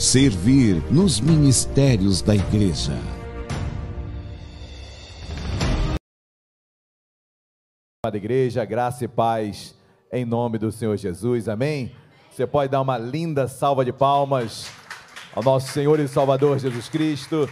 Servir nos ministérios da igreja. Amada igreja, graça e paz em nome do Senhor Jesus, amém? Você pode dar uma linda salva de palmas ao nosso Senhor e Salvador Jesus Cristo.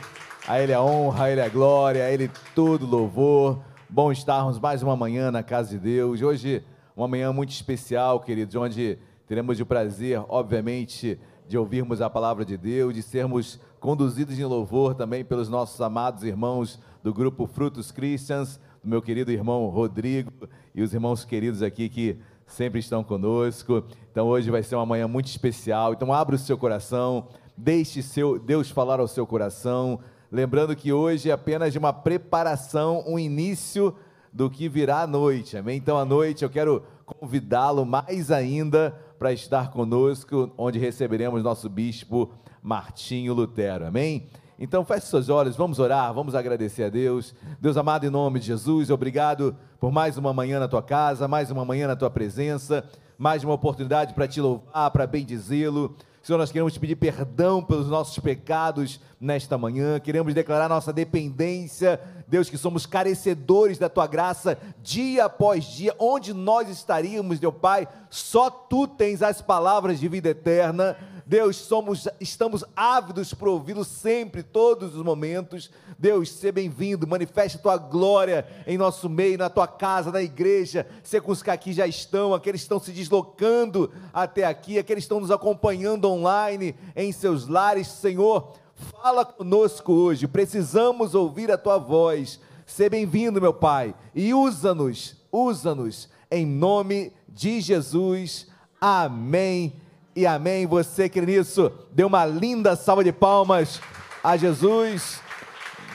A Ele a honra, a Ele a glória, a Ele todo louvor. Bom estarmos mais uma manhã na casa de Deus. Hoje, uma manhã muito especial, queridos, onde teremos o prazer, obviamente, de ouvirmos a palavra de Deus, de sermos conduzidos em louvor também pelos nossos amados irmãos do grupo Frutos Christians, do meu querido irmão Rodrigo e os irmãos queridos aqui que sempre estão conosco. Então hoje vai ser uma manhã muito especial. Então abra o seu coração, deixe seu Deus falar ao seu coração. Lembrando que hoje é apenas uma preparação, um início do que virá à noite, amém? Então, à noite eu quero convidá-lo mais ainda para estar conosco, onde receberemos nosso bispo Martinho Lutero, amém? Então, feche seus olhos, vamos orar, vamos agradecer a Deus. Deus amado, em nome de Jesus, obrigado por mais uma manhã na tua casa, mais uma manhã na tua presença, mais uma oportunidade para te louvar, para bendizê-lo. Senhor, nós queremos te pedir perdão pelos nossos pecados nesta manhã, queremos declarar nossa dependência, Deus, que somos carecedores da tua graça dia após dia, onde nós estaríamos, meu Pai, só tu tens as palavras de vida eterna. Deus, somos, estamos ávidos por ouvi-lo sempre, todos os momentos. Deus, seja bem-vindo, manifeste a tua glória em nosso meio, na tua casa, na igreja. Seja com os que aqui já estão, aqueles que estão se deslocando até aqui, aqueles que estão nos acompanhando online em seus lares, Senhor. Fala conosco hoje, precisamos ouvir a tua voz. Seja bem-vindo, meu Pai, e usa-nos, usa-nos, em nome de Jesus. Amém e amém. Você crê nisso? Dê uma linda salva de palmas a Jesus.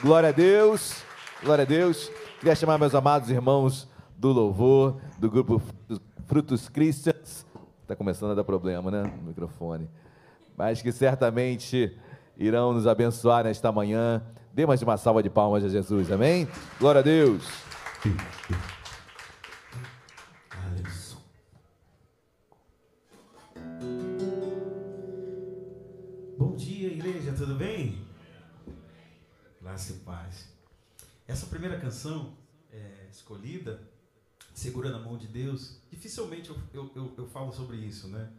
Glória a Deus. Glória a Deus. Queria chamar meus amados irmãos do louvor, do grupo Frutos Christians. Está começando a dar problema, né? No microfone. Mas que certamente irão nos abençoar nesta manhã. Dê mais uma salva de palmas a Jesus. Amém? Glória a Deus. Bom dia, igreja, tudo bem? Graça e paz. Essa primeira canção é, escolhida, Segura na Mão de Deus, dificilmente eu, eu, eu, eu falo sobre isso, né?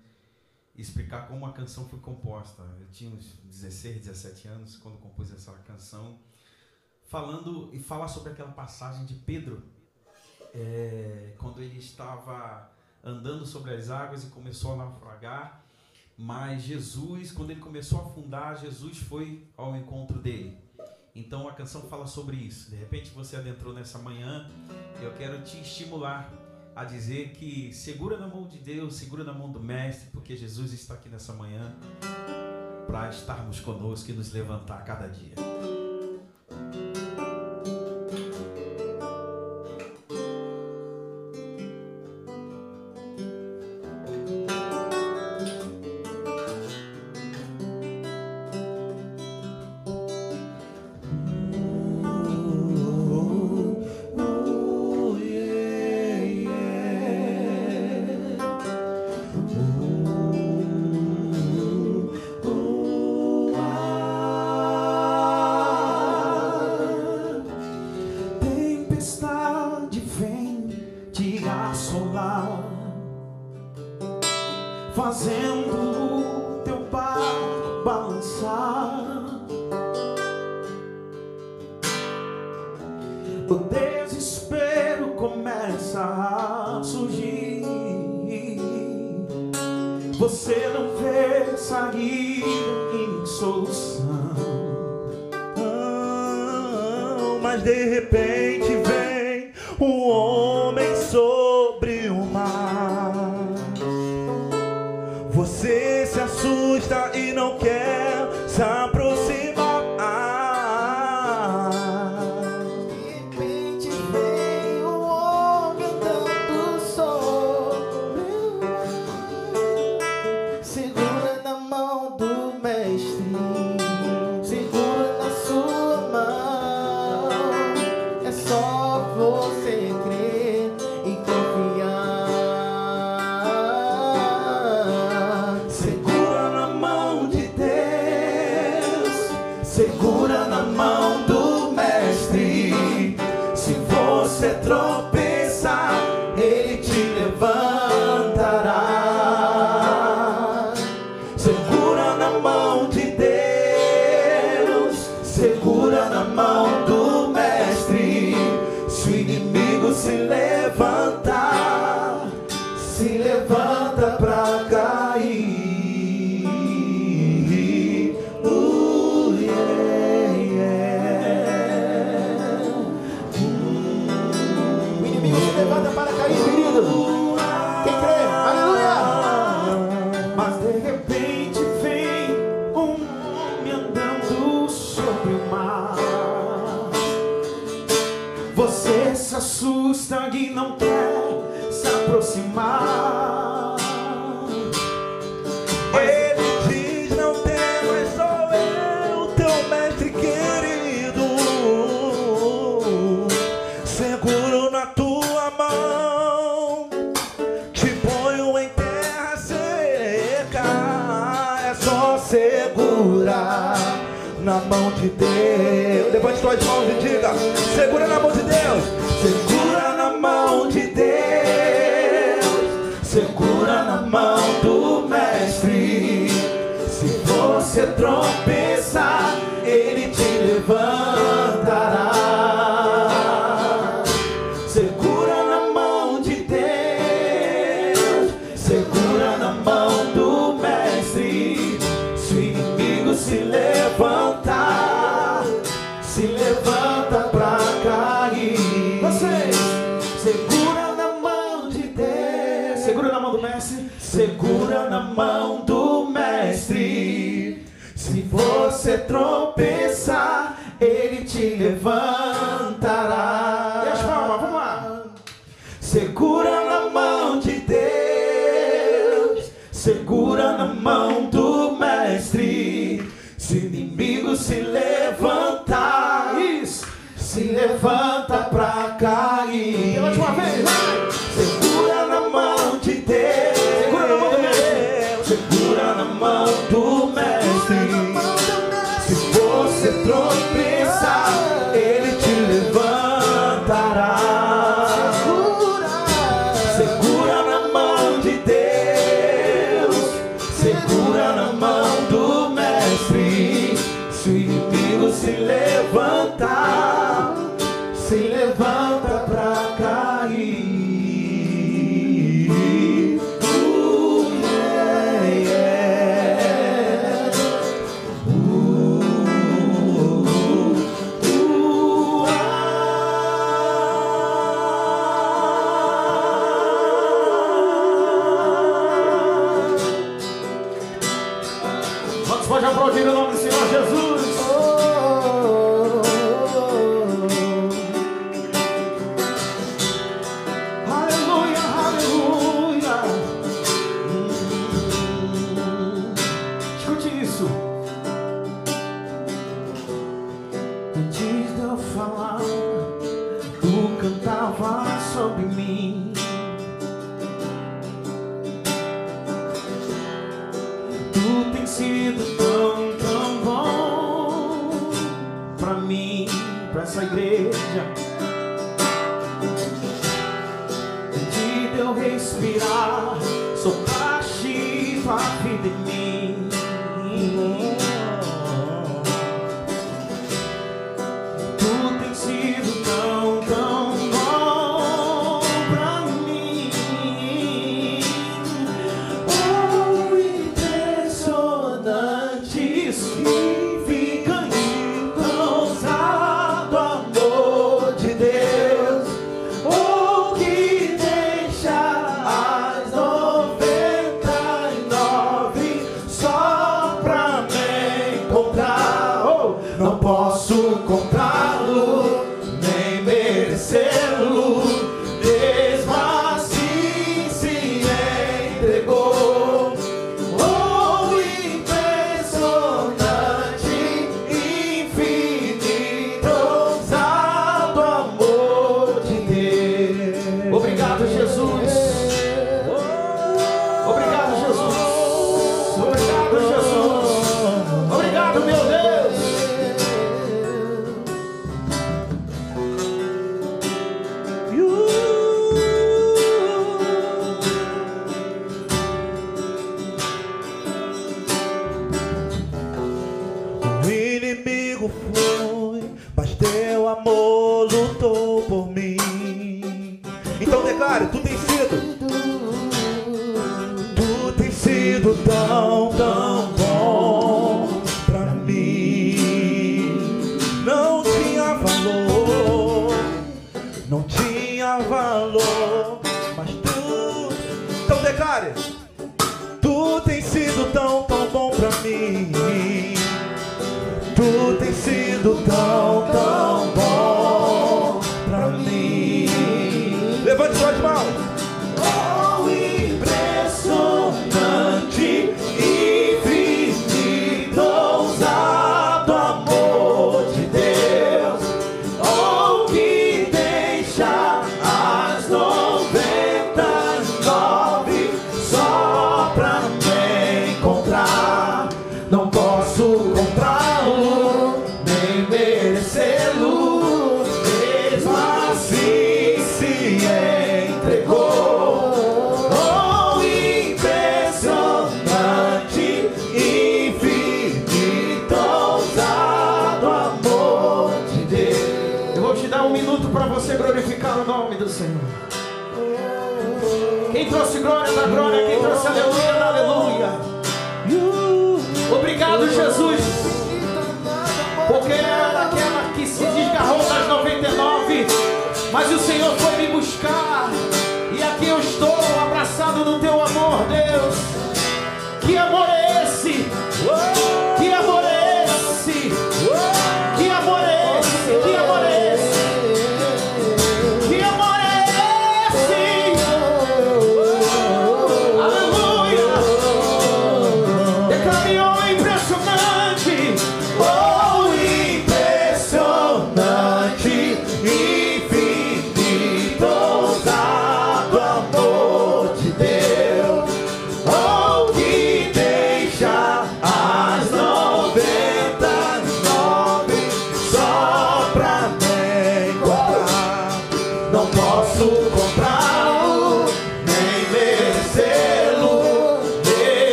Explicar como a canção foi composta. Eu tinha uns 16, 17 anos quando compus essa canção, falando e falar sobre aquela passagem de Pedro, é, quando ele estava andando sobre as águas e começou a naufragar, mas Jesus, quando ele começou a afundar, Jesus foi ao encontro dele. Então a canção fala sobre isso. De repente você adentrou nessa manhã, eu quero te estimular a dizer que segura na mão de Deus, segura na mão do Mestre, porque Jesus está aqui nessa manhã para estarmos conosco e nos levantar cada dia.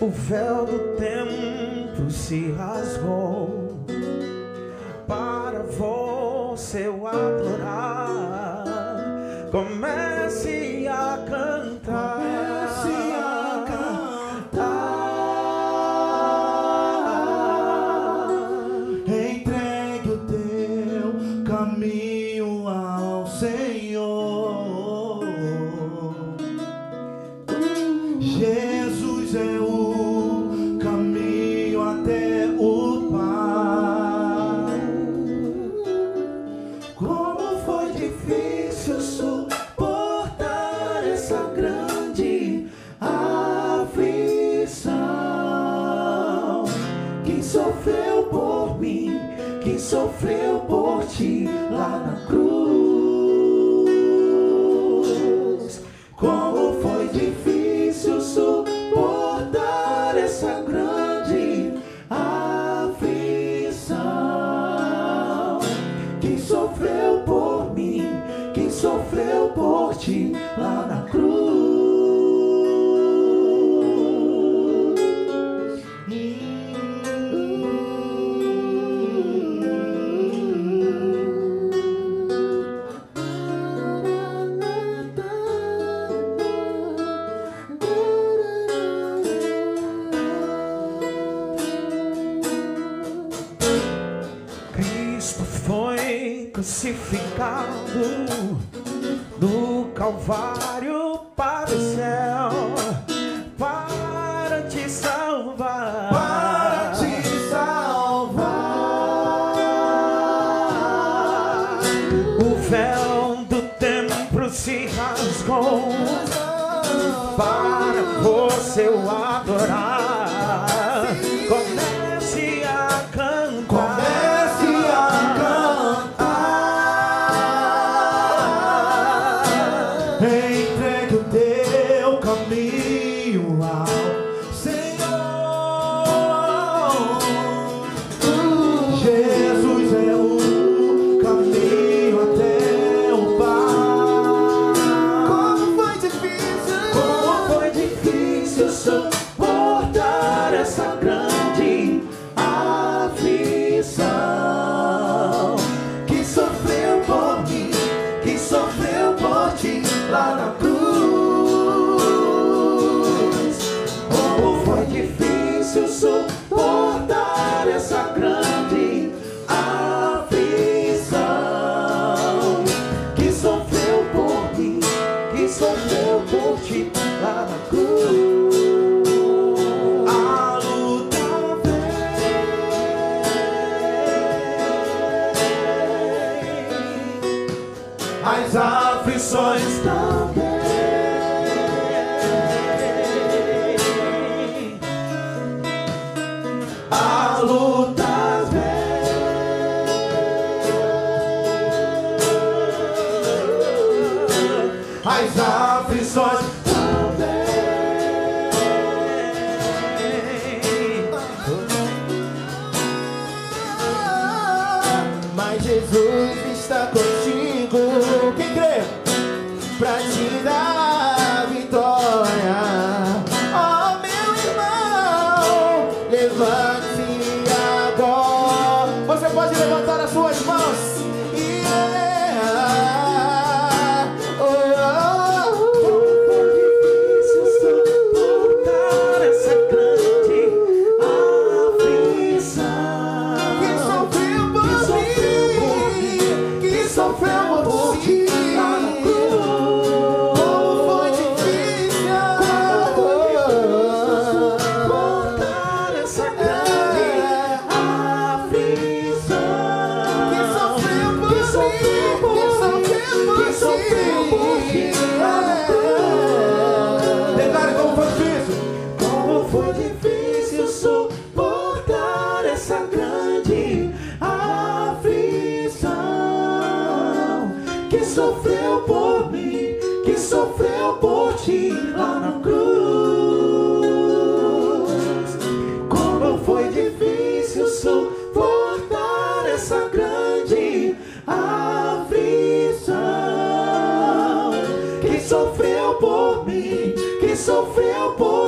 O véu que sofreu por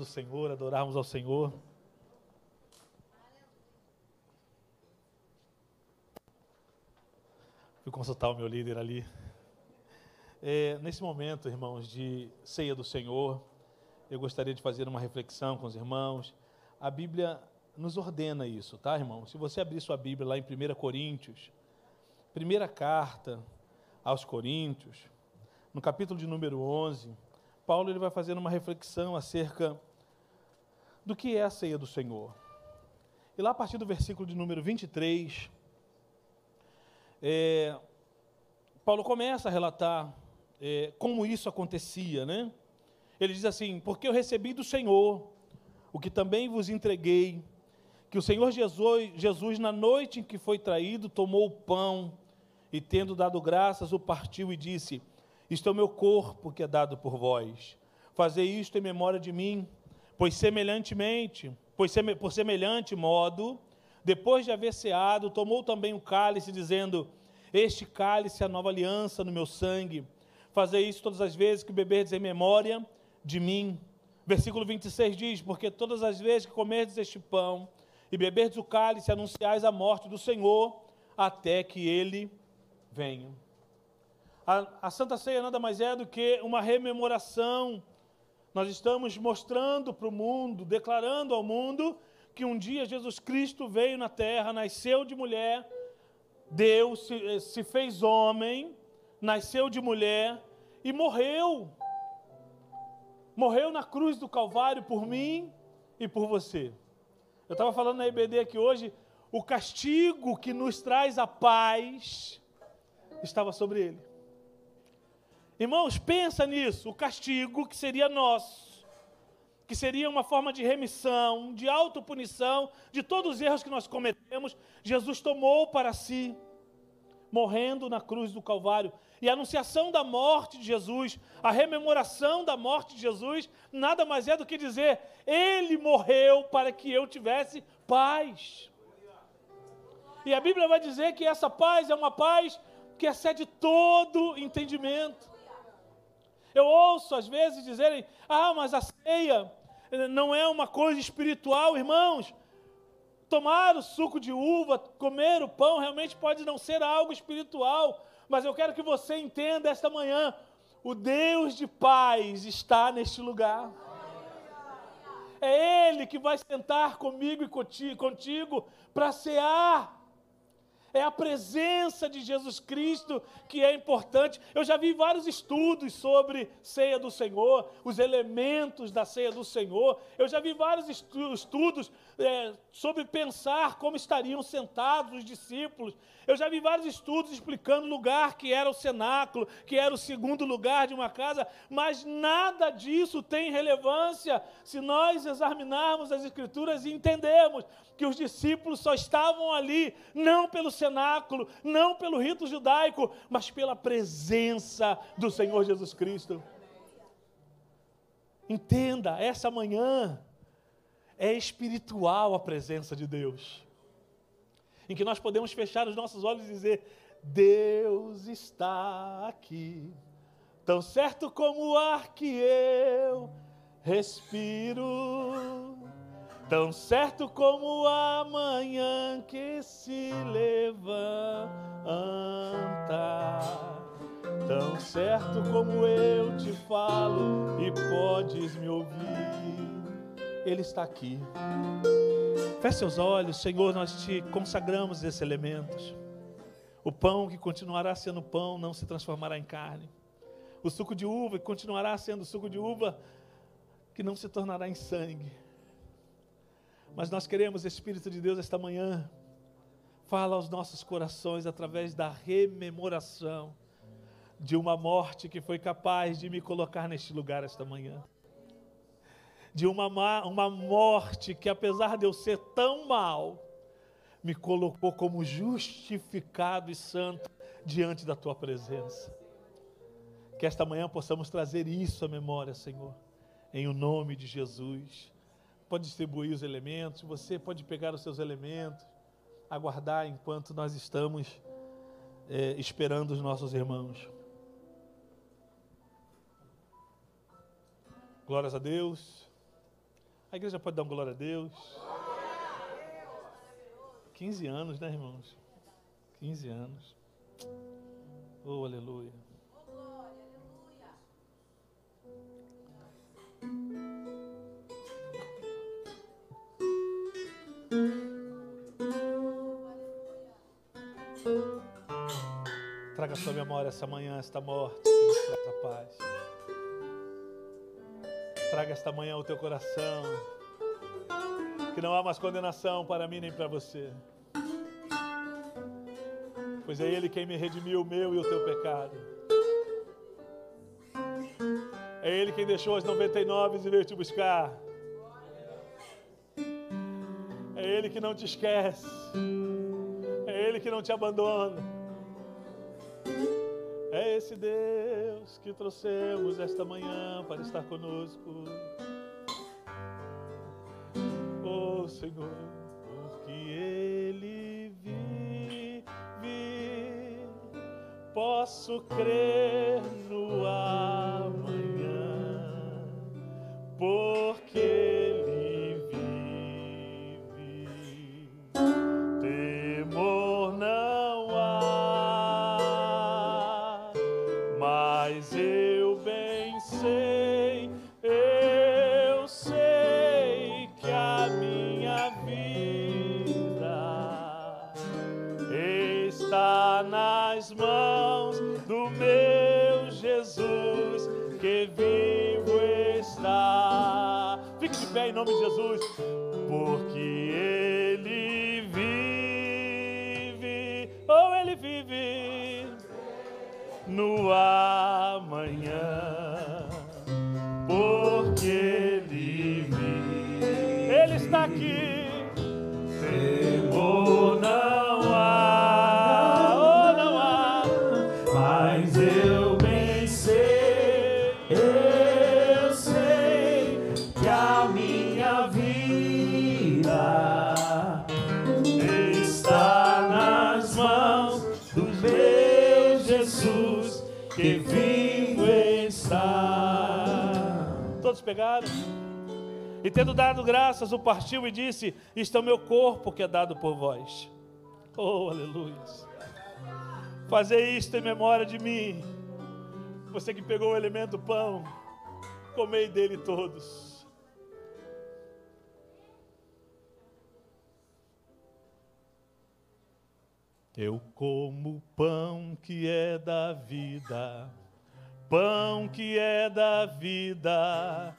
do Senhor, adorarmos ao Senhor. Fui consultar o meu líder ali. É, nesse momento, irmãos, de ceia do Senhor, eu gostaria de fazer uma reflexão com os irmãos. A Bíblia nos ordena isso, tá, irmão? Se você abrir sua Bíblia lá em 1 Coríntios, primeira carta aos Coríntios, no capítulo de número 11, Paulo ele vai fazendo uma reflexão acerca do que é a ceia do Senhor. E lá a partir do versículo de número 23, é, Paulo começa a relatar é, como isso acontecia, né? Ele diz assim: Porque eu recebi do Senhor o que também vos entreguei, que o Senhor Jesus, Jesus, na noite em que foi traído, tomou o pão e, tendo dado graças, o partiu e disse: Isto é o meu corpo que é dado por vós. Fazei isto em memória de mim, pois semelhantemente, pois seme- por semelhante modo, depois de haver ceado, tomou também o cálice, dizendo: Este cálice é a nova aliança no meu sangue. Fazei isso todas as vezes que beberdes em memória de mim. Versículo 26 diz: Porque todas as vezes que comerdes este pão e beberdes o cálice, anunciais a morte do Senhor, até que ele venha. A, a Santa Ceia nada mais é do que uma rememoração. Nós estamos mostrando para o mundo, declarando ao mundo, que um dia Jesus Cristo veio na terra, nasceu de mulher, Deus se, se fez homem, nasceu de mulher e morreu. Morreu na cruz do Calvário por mim e por você. Eu estava falando na EBD aqui hoje, o castigo que nos traz a paz estava sobre ele. Irmãos, pensa nisso, o castigo que seria nosso, que seria uma forma de remissão, de autopunição de todos os erros que nós cometemos, Jesus tomou para si, morrendo na cruz do Calvário. E a anunciação da morte de Jesus, a rememoração da morte de Jesus, nada mais é do que dizer: Ele morreu para que eu tivesse paz. E a Bíblia vai dizer que essa paz é uma paz que excede todo entendimento. Eu ouço às vezes dizerem: ah, mas a ceia não é uma coisa espiritual, irmãos. Tomar o suco de uva, comer o pão, realmente pode não ser algo espiritual, mas eu quero que você entenda esta manhã: o Deus de paz está neste lugar. É Ele que vai sentar comigo e conti- contigo para cear. É a presença de Jesus Cristo que é importante. Eu já vi vários estudos sobre ceia do Senhor, os elementos da ceia do Senhor. Eu já vi vários estu estudos é, sobre pensar como estariam sentados os discípulos. Eu já vi vários estudos explicando o lugar que era o cenáculo, que era o segundo lugar de uma casa, mas nada disso tem relevância se nós examinarmos as Escrituras e entendermos que os discípulos só estavam ali, não pelo cenáculo, não pelo rito judaico, mas pela presença do Senhor Jesus Cristo. Entenda, essa manhã é espiritual a presença de Deus, em que nós podemos fechar os nossos olhos e dizer: Deus está aqui, tão certo como o ar que eu respiro Tão certo como a manhã que se levanta, tão certo como eu te falo e podes me ouvir, Ele está aqui. Feche seus olhos, Senhor, nós te consagramos esses elementos. O pão que continuará sendo pão não se transformará em carne. O suco de uva que continuará sendo suco de uva que não se tornará em sangue mas nós queremos, Espírito de Deus, esta manhã, fala aos nossos corações através da rememoração de uma morte que foi capaz de me colocar neste lugar esta manhã. De uma, uma morte que, apesar de eu ser tão mal, me colocou como justificado e santo diante da tua presença. Que esta manhã possamos trazer isso à memória, Senhor, em o nome de Jesus pode distribuir os elementos, você pode pegar os seus elementos, aguardar enquanto nós estamos é, esperando os nossos irmãos. Glórias a Deus. A igreja pode dar um glória a Deus. 15 anos, né, irmãos? 15 anos. Oh, aleluia. Traga sua memória essa manhã, esta morte que nos traz a paz. Traga esta manhã o teu coração, que não há mais condenação para mim nem para você. Pois é Ele quem me redimiu o meu e o teu pecado. É Ele quem deixou as 99 e veio te buscar. É Ele que não te esquece. É Ele que não te abandona. É esse Deus que trouxemos esta manhã para estar conosco. Oh Senhor, porque Ele vive, posso crer no amanhã, nome de Jesus, porque pegaram. E tendo dado graças, o partiu e disse: Isto é o meu corpo que é dado por vós. Oh, aleluia. Fazer isto em memória de mim. Você que pegou o elemento pão, comei dele todos. Eu como pão que é da vida, pão que é da vida,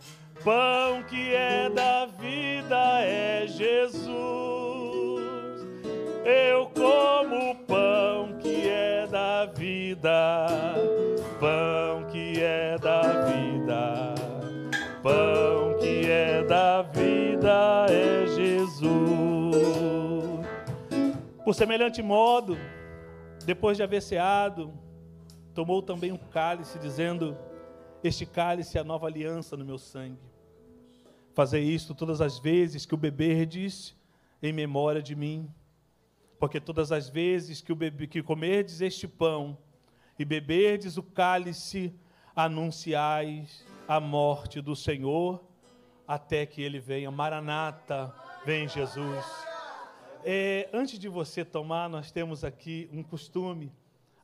pão que é da vida é Jesus. Eu como pão que é da vida, pão que é da vida, pão que é da vida é Jesus. Por semelhante modo, depois de haver ceado, tomou também um cálice, dizendo: Este cálice é a nova aliança no meu sangue. Fazei isto todas as vezes que o beberdes em memória de mim. Porque todas as vezes que, o bebe, que comerdes este pão e beberdes o cálice, anunciais a morte do Senhor até que ele venha. Maranata, vem Jesus. É, antes de você tomar, nós temos aqui um costume.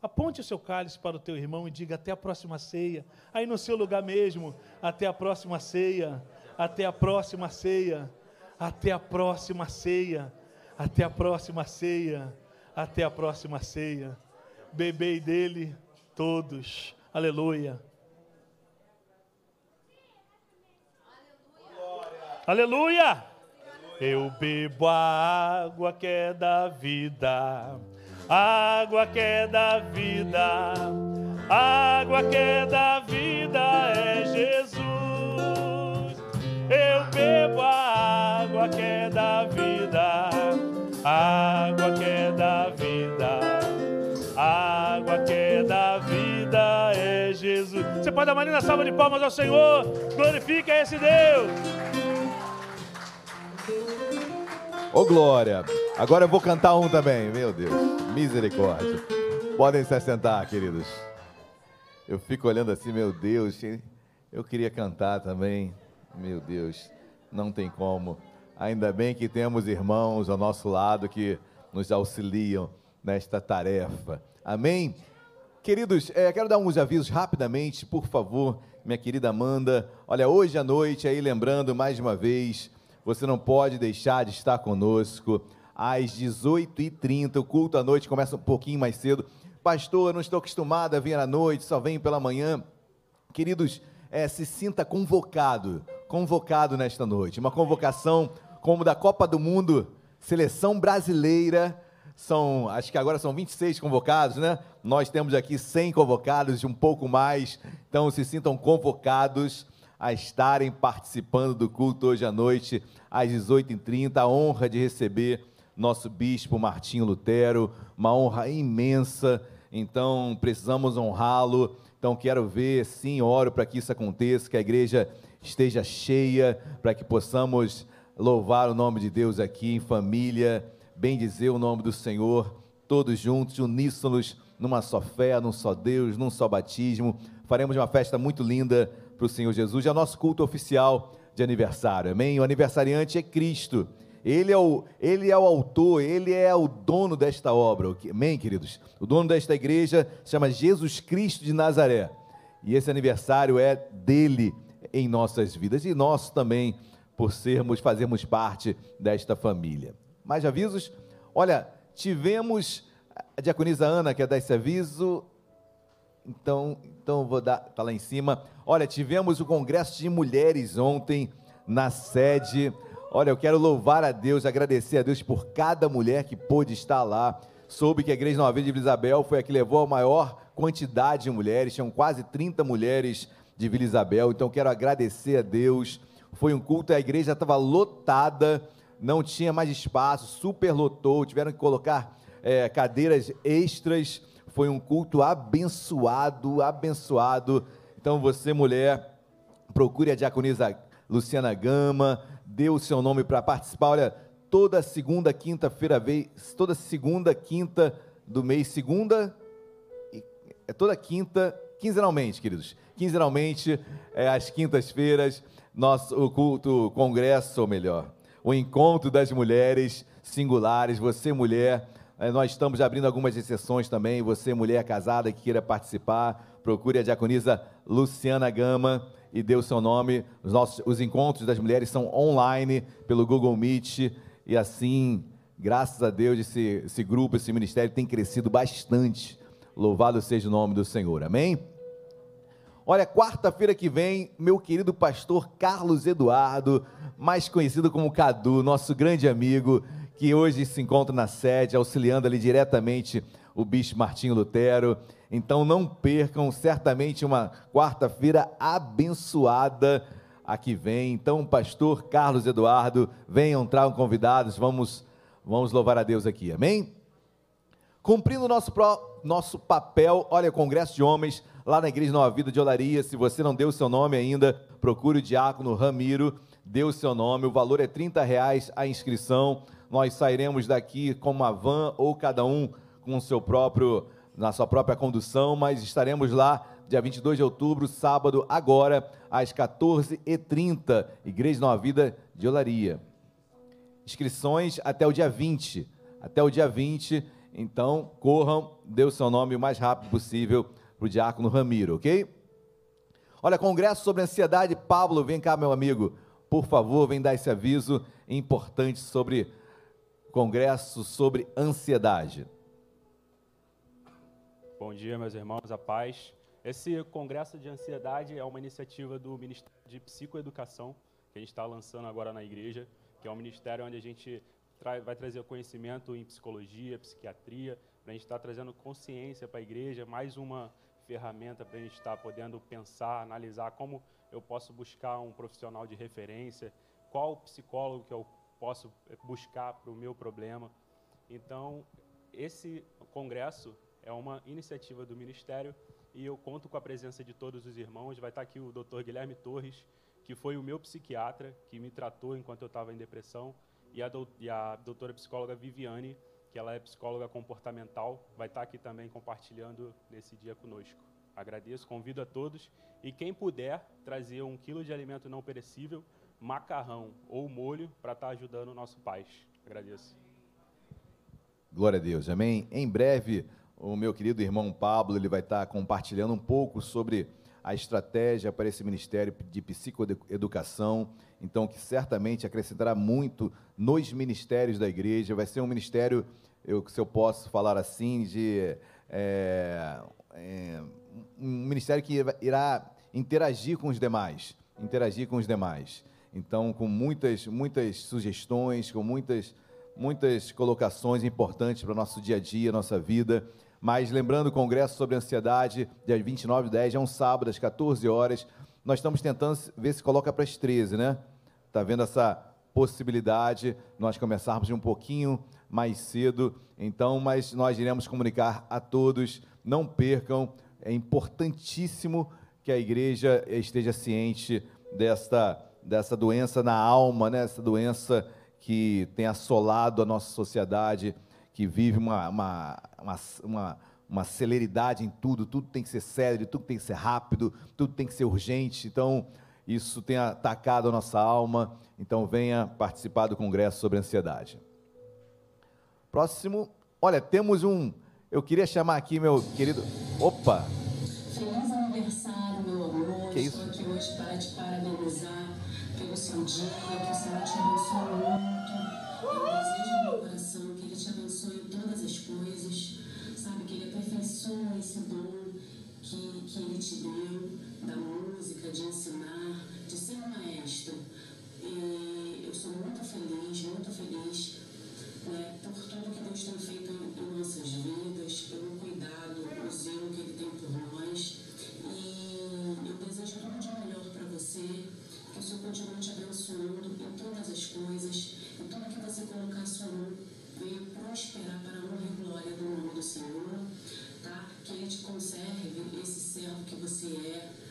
Aponte o seu cálice para o teu irmão e diga até a próxima ceia. Aí no seu lugar mesmo, até a próxima ceia, até a próxima ceia, até a próxima ceia, até a próxima ceia, até a próxima ceia. Bebei dele todos. Aleluia. Aleluia. Eu bebo a água que é da vida, água que é da vida, água que é da vida é Jesus. Eu bebo a água que é da vida, água que é da vida, água que é da vida é Jesus. Você pode dar uma linda salva de palmas ao Senhor, glorifica esse Deus. Ô glória! Agora eu vou cantar um também, meu Deus. Misericórdia. Podem se assentar, queridos. Eu fico olhando assim, meu Deus, eu queria cantar também. Meu Deus, não tem como. Ainda bem que temos irmãos ao nosso lado que nos auxiliam nesta tarefa. Amém? Queridos, é, quero dar uns avisos rapidamente, por favor, minha querida Amanda. Olha, hoje à noite, aí lembrando mais uma vez, você não pode deixar de estar conosco às 18h30. O culto à noite começa um pouquinho mais cedo. Pastor, eu não estou acostumado a vir à noite, só venho pela manhã. Queridos, é, se sinta convocado, convocado nesta noite. Uma convocação como da Copa do Mundo, seleção brasileira. São, acho que agora são 26 convocados, né? Nós temos aqui 100 convocados, um pouco mais. Então se sintam convocados a estarem participando do culto hoje à noite, às 18h30. A honra de receber nosso bispo Martinho Lutero, uma honra imensa. Então, precisamos honrá-lo. Então, quero ver, sim, oro para que isso aconteça, que a igreja esteja cheia, para que possamos louvar o nome de Deus aqui em família, bem dizer o nome do Senhor, todos juntos, uníssonos, numa só fé, num só Deus, num só batismo. Faremos uma festa muito linda para o Senhor Jesus. É o nosso culto oficial de aniversário, amém? O aniversariante é Cristo. Ele é, o, ele é o autor, ele é o dono desta obra, amém, queridos? O dono desta igreja chama Jesus Cristo de Nazaré. E esse aniversário é dele em nossas vidas e nosso também, por sermos, fazermos parte desta família. Mais avisos? Olha, tivemos a diaconisa Ana, que é esse aviso, então, então vou dar, tá lá em cima. Olha, tivemos o congresso de mulheres ontem na sede. Olha, eu quero louvar a Deus, agradecer a Deus por cada mulher que pôde estar lá. Soube que a Igreja Nova Vida de Vila Isabel foi a que levou a maior quantidade de mulheres, tinham quase 30 mulheres de Vila Isabel. Então quero agradecer a Deus. Foi um culto, a igreja estava lotada, não tinha mais espaço, super lotou, tiveram que colocar é, cadeiras extras foi um culto abençoado, abençoado. Então você, mulher, procure a diaconisa Luciana Gama, dê o seu nome para participar. Olha, toda segunda, quinta-feira, toda segunda, quinta do mês, segunda, é toda quinta, quinzenalmente, queridos. Quinzenalmente, é, às quintas-feiras, nosso culto, congresso, ou melhor, o encontro das mulheres singulares. Você, mulher, nós estamos abrindo algumas exceções também. Você, mulher casada que queira participar, procure a diaconisa Luciana Gama e dê o seu nome. Os, nossos, os encontros das mulheres são online pelo Google Meet e assim Graças a Deus, esse, esse grupo, esse ministério tem crescido bastante. Louvado seja o nome do Senhor. Amém? Olha, quarta-feira que vem, meu querido pastor Carlos Eduardo, mais conhecido como Cadu, nosso grande amigo, que hoje se encontra na sede, auxiliando ali diretamente o bispo Martinho Lutero. Então não percam, certamente uma quarta-feira abençoada a que vem. Então, pastor Carlos Eduardo, venham, tragam convidados, vamos, vamos louvar a Deus aqui, amém? Cumprindo o nosso, nosso papel, olha, Congresso de Homens, lá na Igreja Nova Vida de Olaria, se você não deu o seu nome ainda, procure o diácono Ramiro, dê o seu nome, o valor é 30 reais a inscrição, nós sairemos daqui com uma van ou cada um com seu próprio, na sua própria condução, mas estaremos lá dia 22 de outubro, sábado, agora, às 14h30, Igreja Nova Vida de Olaria. Inscrições até o dia 20, até o dia 20, então corram, dê o seu nome o mais rápido possível para o diácono Ramiro, ok? Olha, congresso sobre ansiedade, Pablo, vem cá, meu amigo, por favor, vem dar esse aviso importante sobre congresso sobre ansiedade. Bom dia, meus irmãos, a paz. Esse congresso de ansiedade é uma iniciativa do Ministério de Psicoeducação que a gente está lançando agora na igreja, que é um ministério onde a gente vai trazer conhecimento em psicologia, psiquiatria, para a gente estar tá trazendo consciência para a igreja, mais uma ferramenta para a gente estar podendo pensar, analisar como eu posso buscar um profissional de referência, qual psicólogo que eu posso buscar para o meu problema. Então, esse congresso é uma iniciativa do Ministério e eu conto com a presença de todos os irmãos. Vai estar aqui o Dr. Guilherme Torres, que foi o meu psiquiatra, que me tratou enquanto eu estava em depressão, e a, do, e a doutora psicóloga Viviane, que ela é psicóloga comportamental, vai estar aqui também compartilhando nesse dia conosco. Agradeço, convido a todos e quem puder trazer um quilo de alimento não perecível, macarrão ou molho para estar ajudando o nosso pais. Agradeço. Glória a Deus, amém. Em breve, o meu querido irmão Pablo ele vai estar compartilhando um pouco sobre a estratégia para esse ministério de psicoeducação, então que certamente acrescentará muito nos ministérios da igreja. Vai ser um ministério, eu, se eu posso falar assim, de é, é, um ministério que irá interagir com os demais, interagir com os demais. Então, com muitas, muitas sugestões, com muitas, muitas colocações importantes para o nosso dia a dia, nossa vida. Mas lembrando o congresso sobre ansiedade, dia 29 de 10, é um sábado, às 14 horas. Nós estamos tentando ver se coloca para as 13, né? Está vendo essa possibilidade, nós começarmos um pouquinho mais cedo. Então, mas nós iremos comunicar a todos, não percam, é importantíssimo que a igreja esteja ciente desta, dessa doença na alma, né? essa doença que tem assolado a nossa sociedade que vive uma, uma, uma, uma, uma celeridade em tudo, tudo tem que ser sério, tudo tem que ser rápido, tudo tem que ser urgente. Então, isso tem atacado a nossa alma. Então, venha participar do Congresso sobre Ansiedade. Próximo, olha, temos um. Eu queria chamar aqui meu querido. Opa! Feliz aniversário, meu amor. Que isso? Estou aqui hoje para te parabenizar seu dia, que o Senhor te abençoe muito. Eu desejo no meu coração que te abençoe em todas as coisas, sabe? Que Ele aperfeiçoe esse dom que, que Ele te deu, da música, de ensinar, de ser um maestro. E eu sou muito feliz, muito feliz né, por tudo que Deus tem feito em, nossas vidas, pelo cuidado, o zelo que Ele tem por nós. Tá?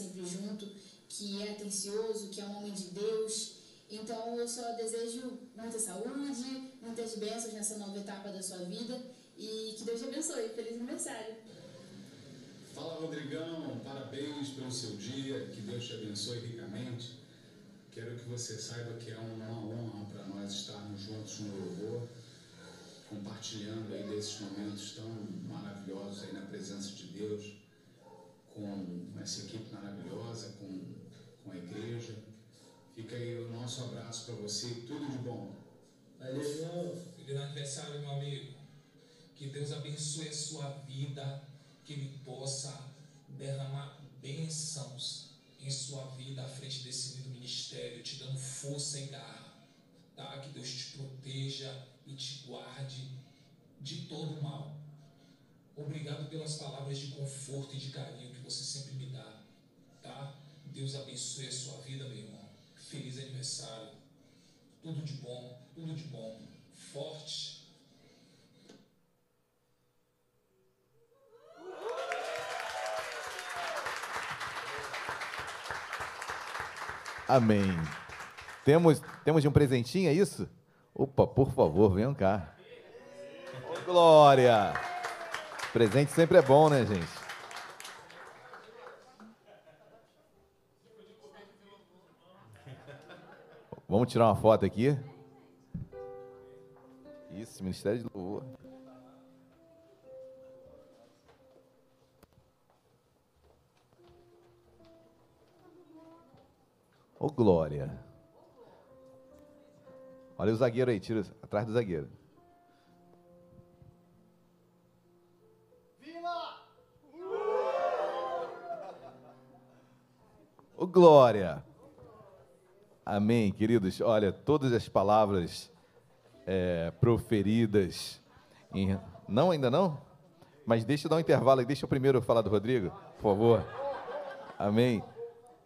Sempre junto, que é atencioso, que é um homem de Deus. Então eu só desejo muita saúde, muitas bênçãos nessa nova etapa da sua vida e que Deus te abençoe. Feliz aniversário! Fala Rodrigão, parabéns pelo seu dia, que Deus te abençoe ricamente. Quero que você saiba que é uma honra para nós estarmos juntos no louvor, compartilhando aí desses momentos tão maravilhosos aí na presença de Deus, com essa equipe maravilhosa, com, com a igreja. Fica aí o nosso abraço para você, tudo de bom. Valeu, feliz aniversário, meu amigo. Que Deus abençoe a sua vida, que Ele possa derramar bênçãos em sua vida à frente desse lindo ministério, te dando força e garra, tá? Que Deus te proteja e te guarde de todo mal. Obrigado pelas palavras de conforto e de carinho que você sempre me dá, tá? Deus abençoe a sua vida, meu irmão. Feliz aniversário. Tudo de bom, tudo de bom. Forte. Amém. Temos, temos de um presentinho, é isso? Opa, por favor, venham cá. Ô, Glória! Presente sempre é bom, né, gente? Vamos tirar uma foto aqui? Isso, Ministério de Louvor. Ô, Glória. Olha o zagueiro aí, tira atrás do zagueiro. Ô, Glória. Amém, queridos. Olha, todas as palavras é, proferidas. Em... Não, ainda não? Mas deixa eu dar um intervalo aí. Deixa eu primeiro falar do Rodrigo, por favor. Amém.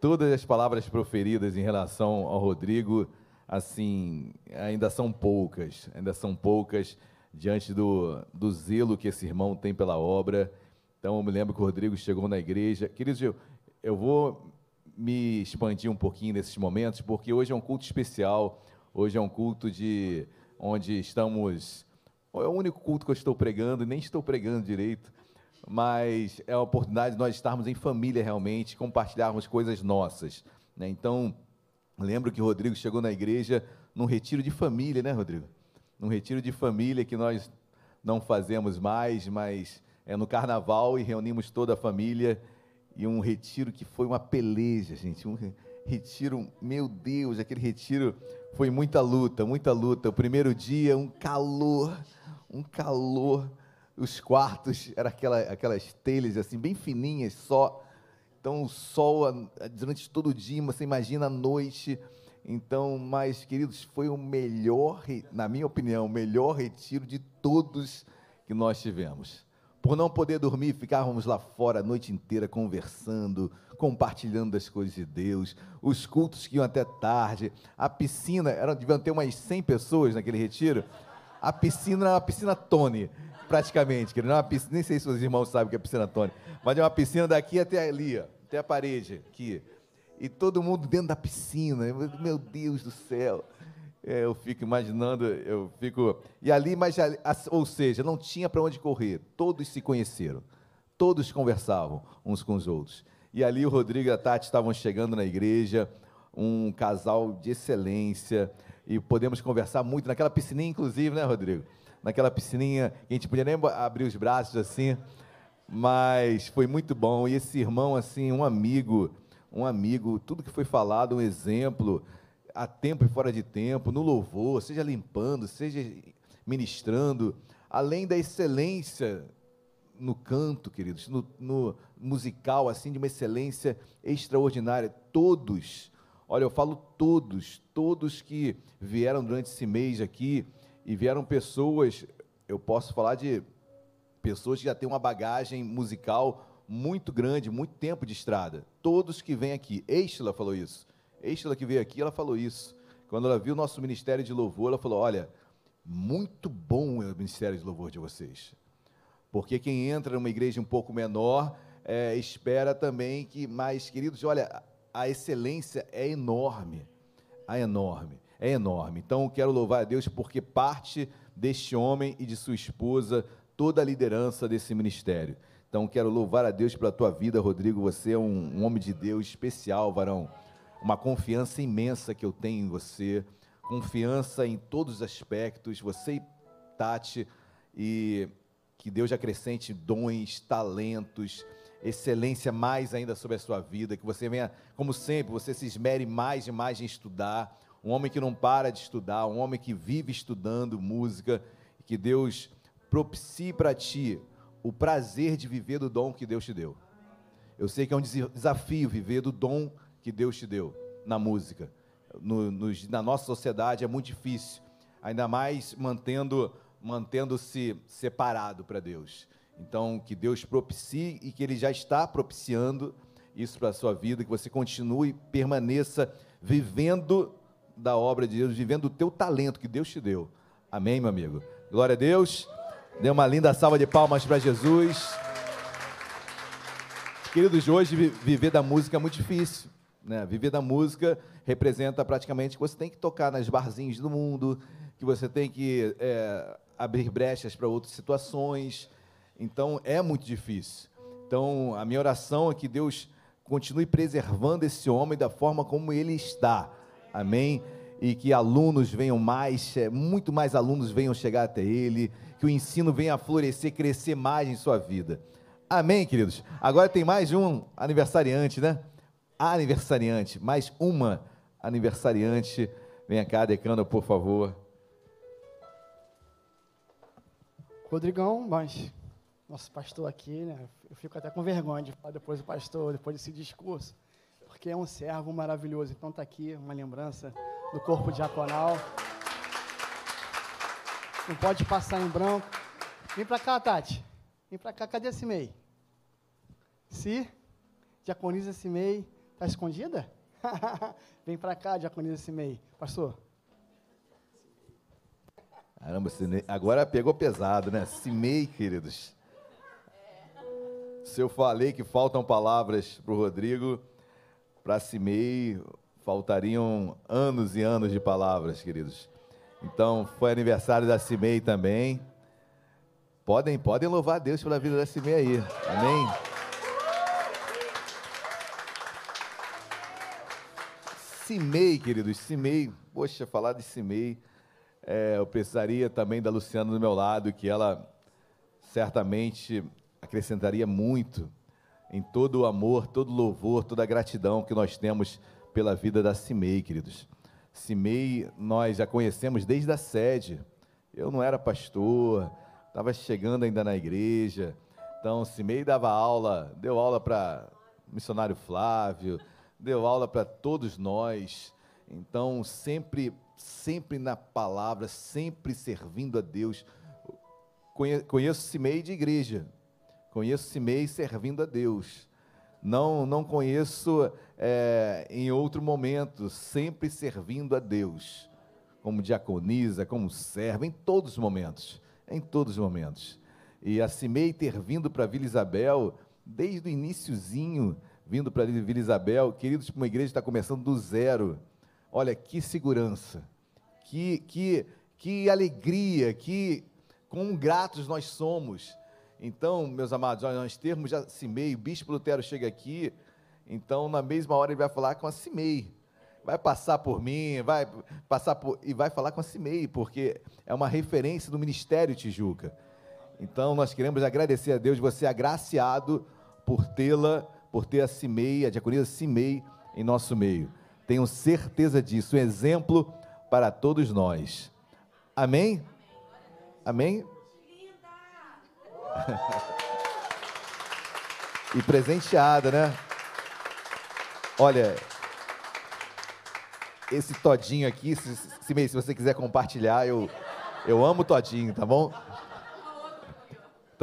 Todas as palavras proferidas em relação ao Rodrigo, assim, ainda são poucas. Ainda são poucas diante do, do zelo que esse irmão tem pela obra. Então, eu me lembro que o Rodrigo chegou na igreja. Queridos, eu, eu vou me expandir um pouquinho nesses momentos, porque hoje é um culto especial, hoje é um culto de onde estamos. É o único culto que eu estou pregando, nem estou pregando direito, mas é a oportunidade de nós estarmos em família realmente, compartilharmos coisas nossas. Né? Então, lembro que o Rodrigo chegou na igreja num retiro de família, né, Rodrigo? Num retiro de família que nós não fazemos mais, mas é no carnaval e reunimos toda a família e um retiro que foi uma peleja, gente. Um retiro, meu Deus, aquele retiro foi muita luta, muita luta. O primeiro dia, um calor, um calor. Os quartos eram aquela, aquelas telhas assim, bem fininhas só. Então, o sol durante todo o dia, você imagina a noite. Então, mas, queridos, foi o melhor, na minha opinião, o melhor retiro de todos que nós tivemos Por não poder dormir, ficávamos lá fora a noite inteira conversando, compartilhando das coisas de Deus, os cultos que iam até tarde, a piscina, era, deviam ter umas 100 pessoas naquele retiro, a piscina era uma piscina Tony, praticamente, querido. Não é uma piscina, nem sei se os irmãos sabem o que é piscina Tony, mas é uma piscina daqui até ali, ó, até a parede, aqui. E todo mundo dentro da piscina, meu Deus do céu. É, eu fico imaginando, eu fico. E ali, mas ou seja, não tinha para onde correr. Todos se conheceram, todos conversavam uns com os outros. E ali o Rodrigo e a Tati estavam chegando na igreja, um casal de excelência, e podemos conversar muito naquela piscininha, inclusive, né, Rodrigo? Naquela piscininha, a gente podia nem abrir os braços assim, mas foi muito bom. E esse irmão, assim, um amigo, um amigo, tudo que foi falado, um exemplo a tempo e fora de tempo, no louvor, seja limpando, seja ministrando, além da excelência no canto, queridos, no, no, musical, assim, de uma excelência extraordinária. Todos, olha, eu falo todos, todos que vieram durante esse mês aqui, e vieram pessoas, eu posso falar de pessoas que já têm uma bagagem musical muito grande, muito tempo de estrada. Todos que vêm aqui. Estela falou isso. Estela que veio aqui, ela falou isso. Quando ela viu o nosso ministério de louvor, ela falou: Olha, muito bom é o ministério de louvor de vocês. Porque quem entra numa igreja um pouco menor é, espera também que, mais queridos, olha, a excelência é enorme. É enorme, é enorme. Então, quero louvar a Deus porque parte deste homem e de sua esposa, toda a liderança desse ministério. Então, quero louvar a Deus pela tua vida, Rodrigo. Você é um, um homem de Deus especial, varão uma confiança imensa que eu tenho em você, confiança em todos os aspectos, você e Tati, e que Deus acrescente dons, talentos, excelência mais ainda sobre a sua vida, que você venha, como sempre, você se esmere mais e mais em estudar, um homem que não para de estudar, um homem que vive estudando música, que Deus propicie para ti o prazer de viver do dom que Deus te deu. Eu sei que é um desafio viver do dom que Deus te deu na música. No, no, na nossa sociedade é muito difícil, ainda mais mantendo mantendo-se separado para Deus. Então, que Deus propicie e que Ele já está propiciando isso para a sua vida, que você continue, permaneça vivendo da obra de Deus, vivendo o teu talento que Deus te deu. Amém, meu amigo? Glória a Deus. Dê uma linda salva de palmas para Jesus. Queridos, hoje viver da música é muito difícil. Né? Viver da música representa praticamente que você tem que tocar nas barzinhos do mundo, que você tem que é, abrir brechas para outras situações. Então, é muito difícil. Então, a minha oração é que Deus continue preservando esse homem da forma como ele está. Amém? E que alunos venham mais, é, muito mais alunos venham chegar até ele, que o ensino venha a florescer, crescer mais em sua vida. Amém, queridos? Agora tem mais um aniversariante, né? Aniversariante, mais uma aniversariante. Venha cá, decano, por favor. Rodrigão, mas nosso pastor aqui, né? Eu fico até com vergonha de falar depois do pastor, depois desse discurso, porque é um servo maravilhoso. Então está aqui uma lembrança do corpo diaconal. Não pode passar em branco. Vem para cá, Tati. Vem para cá. Cadê esse MEI? Se diaconisa esse MEI. Está escondida? Vem para cá, diaconisa Simei. Pastor. Caramba, agora pegou pesado, né? Simei, queridos. Se eu falei que faltam palavras para o Rodrigo, para Simei faltariam anos e anos de palavras, queridos. Então, foi aniversário da Simei também. Podem, podem louvar a Deus pela vida da Simei aí. Amém? Cimei, queridos, Cimei. Poxa, falar de Cimei, é, eu precisaria também da Luciana do meu lado, que ela certamente acrescentaria muito em todo o amor, todo o louvor, toda a gratidão que nós temos pela vida da Cimei, queridos. Cimei, nós já conhecemos desde a sede. Eu não era pastor, estava chegando ainda na igreja. Então, Cimei dava aula, deu aula para missionário Flávio, deu aula para todos nós. Então, sempre, sempre na palavra, sempre servindo a Deus. Conheço Cimei de igreja, Conheço Simei servindo a Deus. Não, não conheço é, em outro momento, sempre servindo a Deus, como diaconisa, como serva, em todos os momentos, em todos os momentos. E a Simei ter vindo para Vila Isabel, desde o iníciozinho, vindo para Vila Isabel, queridos, uma igreja está começando do zero. Olha, que segurança, que, que, que alegria, que quão gratos nós somos então, meus amados, nós termos já Cimei, o bispo Lutero chega aqui, então na mesma hora ele vai falar com a Cimei. Vai passar por mim, vai passar por e vai falar com a Cimei, porque é uma referência do ministério Tijuca. Então nós queremos agradecer a Deus, você é agraciado por tê-la, por ter a Cimei, a diaconisa Cimei em nosso meio. Tenho certeza disso, um exemplo para todos nós. Amém? Amém? e presenteada, né? Olha, esse todinho aqui, se, se, se, você quiser compartilhar, eu, eu amo todinho, tá bom?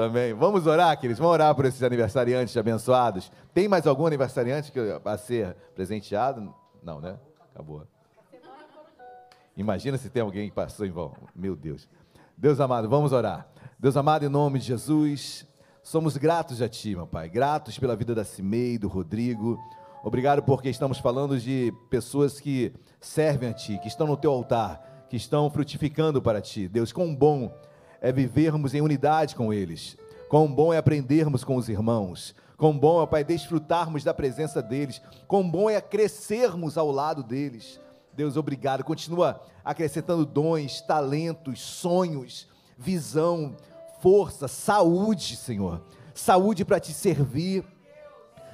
Também. Vamos orar, queridos? Vamos orar por esses aniversariantes abençoados. Tem mais algum aniversariante que a ser presenteado? Não, né? Acabou. Imagina se tem alguém que passou em vão. Meu Deus. Deus amado, vamos orar. Deus amado, em nome de Jesus, somos gratos a Ti, meu Pai, gratos pela vida da Cimei, do Rodrigo. Obrigado porque estamos falando de pessoas que servem a Ti, que estão no Teu altar, que estão frutificando para Ti. Deus, quão bom é vivermos em unidade com eles, quão bom é aprendermos com os irmãos, quão bom é, Pai, desfrutarmos da presença deles, quão bom é crescermos ao lado deles. Deus, obrigado. Continua acrescentando dons, talentos, sonhos, visão, força, saúde, Senhor. Saúde para te servir,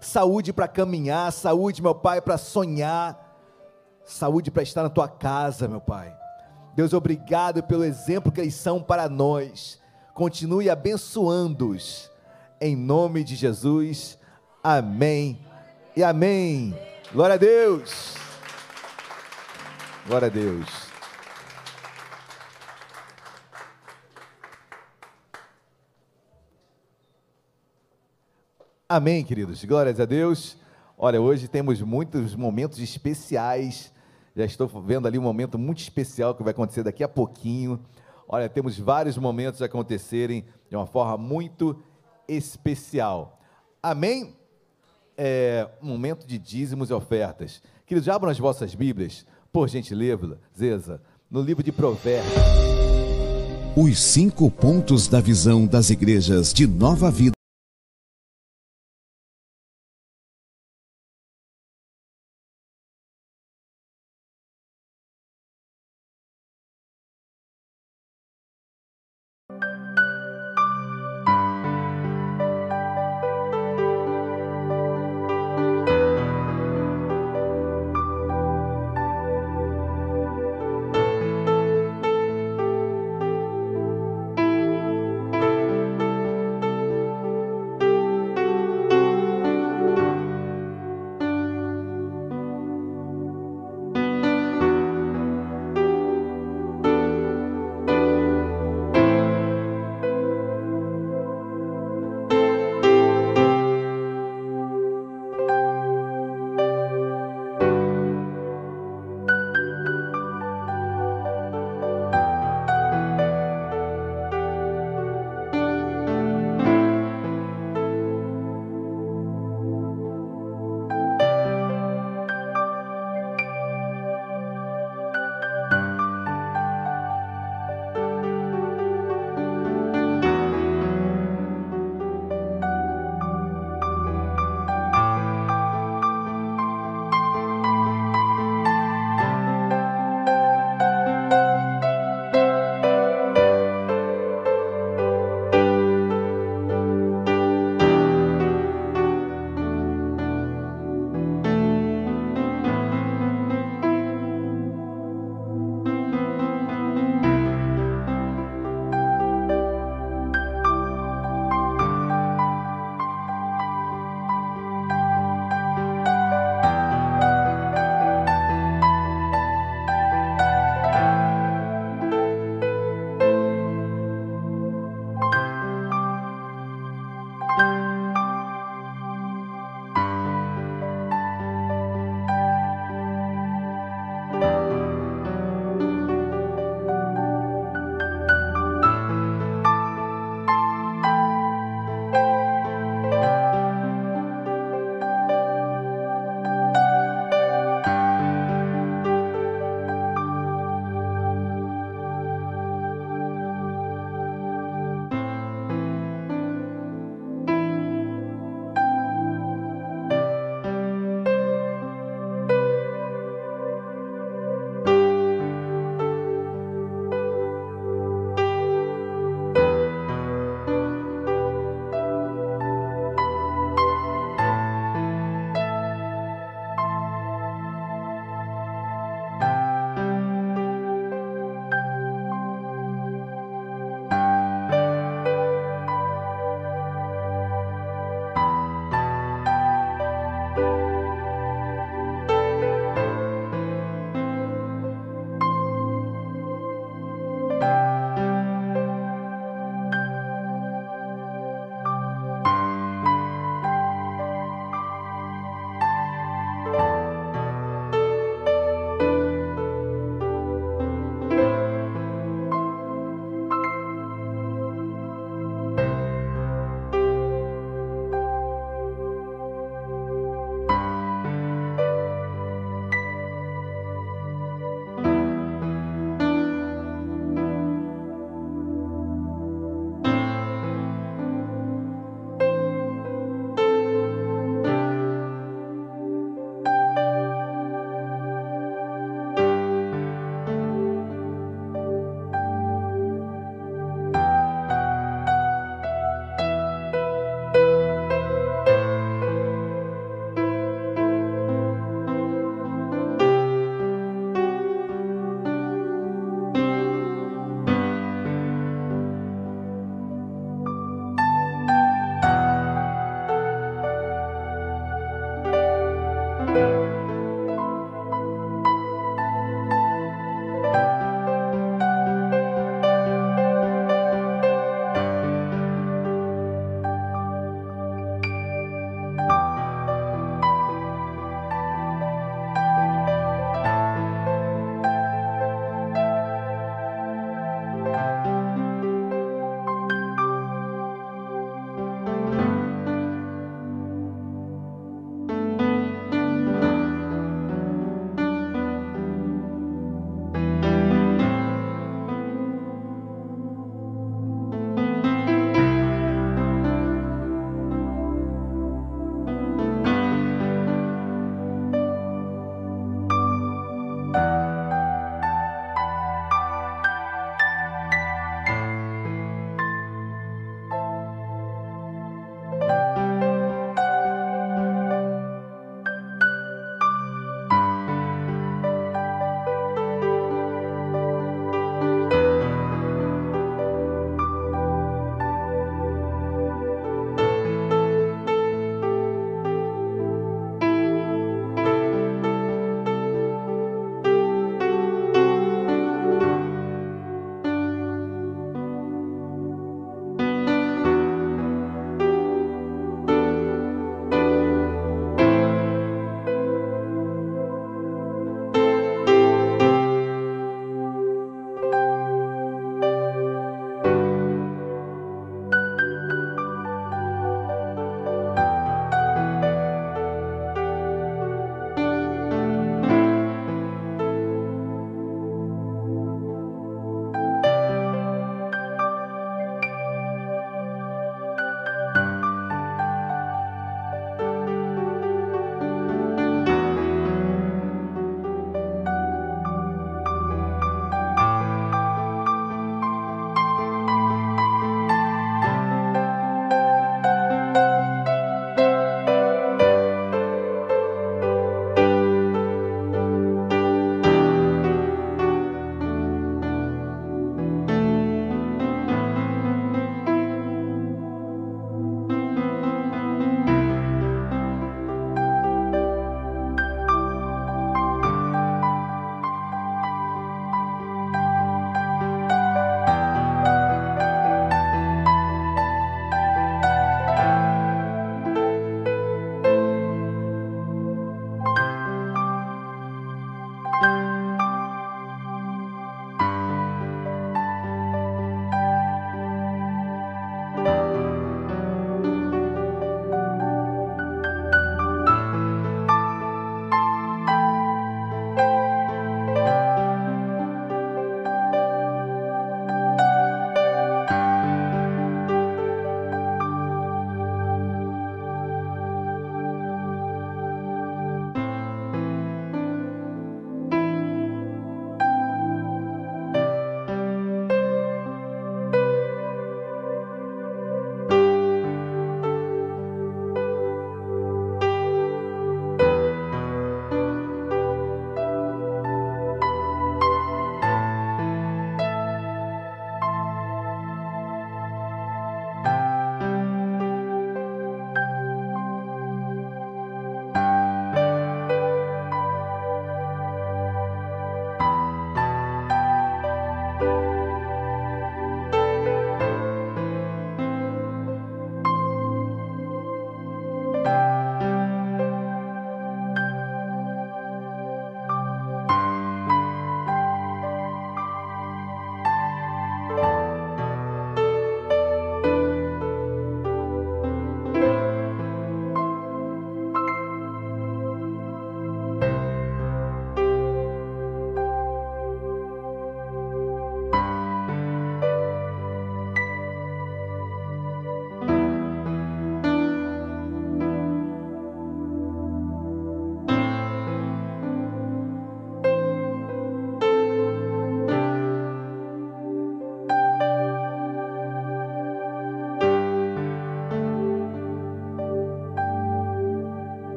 saúde para caminhar, saúde, meu Pai, para sonhar, saúde para estar na tua casa, meu Pai. Deus, obrigado pelo exemplo que eles são para nós. Continue abençoando-os. Em nome de Jesus. Amém e amém. Glória a Deus. Glória a Deus. Amém, queridos. Glórias a Deus. Olha, hoje temos muitos momentos especiais. Já estou vendo ali um momento muito especial que vai acontecer daqui a pouquinho. Olha, temos vários momentos acontecerem de uma forma muito especial. Amém? É, momento de dízimos e ofertas. Queridos, abram as vossas Bíblias, por gentileza, no livro de Provérbios. Os cinco pontos da visão das igrejas de Nova Vida.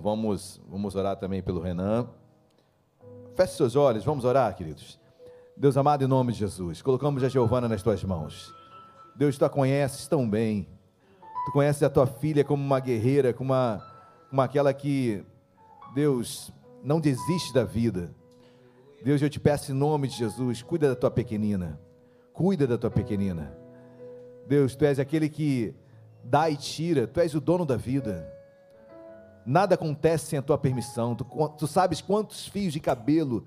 Vamos, vamos orar também pelo Renan. Feche seus olhos, vamos orar, queridos. Deus amado, em nome de Jesus, colocamos a Giovana nas tuas mãos. Deus, tu a conheces tão bem. Tu conheces a tua filha como uma guerreira, como, uma, como aquela que, Deus, não desiste da vida. Deus, eu te peço em nome de Jesus, cuida da tua pequenina. Cuida da tua pequenina. Deus, tu és aquele que dá e tira, tu és o dono da vida. Nada acontece sem a tua permissão. Tu, tu sabes quantos fios de cabelo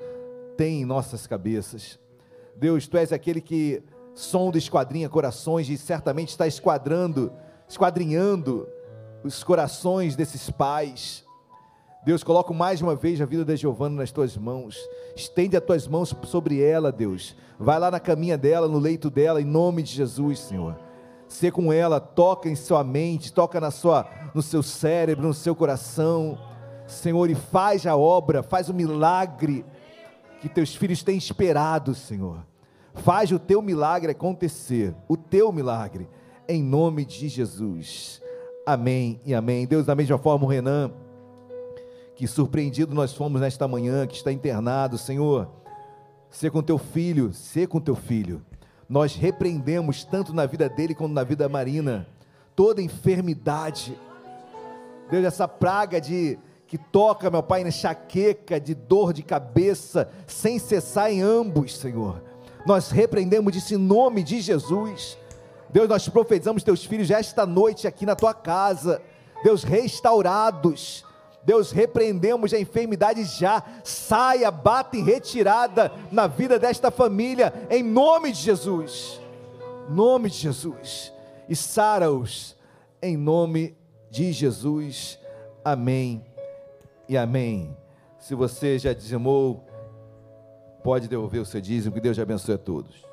tem em nossas cabeças. Deus, tu és aquele que sonda, esquadrinha corações e certamente está esquadrando, esquadrinhando os corações desses pais. Deus, coloco mais uma vez a vida da Giovana nas tuas mãos. Estende as tuas mãos sobre ela, Deus. Vai lá na caminha dela, no leito dela, em nome de Jesus, Senhor. Ser com ela, toca em sua mente, toca na sua, no seu cérebro, no seu coração. Senhor, e faz a obra, faz o milagre que teus filhos têm esperado, Senhor. Faz o teu milagre acontecer, o teu milagre, em nome de Jesus. Amém e amém. Deus, da mesma forma, o Renan, que surpreendido nós fomos nesta manhã, que está internado, Senhor, ser com teu filho, ser com teu filho. Nós repreendemos tanto na vida dele como na vida da Marina toda enfermidade. Deus, essa praga de que toca, meu Pai, na enxaqueca, de dor de cabeça, sem cessar em ambos, Senhor nós repreendemos isso em nome de Jesus. Deus, nós profetizamos teus filhos esta noite aqui na tua casa. Deus, restaurados. Deus, repreendemos a enfermidade já. Saia, bata em retirada na vida desta família, em nome de Jesus. Nome de Jesus. E sara-os em nome de Jesus. Amém e amém. Se você já dizimou, pode devolver o seu dízimo, que Deus abençoe a todos.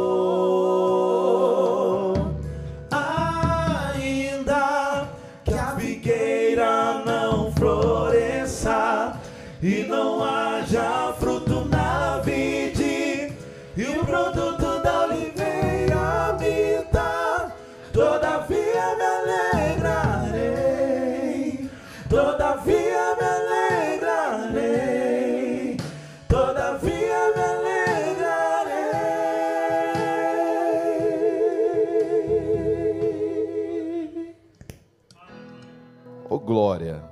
Glória.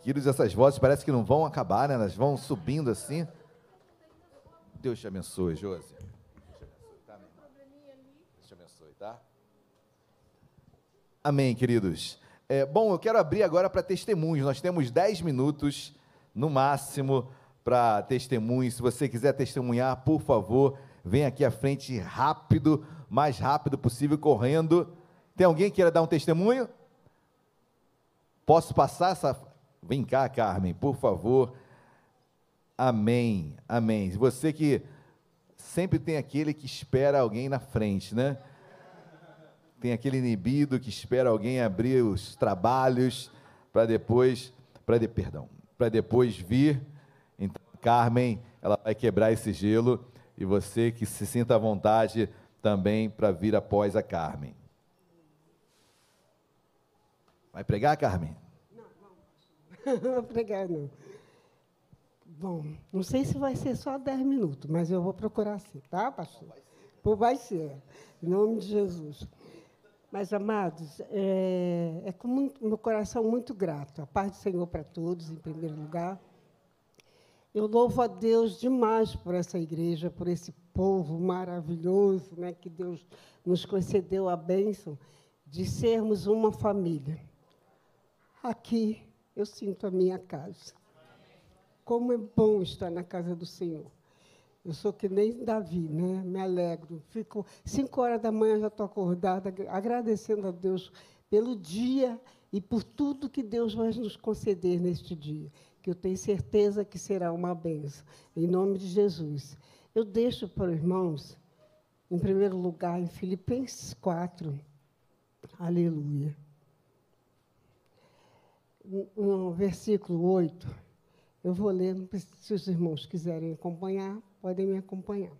Queridos, essas vozes parece que não vão acabar, né? Elas vão subindo assim. Deus te abençoe, Josi. Deus te abençoe, tá? Amém, queridos. É, bom, eu quero abrir agora para testemunhos. Nós temos 10 minutos, no máximo, para testemunhos. Se você quiser testemunhar, por favor, vem aqui à frente rápido, mais rápido possível, correndo. Tem alguém que queira dar um testemunho? Posso passar essa. Vem cá, Carmen, por favor. Amém, amém. Você que sempre tem aquele que espera alguém na frente, né? Tem aquele inibido que espera alguém abrir os trabalhos para depois, para de, perdão, para depois vir. Então, Carmen, ela vai quebrar esse gelo e você que se sinta à vontade também para vir após a Carmen. Vai pregar, Carmen? Não vou pregar, não. Bom, não sei se vai ser só 10 minutos, mas eu vou procurar sim, tá, pastor? Por vai ser, em nome de Jesus. Mas, amados, é, é com muito, meu coração muito grato. A paz do Senhor para todos, em primeiro lugar. Eu louvo a Deus demais por essa igreja, por esse povo maravilhoso, né, que Deus nos concedeu a bênção de sermos uma família. Aqui eu sinto a minha casa. Como é bom estar na casa do Senhor. Eu sou que nem Davi, né? Me alegro. Fico cinco horas da manhã já estou acordada, agradecendo a Deus pelo dia e por tudo que Deus vai nos conceder neste dia, que eu tenho certeza que será uma benção. Em nome de Jesus. Eu deixo para os irmãos, em primeiro lugar, em Filipenses 4. Aleluia. No versículo 8, eu vou ler, se os irmãos quiserem acompanhar, podem me acompanhar.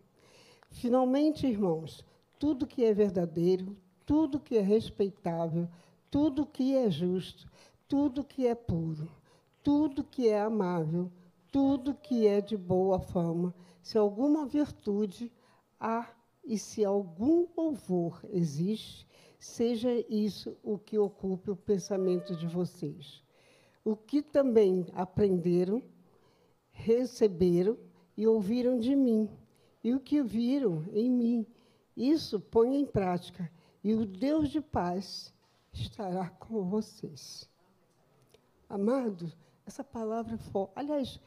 Finalmente, irmãos, tudo que é verdadeiro, tudo que é respeitável, tudo que é justo, tudo que é puro, tudo que é amável, tudo que é de boa fama, se alguma virtude há e se algum louvor existe, seja isso o que ocupe o pensamento de vocês. O que também aprenderam, receberam e ouviram de mim, e o que viram em mim, isso põe em prática, e o Deus de paz estará com vocês. Amados, essa palavra é forte. Aliás,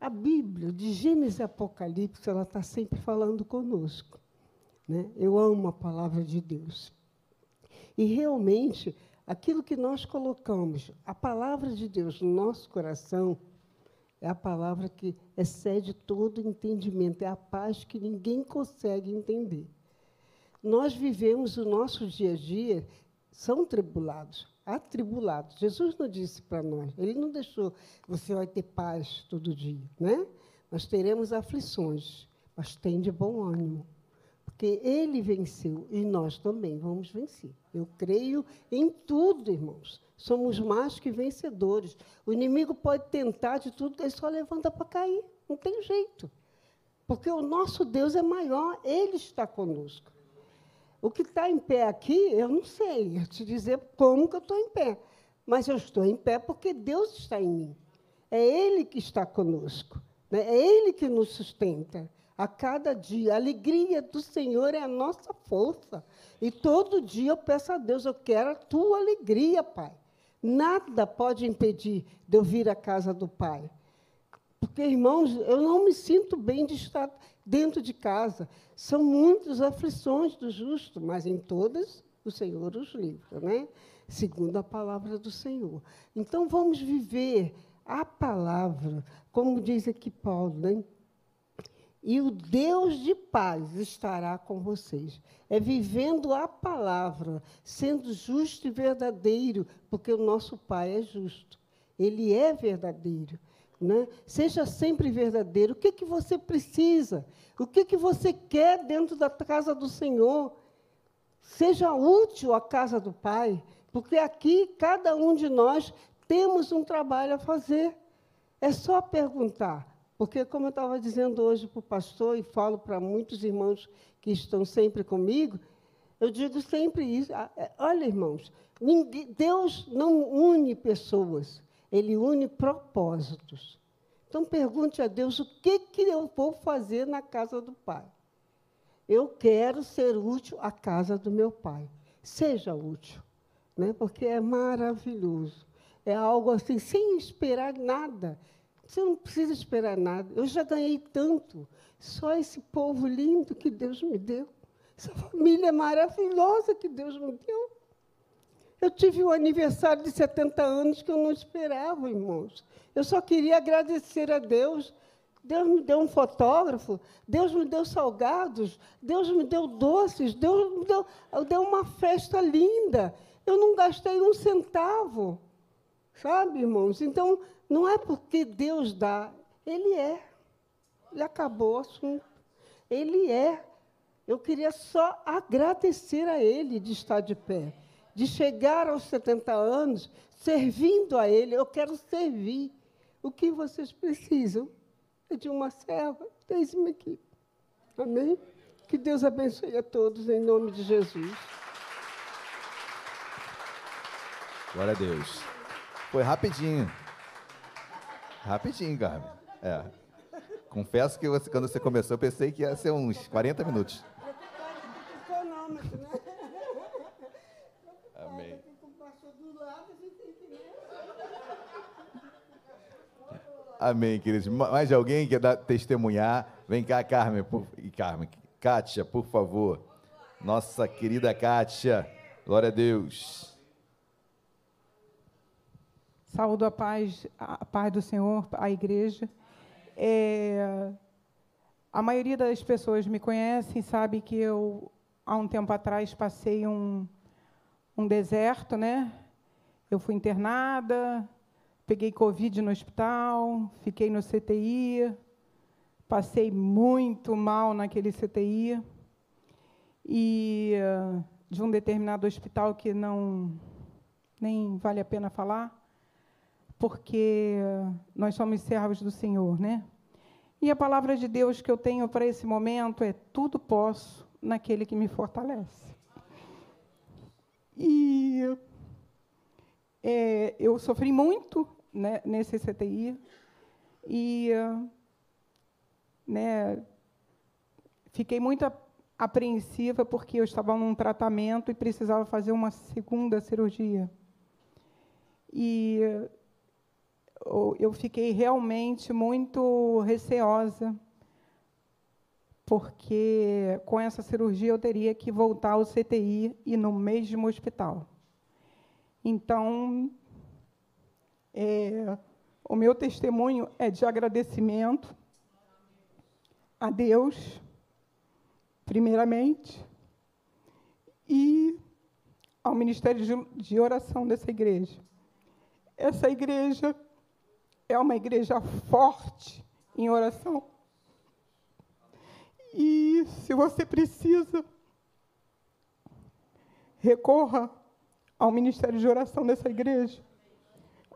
a Bíblia, de Gênesis e Apocalipse, ela está sempre falando conosco. Né? Eu amo a palavra de Deus. E realmente, aquilo que nós colocamos, a palavra de Deus no nosso coração, é a palavra que excede todo entendimento, é a paz que ninguém consegue entender. Nós vivemos o nosso dia a dia são tribulados, atribulados. Jesus não disse para nós, ele não deixou, você vai ter paz todo dia, né? Nós teremos aflições, mas tem de bom ânimo, porque ele venceu e nós também vamos vencer. Eu creio em tudo, irmãos. Somos mais que vencedores. O inimigo pode tentar de tudo, ele só levanta para cair, não tem jeito. Porque o nosso Deus é maior, ele está conosco. O que está em pé aqui, eu não sei te dizer como que eu estou em pé. Mas eu estou em pé porque Deus está em mim. É Ele que está conosco. Né? É Ele que nos sustenta. A cada dia, a alegria do Senhor é a nossa força. E todo dia eu peço a Deus, eu quero a tua alegria, Pai. Nada pode impedir de eu vir à casa do Pai. Porque, irmãos, eu não me sinto bem de estar dentro de casa. São muitas aflições do justo, mas em todas o Senhor os livra, né? segundo a palavra do Senhor. Então, vamos viver a palavra, como diz aqui Paulo, né? E o Deus de paz estará com vocês. É vivendo a palavra, sendo justo e verdadeiro, porque o nosso Pai é justo. Ele é verdadeiro. Né? Seja sempre verdadeiro. O que, que você precisa? O que, que você quer dentro da casa do Senhor? Seja útil à casa do Pai, porque aqui cada um de nós temos um trabalho a fazer. É só perguntar. Porque, como eu estava dizendo hoje para o pastor, e falo para muitos irmãos que estão sempre comigo, eu digo sempre isso. É, olha, irmãos, Deus não une pessoas, ele une propósitos. Então pergunte a Deus o que, que eu vou fazer na casa do Pai. Eu quero ser útil à casa do meu Pai. Seja útil, né? porque é maravilhoso. É algo assim, sem esperar nada. Você não precisa esperar nada. Eu já ganhei tanto. Só esse povo lindo que Deus me deu. Essa família maravilhosa que Deus me deu. Eu tive um aniversário de 70 anos que eu não esperava, irmãos. Eu só queria agradecer a Deus. Deus me deu um fotógrafo, Deus me deu salgados, Deus me deu doces, Deus me deu, deu uma festa linda. Eu não gastei um centavo. Sabe, irmãos? Então, não é porque Deus dá, Ele é. E acabou o assunto. Ele é. Eu queria só agradecer a Ele de estar de pé de chegar aos 70 anos servindo a Ele. Eu quero servir. O que vocês precisam é de uma serva. Eis-me aqui. Amém? Que Deus abençoe a todos em nome de Jesus. Glória a Deus. Foi rapidinho. Rapidinho, Gabi. É. Confesso que você, quando você começou, eu pensei que ia ser uns 40 minutos. Amém, queridos. Ma- Mais alguém quer dar, testemunhar? Vem cá, Carmen. Por, e Carmen. Kátia, por favor. Nossa querida Kátia. Glória a Deus. Saúdo a paz, a paz do Senhor, a igreja. É, a maioria das pessoas me conhecem, sabe que eu, há um tempo atrás, passei um, um deserto, né? Eu fui internada, peguei Covid no hospital, fiquei no CTI, passei muito mal naquele CTI. E de um determinado hospital que não nem vale a pena falar, porque nós somos servos do Senhor, né? E a palavra de Deus que eu tenho para esse momento é: tudo posso naquele que me fortalece. E é, eu sofri muito né, nesse CTI e né, fiquei muito apreensiva porque eu estava num tratamento e precisava fazer uma segunda cirurgia. E eu- fiquei realmente muito receosa, porque com essa cirurgia eu teria que voltar ao CTI e no mesmo hospital. Então, é, o meu testemunho é de agradecimento a Deus, primeiramente, e ao Ministério de Oração dessa igreja. Essa igreja é uma igreja forte em oração. E se você precisa, recorra ao Ministério de Oração dessa igreja,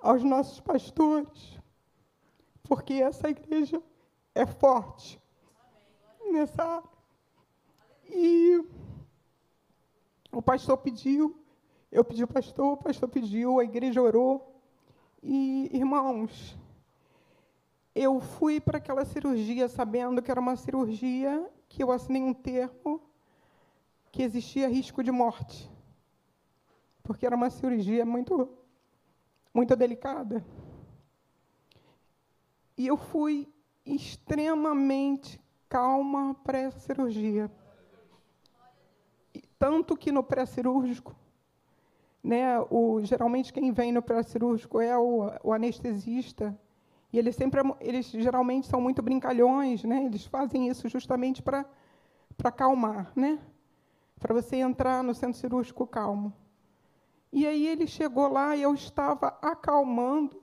aos nossos pastores, porque essa igreja é forte nessa área. E o pastor pediu, eu pedi ao pastor, o pastor pediu, a igreja orou. E, irmãos, eu fui para aquela cirurgia sabendo que era uma cirurgia que eu assinei um termo que existia risco de morte. Porque era uma cirurgia muito, muito delicada. E eu fui extremamente calma para essa cirurgia. E tanto que no pré-cirúrgico, né, o, geralmente quem vem no pré-cirúrgico é o, o anestesista, e eles sempre, eles geralmente são muito brincalhões, né? Eles fazem isso justamente para para acalmar, né? Para você entrar no centro cirúrgico calmo. E aí ele chegou lá e eu estava acalmando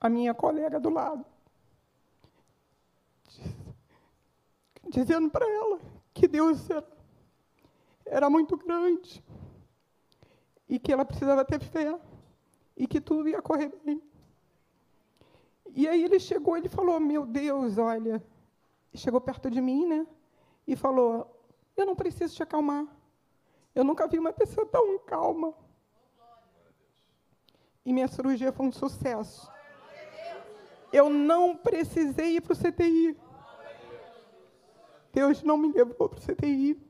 a minha colega do lado, dizendo para ela que Deus era, era muito grande e que ela precisava ter fé e que tudo ia correr bem. E aí ele chegou, ele falou: Meu Deus, olha. Chegou perto de mim, né? E falou: Eu não preciso te acalmar. Eu nunca vi uma pessoa tão calma. E minha cirurgia foi um sucesso. Eu não precisei ir para o CTI. Deus não me levou para o CTI.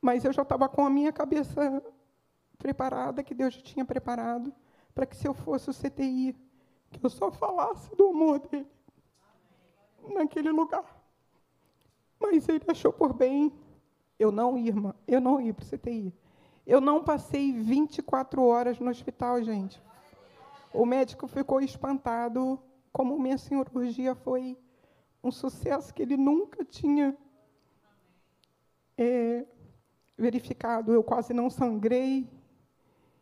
Mas eu já estava com a minha cabeça preparada, que Deus já tinha preparado, para que se eu fosse o CTI, que eu só falasse do amor dele naquele lugar. Mas ele achou por bem eu não ir, irmã, eu não ir para o CTI. Eu não passei 24 horas no hospital, gente. O médico ficou espantado como minha cirurgia foi um sucesso que ele nunca tinha é, verificado. Eu quase não sangrei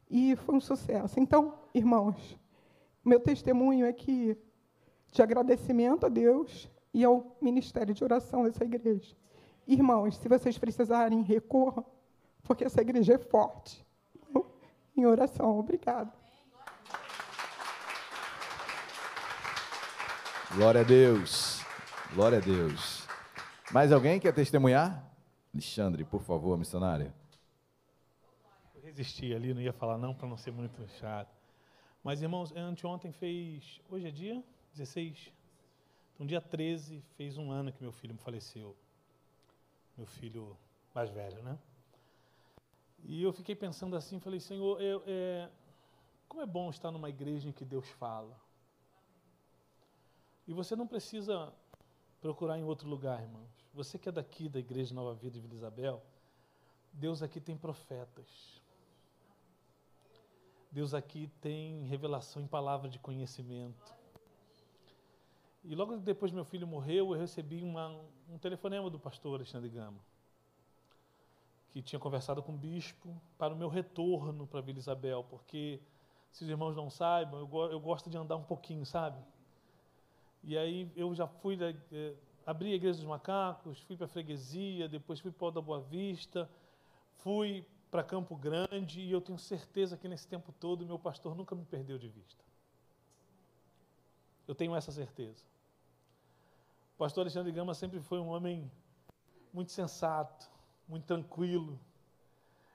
e foi um sucesso. Então, irmãos, meu testemunho é que de agradecimento a Deus e ao ministério de oração dessa igreja. Irmãos, se vocês precisarem, recorram, porque essa igreja é forte em oração. Obrigada. Glória a Deus. Glória a Deus. Mais alguém quer testemunhar? Alexandre, por favor, missionário. Eu resisti ali, não ia falar não para não ser muito chato. Mas, irmãos, anteontem fez. Hoje é dia 16? Então, dia 13 fez um ano que meu filho faleceu. Meu filho mais velho, né? E eu fiquei pensando assim, falei, Senhor, eu, é, como é bom estar numa igreja em que Deus fala. E você não precisa procurar em outro lugar, irmãos. Você que é daqui da Igreja Nova Vida de Vila Isabel, Deus aqui tem profetas. Deus aqui tem revelação em palavra de conhecimento. E logo depois meu filho morreu, eu recebi uma, um telefonema do pastor Alexandre Gama, que tinha conversado com o bispo para o meu retorno para Vila Isabel, porque, se os irmãos não saibam, eu, eu gosto de andar um pouquinho, sabe? E aí eu já fui, eh, abri a Igreja dos Macacos, fui para a Freguesia, depois fui para o da Boa Vista, fui para Campo Grande, e eu tenho certeza que nesse tempo todo meu pastor nunca me perdeu de vista. Eu tenho essa certeza. O pastor Alexandre Gama sempre foi um homem muito sensato, muito tranquilo.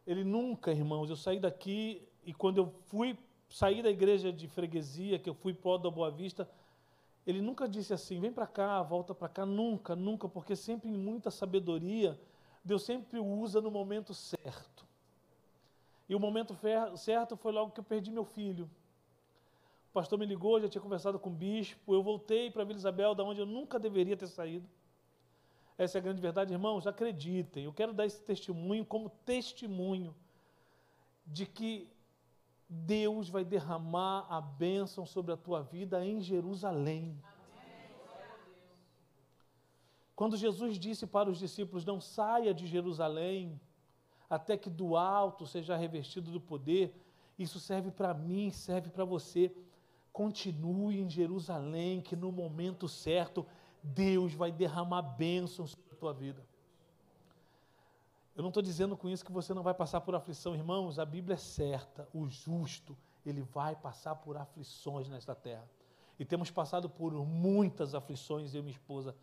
Ele nunca, irmãos, eu saí daqui e quando eu fui sair da igreja de freguesia, que eu fui pó da Boa Vista, ele nunca disse assim: vem para cá, volta para cá, nunca, nunca, porque sempre em muita sabedoria, Deus sempre usa no momento certo. E o momento certo foi logo que eu perdi meu filho. O pastor me ligou, já tinha conversado com o bispo. Eu voltei para Vila Isabel, da onde eu nunca deveria ter saído. Essa é a grande verdade, irmãos. Acreditem, eu quero dar esse testemunho como testemunho de que Deus vai derramar a bênção sobre a tua vida em Jerusalém. Quando Jesus disse para os discípulos: Não saia de Jerusalém, até que do alto seja revestido do poder, isso serve para mim, serve para você. Continue em Jerusalém, que no momento certo Deus vai derramar bênçãos sobre a tua vida. Eu não estou dizendo com isso que você não vai passar por aflição, irmãos. A Bíblia é certa. O justo, ele vai passar por aflições nesta terra. E temos passado por muitas aflições, eu e minha esposa.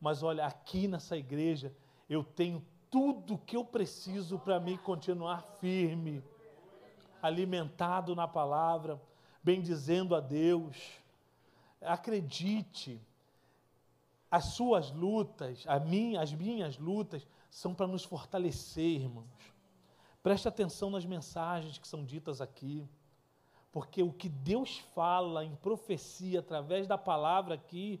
Mas olha, aqui nessa igreja, eu tenho tudo que eu preciso para me continuar firme, alimentado na palavra bendizendo a Deus. Acredite, as suas lutas, a minha, as minhas lutas, são para nos fortalecer, irmãos. Preste atenção nas mensagens que são ditas aqui, porque o que Deus fala em profecia através da palavra aqui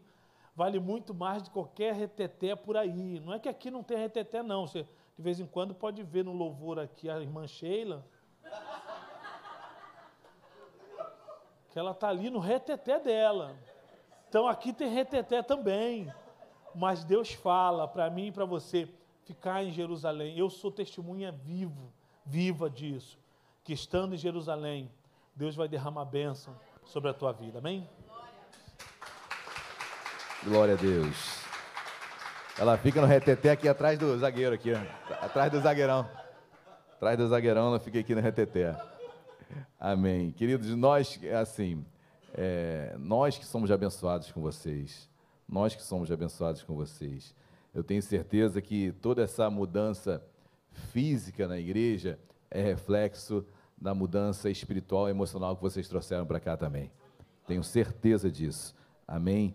vale muito mais de qualquer reteté por aí. Não é que aqui não tem reteté, não. Você de vez em quando pode ver no louvor aqui a irmã Sheila que ela está ali no reteté dela. Então aqui tem reteté também. Mas Deus fala para mim e para você ficar em Jerusalém. Eu sou testemunha vivo, viva disso. Que estando em Jerusalém, Deus vai derramar bênção sobre a tua vida. Amém? Glória a Deus. Ela fica no reteté aqui atrás do zagueiro aqui, ó. atrás do zagueirão. Atrás do zagueirão, ela fica aqui no reteté. Amém. Queridos, nós, assim, é, nós que somos abençoados com vocês, nós que somos abençoados com vocês, eu tenho certeza que toda essa mudança física na igreja é reflexo da mudança espiritual e emocional que vocês trouxeram para cá também. Tenho certeza disso. Amém?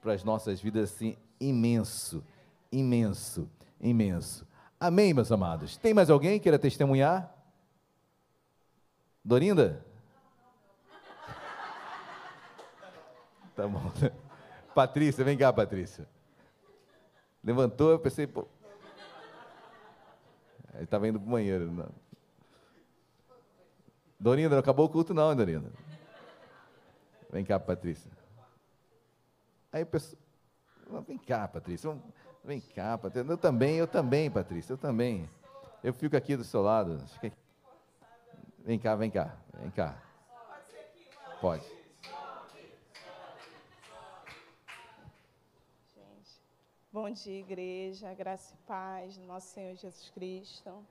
para as nossas vidas, assim, imenso, imenso, imenso. Amém, meus amados? Tem mais alguém que queira testemunhar? Dorinda? Tá bom. Patrícia, vem cá, Patrícia. Levantou, eu pensei, pô. Ele estava indo para o banheiro. Não. Dorinda, não acabou o culto não, Dorinda. Vem cá, Patrícia. Aí o pessoal, vem cá, Patrícia. Vem cá, Patrícia. Eu também, eu também, Patrícia, eu também. Eu fico aqui do seu lado. Vem cá, vem cá, vem cá. Pode. Bom dia, igreja, graça e paz do nosso Senhor Jesus Cristo.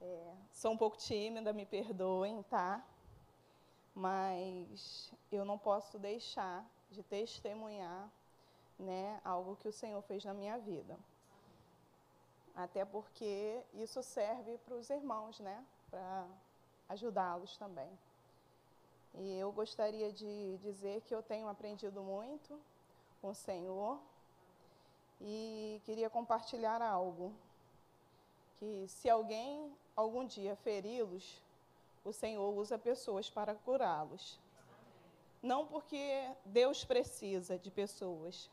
É, sou um pouco tímida, me perdoem, tá? Mas eu não posso deixar de testemunhar né, algo que o Senhor fez na minha vida. Até porque isso serve para os irmãos, né, para ajudá-los também. E eu gostaria de dizer que eu tenho aprendido muito com o Senhor e queria compartilhar algo. Que se alguém algum dia feri-los, o Senhor usa pessoas para curá-los. Não porque Deus precisa de pessoas,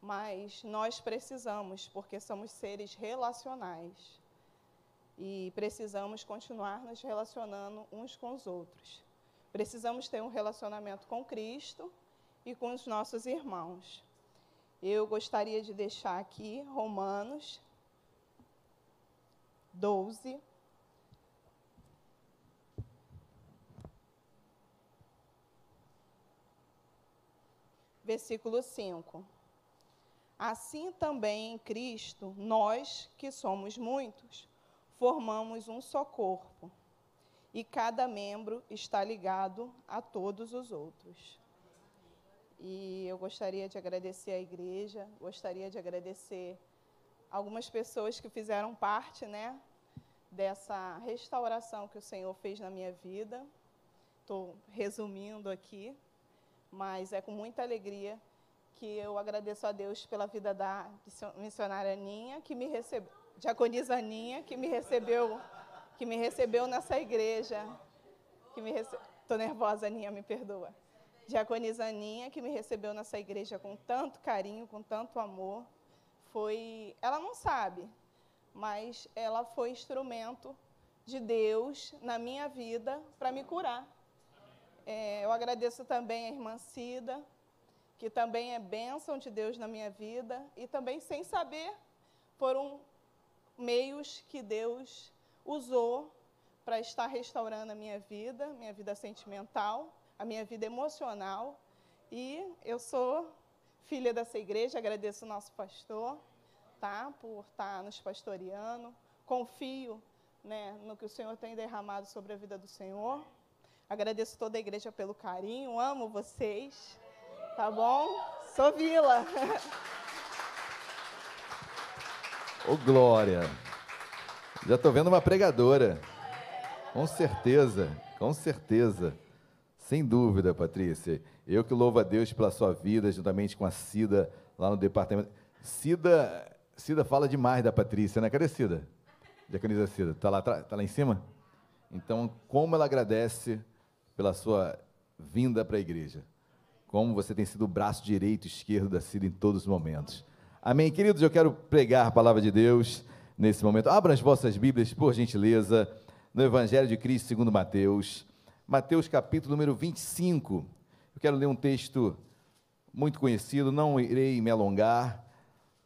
mas nós precisamos, porque somos seres relacionais. E precisamos continuar nos relacionando uns com os outros. Precisamos ter um relacionamento com Cristo e com os nossos irmãos. Eu gostaria de deixar aqui Romanos 12, versículo 5. Assim também em Cristo, nós, que somos muitos, formamos um só corpo, e cada membro está ligado a todos os outros. E eu gostaria de agradecer à igreja, gostaria de agradecer algumas pessoas que fizeram parte, né, dessa restauração que o Senhor fez na minha vida. Estou resumindo aqui, mas é com muita alegria que eu agradeço a Deus pela vida da missionária Aninha, que me recebeu, diaconisa Aninha, que me recebeu, que me recebeu nessa igreja, que me rece... Tô nervosa, Aninha, me perdoa. Diaconisa Aninha, que me recebeu nessa igreja com tanto carinho, com tanto amor, foi, ela não sabe, mas ela foi instrumento de Deus na minha vida para me curar. É, eu agradeço também a irmã Cida, que também é bênção de Deus na minha vida, e também, sem saber, foram meios que Deus usou para estar restaurando a minha vida, minha vida sentimental, a minha vida emocional. E eu sou filha dessa igreja, agradeço o nosso pastor, tá, por estar nos pastoreando. Confio, né, no que o Senhor tem derramado sobre a vida do Senhor. Agradeço toda a igreja pelo carinho, amo vocês. Tá bom? Sou Vila. Ô, Glória. Já estou vendo uma pregadora. Com certeza, com certeza. Sem dúvida, Patrícia. Eu que louvo a Deus pela sua vida, juntamente com a Cida, lá no departamento. Cida, Cida fala demais da Patrícia, né? Cadê Cida? Diaconisa Cida. Está lá, tá lá em cima? Então, como ela agradece pela sua vinda para a igreja. Como você tem sido o braço direito e esquerdo da Cida em todos os momentos. Amém, queridos? Eu quero pregar a palavra de Deus nesse momento. Abram as vossas Bíblias, por gentileza, no Evangelho de Cristo segundo Mateus. Mateus capítulo número 25. Eu quero ler um texto muito conhecido, não irei me alongar,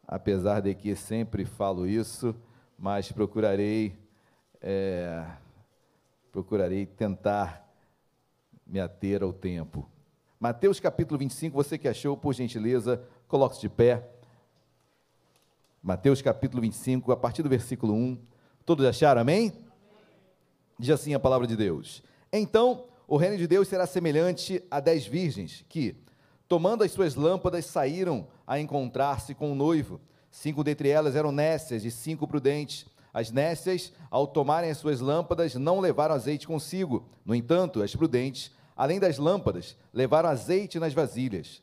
apesar de que sempre falo isso, mas procurarei, é, procurarei tentar me ater ao tempo. Mateus capítulo 25, você que achou, por gentileza, coloque-se de pé. Mateus capítulo 25, a partir do versículo 1. Todos acharam, amém? Diz assim a palavra de Deus: Então o reino de Deus será semelhante a dez virgens que, tomando as suas lâmpadas, saíram a encontrar-se com o noivo. Cinco dentre elas eram nécias e cinco prudentes. As nécias, ao tomarem as suas lâmpadas, não levaram azeite consigo. No entanto, as prudentes, além das lâmpadas, levaram azeite nas vasilhas.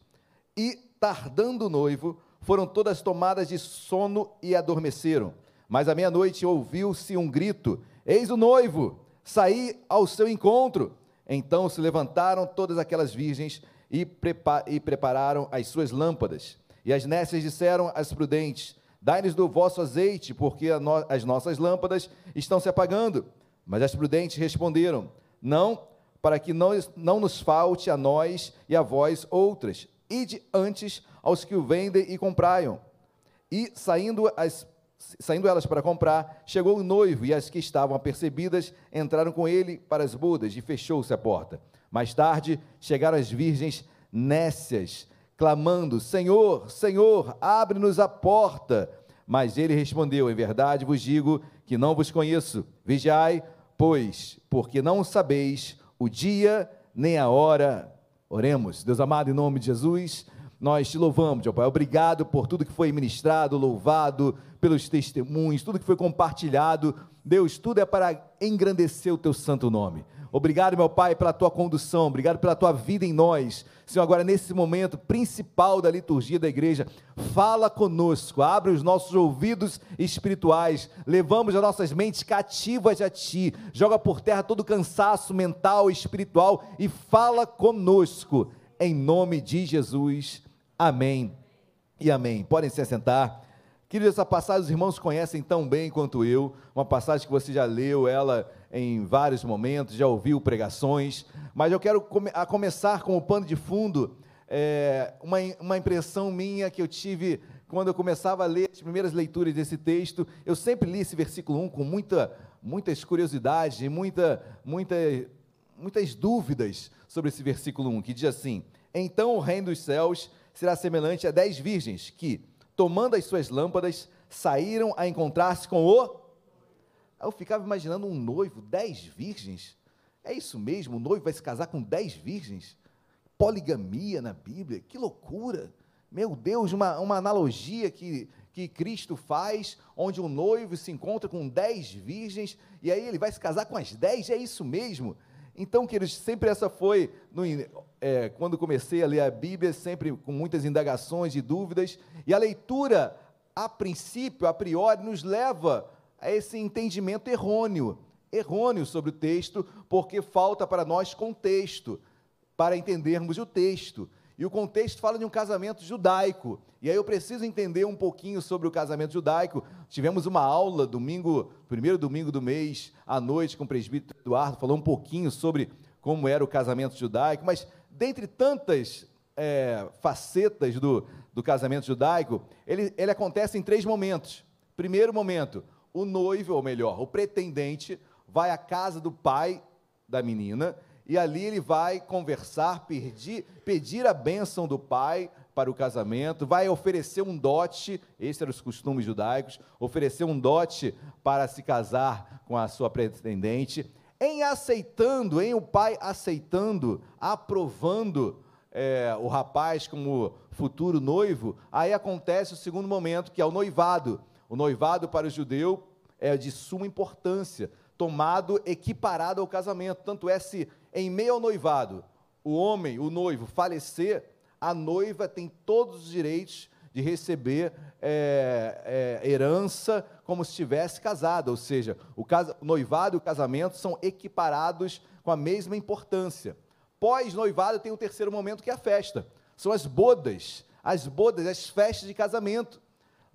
E, tardando o noivo, foram todas tomadas de sono e adormeceram. Mas à meia-noite ouviu-se um grito: Eis o noivo, saí ao seu encontro. Então se levantaram todas aquelas virgens e, prepa e prepararam as suas lâmpadas. E as nécias disseram às prudentes: Dai-nos do vosso azeite, porque no as nossas lâmpadas estão se apagando. Mas as prudentes responderam: Não, para que não, não nos falte a nós e a vós outras. Ide antes aos que o vendem e compraiam. E saindo, as, saindo elas para comprar, chegou o noivo, e as que estavam apercebidas entraram com ele para as bodas, e fechou-se a porta. Mais tarde chegaram as virgens nécias, clamando: Senhor, Senhor, abre-nos a porta. Mas ele respondeu: Em verdade vos digo que não vos conheço. Vigiai, pois, porque não sabeis o dia nem a hora. Oremos. Deus amado, em nome de Jesus, Nós te louvamos, ó Pai. Obrigado por tudo que foi ministrado, louvado, pelos testemunhos, tudo que foi compartilhado. Deus, tudo é para engrandecer o teu santo nome. Obrigado, meu Pai, pela tua condução, obrigado pela tua vida em nós. Senhor, agora nesse momento principal da liturgia da igreja, fala conosco, abre os nossos ouvidos espirituais, levamos as nossas mentes cativas a ti, joga por terra todo cansaço mental e espiritual e fala conosco, em nome de Jesus. Amém e amém. Podem se assentar. Queridos, essa passagem os irmãos conhecem tão bem quanto eu, uma passagem que você já leu ela em vários momentos, já ouviu pregações, mas eu quero come a começar com o pano de fundo, é, uma, uma impressão minha que eu tive quando eu começava a ler as primeiras leituras desse texto. Eu sempre li esse versículo 1 com muita, muitas curiosidades e muita, muita, muitas dúvidas sobre esse versículo 1, que diz assim: Então o reino dos céus será semelhante a dez virgens que, tomando as suas lâmpadas, saíram a encontrar-se com o eu ficava imaginando um noivo, dez virgens. É isso mesmo? O noivo vai se casar com dez virgens? Poligamia na Bíblia? Que loucura! Meu Deus, uma, uma analogia que, que Cristo faz, onde o noivo se encontra com dez virgens, e aí ele vai se casar com as dez, é isso mesmo? Então, queridos, sempre essa foi, no, é, quando comecei a ler a Bíblia, sempre com muitas indagações e dúvidas, e a leitura, a princípio, a priori, nos leva a esse entendimento errôneo, errôneo sobre o texto, porque falta para nós contexto, para entendermos o texto. E o contexto fala de um casamento judaico. E aí eu preciso entender um pouquinho sobre o casamento judaico. Tivemos uma aula domingo, primeiro domingo do mês, à noite, com o presbítero Eduardo, falou um pouquinho sobre como era o casamento judaico, mas dentre tantas é, facetas do, do casamento judaico, ele, ele acontece em três momentos. Primeiro momento, o noivo, ou melhor, o pretendente, vai à casa do pai da menina e ali ele vai conversar, pedir, pedir a bênção do pai para o casamento, vai oferecer um dote, esses eram os costumes judaicos, oferecer um dote para se casar com a sua pretendente. Em aceitando, em o pai aceitando, aprovando é, o rapaz como futuro noivo, aí acontece o segundo momento, que é o noivado. O noivado para o judeu é de suma importância, tomado equiparado ao casamento. Tanto é se em meio ao noivado o homem, o noivo, falecer, a noiva tem todos os direitos de receber é, é, herança como se estivesse casada, ou seja, o, o noivado e o casamento são equiparados com a mesma importância. Pós-noivado tem o terceiro momento que é a festa, são as bodas, as bodas, as festas de casamento.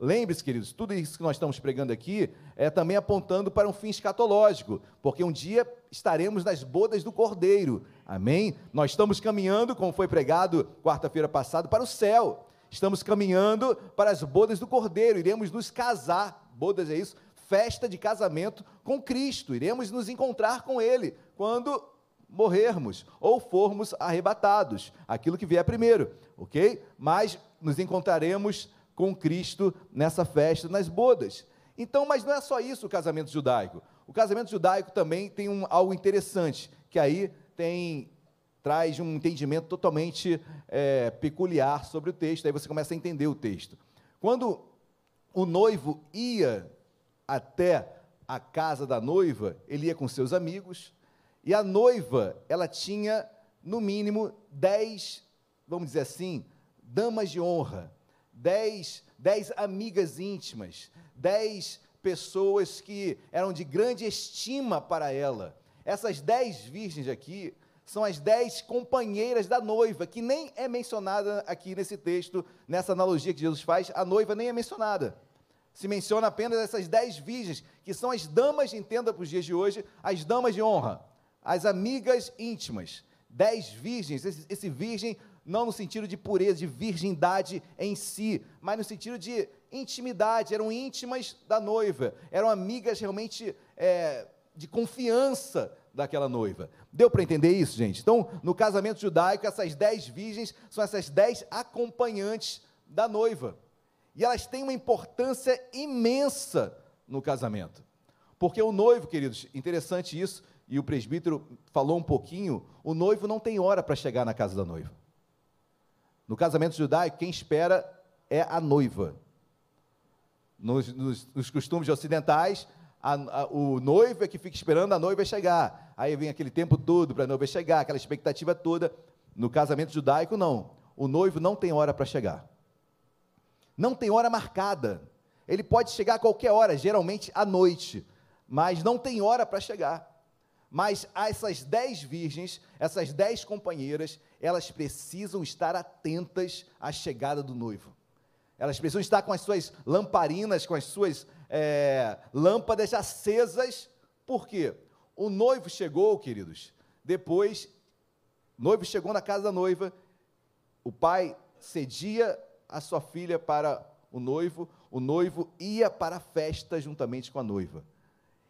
Lembre-se, queridos, tudo isso que nós estamos pregando aqui é também apontando para um fim escatológico, porque um dia estaremos nas bodas do Cordeiro, amém? Nós estamos caminhando, como foi pregado quarta-feira passada, para o céu, estamos caminhando para as bodas do Cordeiro, iremos nos casar, bodas é isso, festa de casamento com Cristo, iremos nos encontrar com Ele quando morrermos ou formos arrebatados, aquilo que vier primeiro, ok? Mas nos encontraremos com Cristo nessa festa, nas bodas. Então, mas não é só isso o casamento judaico. O casamento judaico também tem um, algo interessante, que aí tem traz um entendimento totalmente é, peculiar sobre o texto, aí você começa a entender o texto. Quando o noivo ia até a casa da noiva, ele ia com seus amigos, e a noiva, ela tinha, no mínimo, dez, vamos dizer assim, damas de honra, dez, dez amigas íntimas, dez pessoas que eram de grande estima para ela. Essas dez virgens aqui são as dez companheiras da noiva, que nem é mencionada aqui nesse texto, nessa analogia que Jesus faz, a noiva nem é mencionada. Se menciona apenas essas dez virgens, que são as damas, entenda para os dias de hoje, as damas de honra, as amigas íntimas. Dez virgens, esse, esse virgem não no sentido de pureza, de virgindade em si, mas no sentido de intimidade, eram íntimas da noiva, eram amigas realmente é, de confiança daquela noiva. Deu para entender isso, gente? Então, no casamento judaico, essas dez virgens são essas dez acompanhantes da noiva. E elas têm uma importância imensa no casamento. Porque o noivo, queridos, interessante isso, e o presbítero falou um pouquinho, o noivo não tem hora para chegar na casa da noiva. No casamento judaico, quem espera é a noiva. Nos, nos, nos costumes ocidentais, a, a, o noivo é que fica esperando a noiva chegar. Aí vem aquele tempo todo para a noiva chegar, aquela expectativa toda. No casamento judaico, não. O noivo não tem hora para chegar. Não tem hora marcada. Ele pode chegar a qualquer hora, geralmente à noite, mas não tem hora para chegar. Mas essas dez virgens, essas dez companheiras, elas precisam estar atentas à chegada do noivo. Elas precisam estar com as suas lamparinas, com as suas é, lâmpadas acesas. Por quê? O noivo chegou, queridos. Depois, o noivo chegou na casa da noiva. O pai cedia a sua filha para o noivo. O noivo ia para a festa juntamente com a noiva.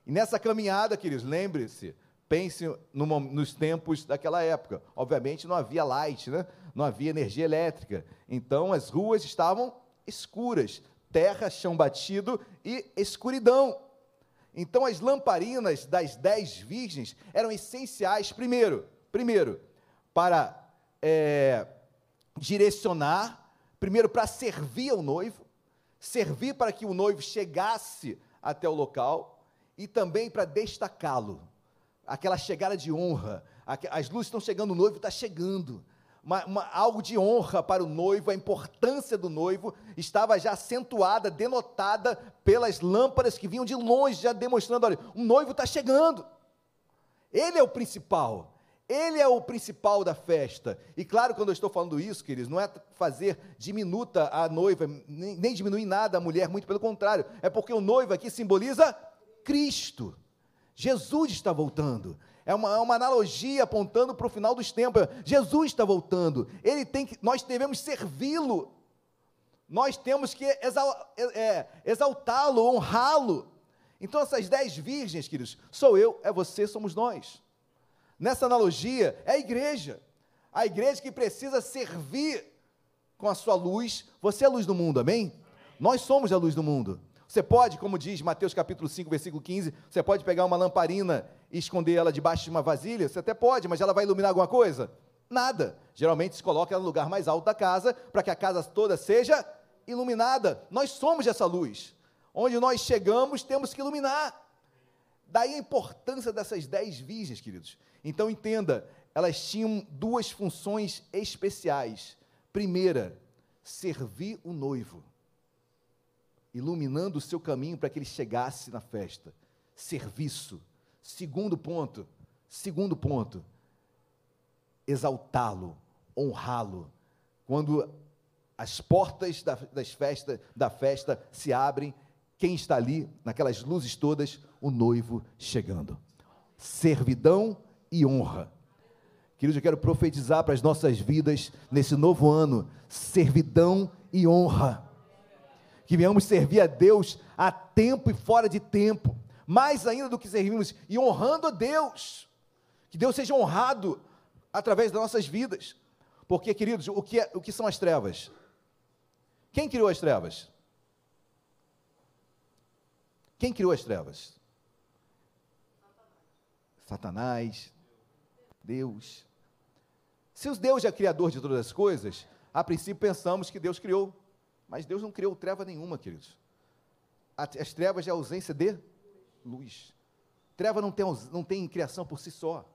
E nessa caminhada, queridos, lembre-se, pense no, nos tempos daquela época. Obviamente não havia light, né? não havia energia elétrica. Então as ruas estavam escuras, terra, chão batido e escuridão. Então as lamparinas das dez virgens eram essenciais, primeiro, primeiro, para é, direcionar, primeiro para servir ao noivo, servir para que o noivo chegasse até o local e também para destacá-lo. Aquela chegada de honra, as luzes estão chegando, o noivo está chegando uma, uma, algo de honra para o noivo, a importância do noivo estava já acentuada, denotada pelas lâmpadas que vinham de longe, já demonstrando: olha, um noivo está chegando. Ele é o principal. Ele é o principal da festa. E claro, quando eu estou falando isso, queridos, não é fazer diminuta a noiva, nem, nem diminuir nada a mulher, muito pelo contrário. É porque o noivo aqui simboliza Cristo. Jesus está voltando é uma, é uma analogia apontando para o final dos tempos. Jesus está voltando. Ele tem que, nós devemos servi-lo. Nós temos que é, é, exaltá-lo, honrá-lo. Então, essas dez virgens, queridos, sou eu, é você, somos nós. Nessa analogia, é a igreja. A igreja que precisa servir com a sua luz. Você é a luz do mundo, amém? Nós somos a luz do mundo. Você pode, como diz Mateus capítulo 5, versículo 15, você pode pegar uma lamparina e esconder ela debaixo de uma vasilha? Você até pode, mas ela vai iluminar alguma coisa? Nada. Geralmente se coloca ela no lugar mais alto da casa, para que a casa toda seja iluminada. Nós somos essa luz. Onde nós chegamos, temos que iluminar. Daí a importância dessas dez virgens, queridos. Então entenda, elas tinham duas funções especiais. Primeira, servir o noivo iluminando o seu caminho para que ele chegasse na festa. Serviço. Segundo ponto, segundo ponto, exaltá-lo, honrá-lo. Quando as portas da, das festa, da festa se abrem, quem está ali, naquelas luzes todas, o noivo chegando. Servidão e honra. Queridos, eu quero profetizar para as nossas vidas nesse novo ano: servidão e honra que venhamos servir a Deus a tempo e fora de tempo, mais ainda do que servimos, e honrando a Deus, que Deus seja honrado através das nossas vidas, porque, queridos, o que, é, o que são as trevas? Quem criou as trevas? Quem criou as trevas? Satanás, Deus. Se os Deus é criador de todas as coisas, a princípio pensamos que Deus criou mas Deus não criou treva nenhuma, queridos. As trevas é a ausência de luz. Treva não tem, não tem criação por si só.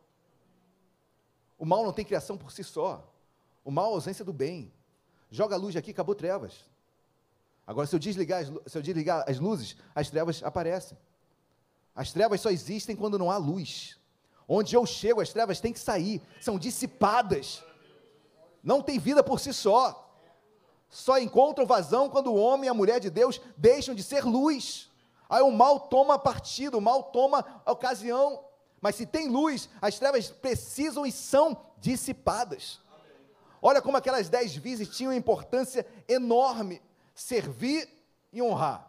O mal não tem criação por si só. O mal é a ausência do bem. Joga a luz aqui, acabou trevas. Agora, se eu, desligar as, se eu desligar as luzes, as trevas aparecem. As trevas só existem quando não há luz. Onde eu chego, as trevas têm que sair, são dissipadas. Não tem vida por si só só encontram vazão quando o homem e a mulher de Deus deixam de ser luz. Aí o mal toma partido, o mal toma ocasião. Mas se tem luz, as trevas precisam e são dissipadas. Olha como aquelas dez virgens tinham importância enorme: servir e honrar.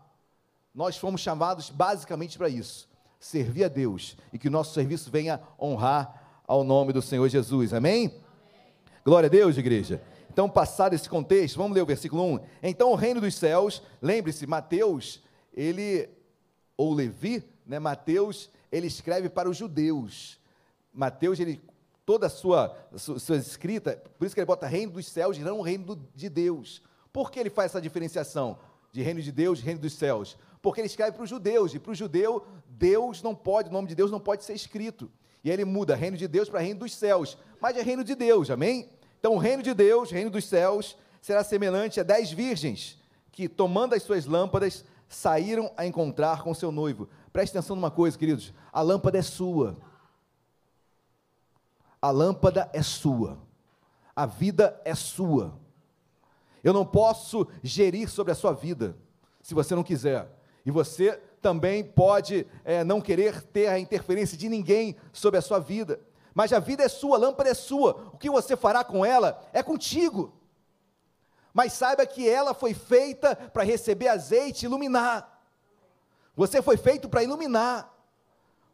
Nós fomos chamados basicamente para isso: servir a Deus e que o nosso serviço venha honrar ao nome do Senhor Jesus. Amém? Amém. Glória a Deus, igreja. Então, passado esse contexto, vamos ler o versículo 1. Então, o reino dos céus, lembre-se, Mateus, ele, ou Levi, né, Mateus, ele escreve para os judeus. Mateus, ele toda a sua, sua, sua escrita, por isso que ele bota reino dos céus e não reino de Deus. Por que ele faz essa diferenciação de reino de Deus e reino dos céus? Porque ele escreve para os judeus, e para o judeu, Deus não pode, o nome de Deus não pode ser escrito. E aí ele muda reino de Deus para reino dos céus, mas é reino de Deus, amém? Então, o reino de Deus, reino dos céus, será semelhante a dez virgens que, tomando as suas lâmpadas, saíram a encontrar com seu noivo. Preste atenção numa coisa, queridos: a lâmpada é sua. A lâmpada é sua. A vida é sua. Eu não posso gerir sobre a sua vida, se você não quiser. E você também pode é, não querer ter a interferência de ninguém sobre a sua vida. Mas a vida é sua, a lâmpada é sua. O que você fará com ela é contigo. Mas saiba que ela foi feita para receber azeite e iluminar. Você foi feito para iluminar.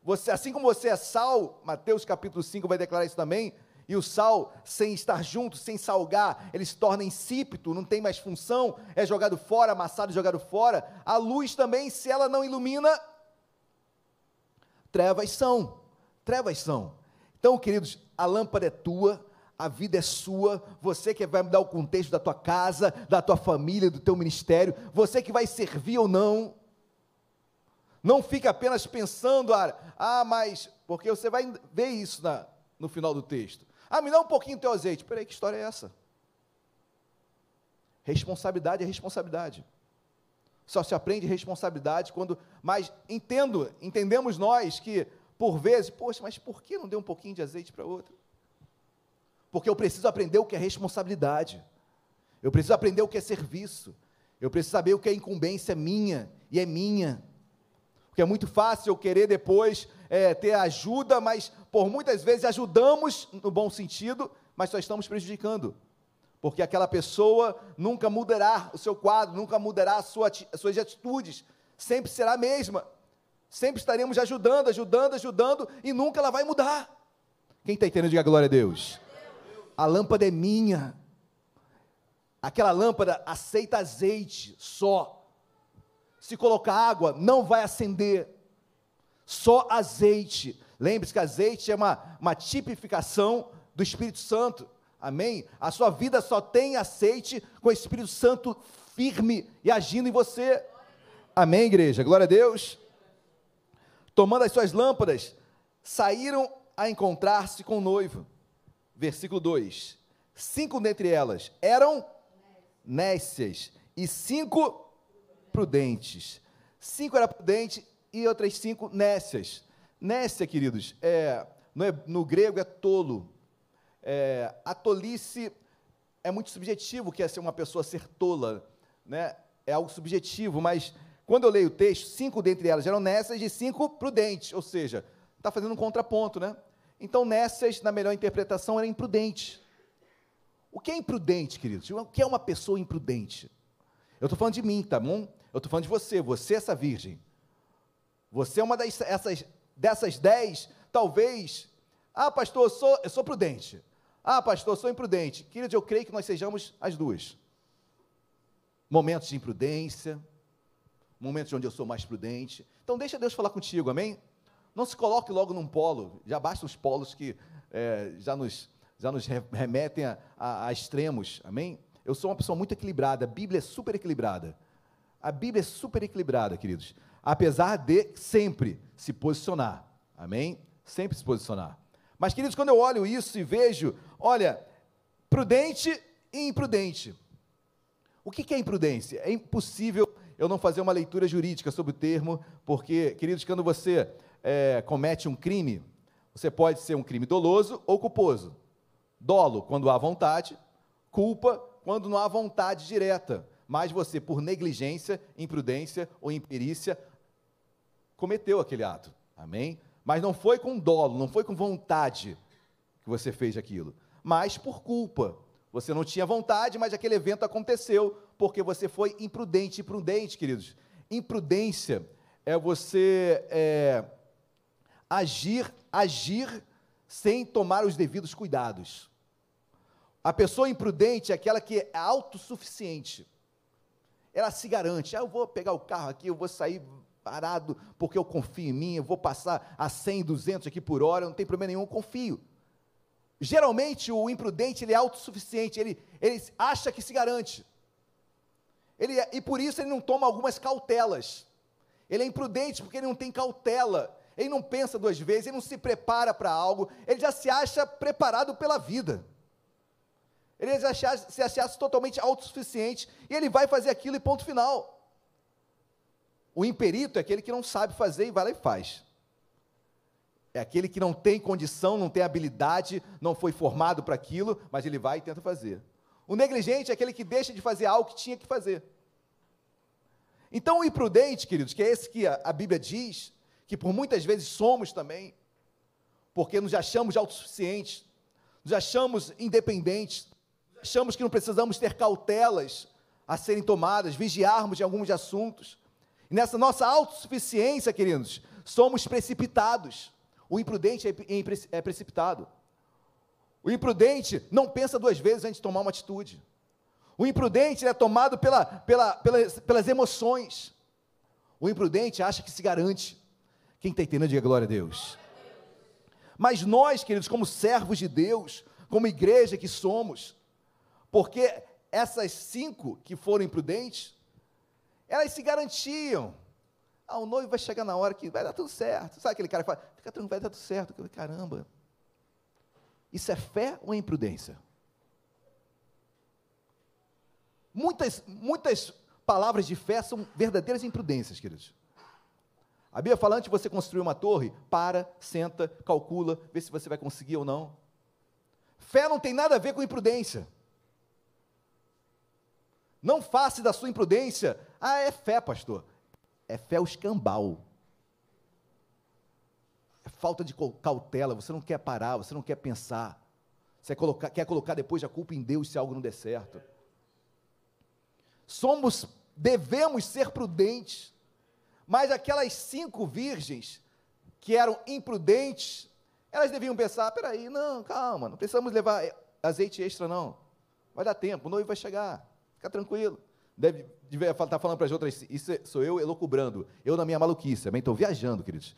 Você, assim como você é sal, Mateus capítulo 5 vai declarar isso também, e o sal, sem estar junto, sem salgar, ele se torna insípido, não tem mais função, é jogado fora, amassado jogado fora. A luz também, se ela não ilumina, trevas são. Trevas são. Então, queridos, a lâmpada é tua, a vida é sua, você que vai mudar o contexto da tua casa, da tua família, do teu ministério, você que vai servir ou não. Não fica apenas pensando, ah, ah mas, porque você vai ver isso na, no final do texto. Ah, me dá um pouquinho do teu azeite. Peraí, que história é essa? Responsabilidade é responsabilidade. Só se aprende responsabilidade quando. Mas entendo, entendemos nós que, por vezes, poxa, mas por que não deu um pouquinho de azeite para outra? Porque eu preciso aprender o que é responsabilidade. Eu preciso aprender o que é serviço. Eu preciso saber o que é incumbência minha e é minha. Porque é muito fácil eu querer depois é, ter ajuda, mas por muitas vezes ajudamos no bom sentido, mas só estamos prejudicando. Porque aquela pessoa nunca mudará o seu quadro, nunca mudará sua, as suas atitudes, sempre será a mesma. Sempre estaremos ajudando, ajudando, ajudando, e nunca ela vai mudar. Quem está entendendo, diga glória a Deus. A lâmpada é minha. Aquela lâmpada aceita azeite só se colocar água, não vai acender. Só azeite. Lembre-se que azeite é uma, uma tipificação do Espírito Santo. Amém? A sua vida só tem azeite com o Espírito Santo firme e agindo em você. Amém, igreja? Glória a Deus. Tomando as suas lâmpadas, saíram a encontrar-se com o noivo. Versículo 2: Cinco dentre elas eram nécias, e cinco prudentes. Cinco era prudente e outras cinco nécias. Nécia, queridos, é, no, no grego é tolo. É, a tolice é muito subjetivo, que é ser uma pessoa ser tola, né? É algo subjetivo, mas quando eu leio o texto, cinco dentre elas eram nécias e cinco prudentes, ou seja, está fazendo um contraponto, né? Então, nécias, na melhor interpretação, era imprudente. O que é imprudente, queridos? O que é uma pessoa imprudente? Eu estou falando de mim, tá bom? Eu estou falando de você, você é essa virgem. Você é uma das, essas, dessas dez, talvez. Ah, pastor, eu sou, eu sou prudente. Ah, pastor, eu sou imprudente. Querido, eu creio que nós sejamos as duas. Momentos de imprudência, momentos onde eu sou mais prudente. Então, deixa Deus falar contigo, amém? Não se coloque logo num polo, já basta os polos que é, já, nos, já nos remetem a, a, a extremos, amém? Eu sou uma pessoa muito equilibrada, a Bíblia é super equilibrada. A Bíblia é super equilibrada, queridos. Apesar de sempre se posicionar. Amém? Sempre se posicionar. Mas, queridos, quando eu olho isso e vejo, olha, prudente e imprudente. O que é imprudência? É impossível eu não fazer uma leitura jurídica sobre o termo, porque, queridos, quando você é, comete um crime, você pode ser um crime doloso ou culposo. Dolo, quando há vontade, culpa, quando não há vontade direta mas você, por negligência, imprudência ou imperícia, cometeu aquele ato. Amém? Mas não foi com dolo, não foi com vontade que você fez aquilo, mas por culpa. Você não tinha vontade, mas aquele evento aconteceu porque você foi imprudente. Imprudente, queridos. Imprudência é você é, agir, agir sem tomar os devidos cuidados. A pessoa imprudente é aquela que é autossuficiente ela se garante, ah, eu vou pegar o carro aqui, eu vou sair parado porque eu confio em mim, eu vou passar a 100, 200 aqui por hora, não tem problema nenhum, eu confio. geralmente o imprudente ele é autossuficiente, ele, ele acha que se garante. Ele, é, e por isso ele não toma algumas cautelas. Ele é imprudente porque ele não tem cautela. Ele não pensa duas vezes, ele não se prepara para algo, ele já se acha preparado pela vida. Ele já se acha, se acha totalmente autossuficiente e ele vai fazer aquilo e ponto final. O imperito é aquele que não sabe fazer e vai lá e faz. É aquele que não tem condição, não tem habilidade, não foi formado para aquilo, mas ele vai e tenta fazer. O negligente é aquele que deixa de fazer algo que tinha que fazer. Então, o imprudente, queridos, que é esse que a, a Bíblia diz, que por muitas vezes somos também, porque nos achamos autossuficientes, nos achamos independentes, achamos que não precisamos ter cautelas a serem tomadas, vigiarmos em alguns assuntos. E nessa nossa autossuficiência, queridos, somos precipitados. O imprudente é, é precipitado. O imprudente não pensa duas vezes antes de tomar uma atitude. O imprudente é tomado pela, pela, pelas, pelas emoções. O imprudente acha que se garante. Quem está entendendo, diga glória a Deus. Mas nós, queridos, como servos de Deus, como igreja que somos, porque essas cinco que foram imprudentes, elas se garantiam. Ah, o noivo vai chegar na hora que vai dar tudo certo. Sabe aquele cara que fala, fica tranquilo, vai dar tudo certo. Caramba. Isso é fé ou é imprudência? Muitas, muitas palavras de fé são verdadeiras imprudências, queridos. A Bíblia fala antes de você construir uma torre, para, senta, calcula, vê se você vai conseguir ou não. Fé não tem nada a ver com imprudência. Não faça da sua imprudência, ah, é fé, pastor. É fé o escambau. É falta de cautela, você não quer parar, você não quer pensar. Você quer colocar, quer colocar depois a culpa em Deus se algo não der certo. Somos, devemos ser prudentes. Mas aquelas cinco virgens que eram imprudentes, elas deviam pensar: peraí, não, calma, não precisamos levar azeite extra, não. Vai dar tempo, o noivo vai chegar. Fica tranquilo. Deve, deve estar tá falando para as outras, isso é, sou eu elocubrando. Eu na minha maluquice, também estou viajando, queridos.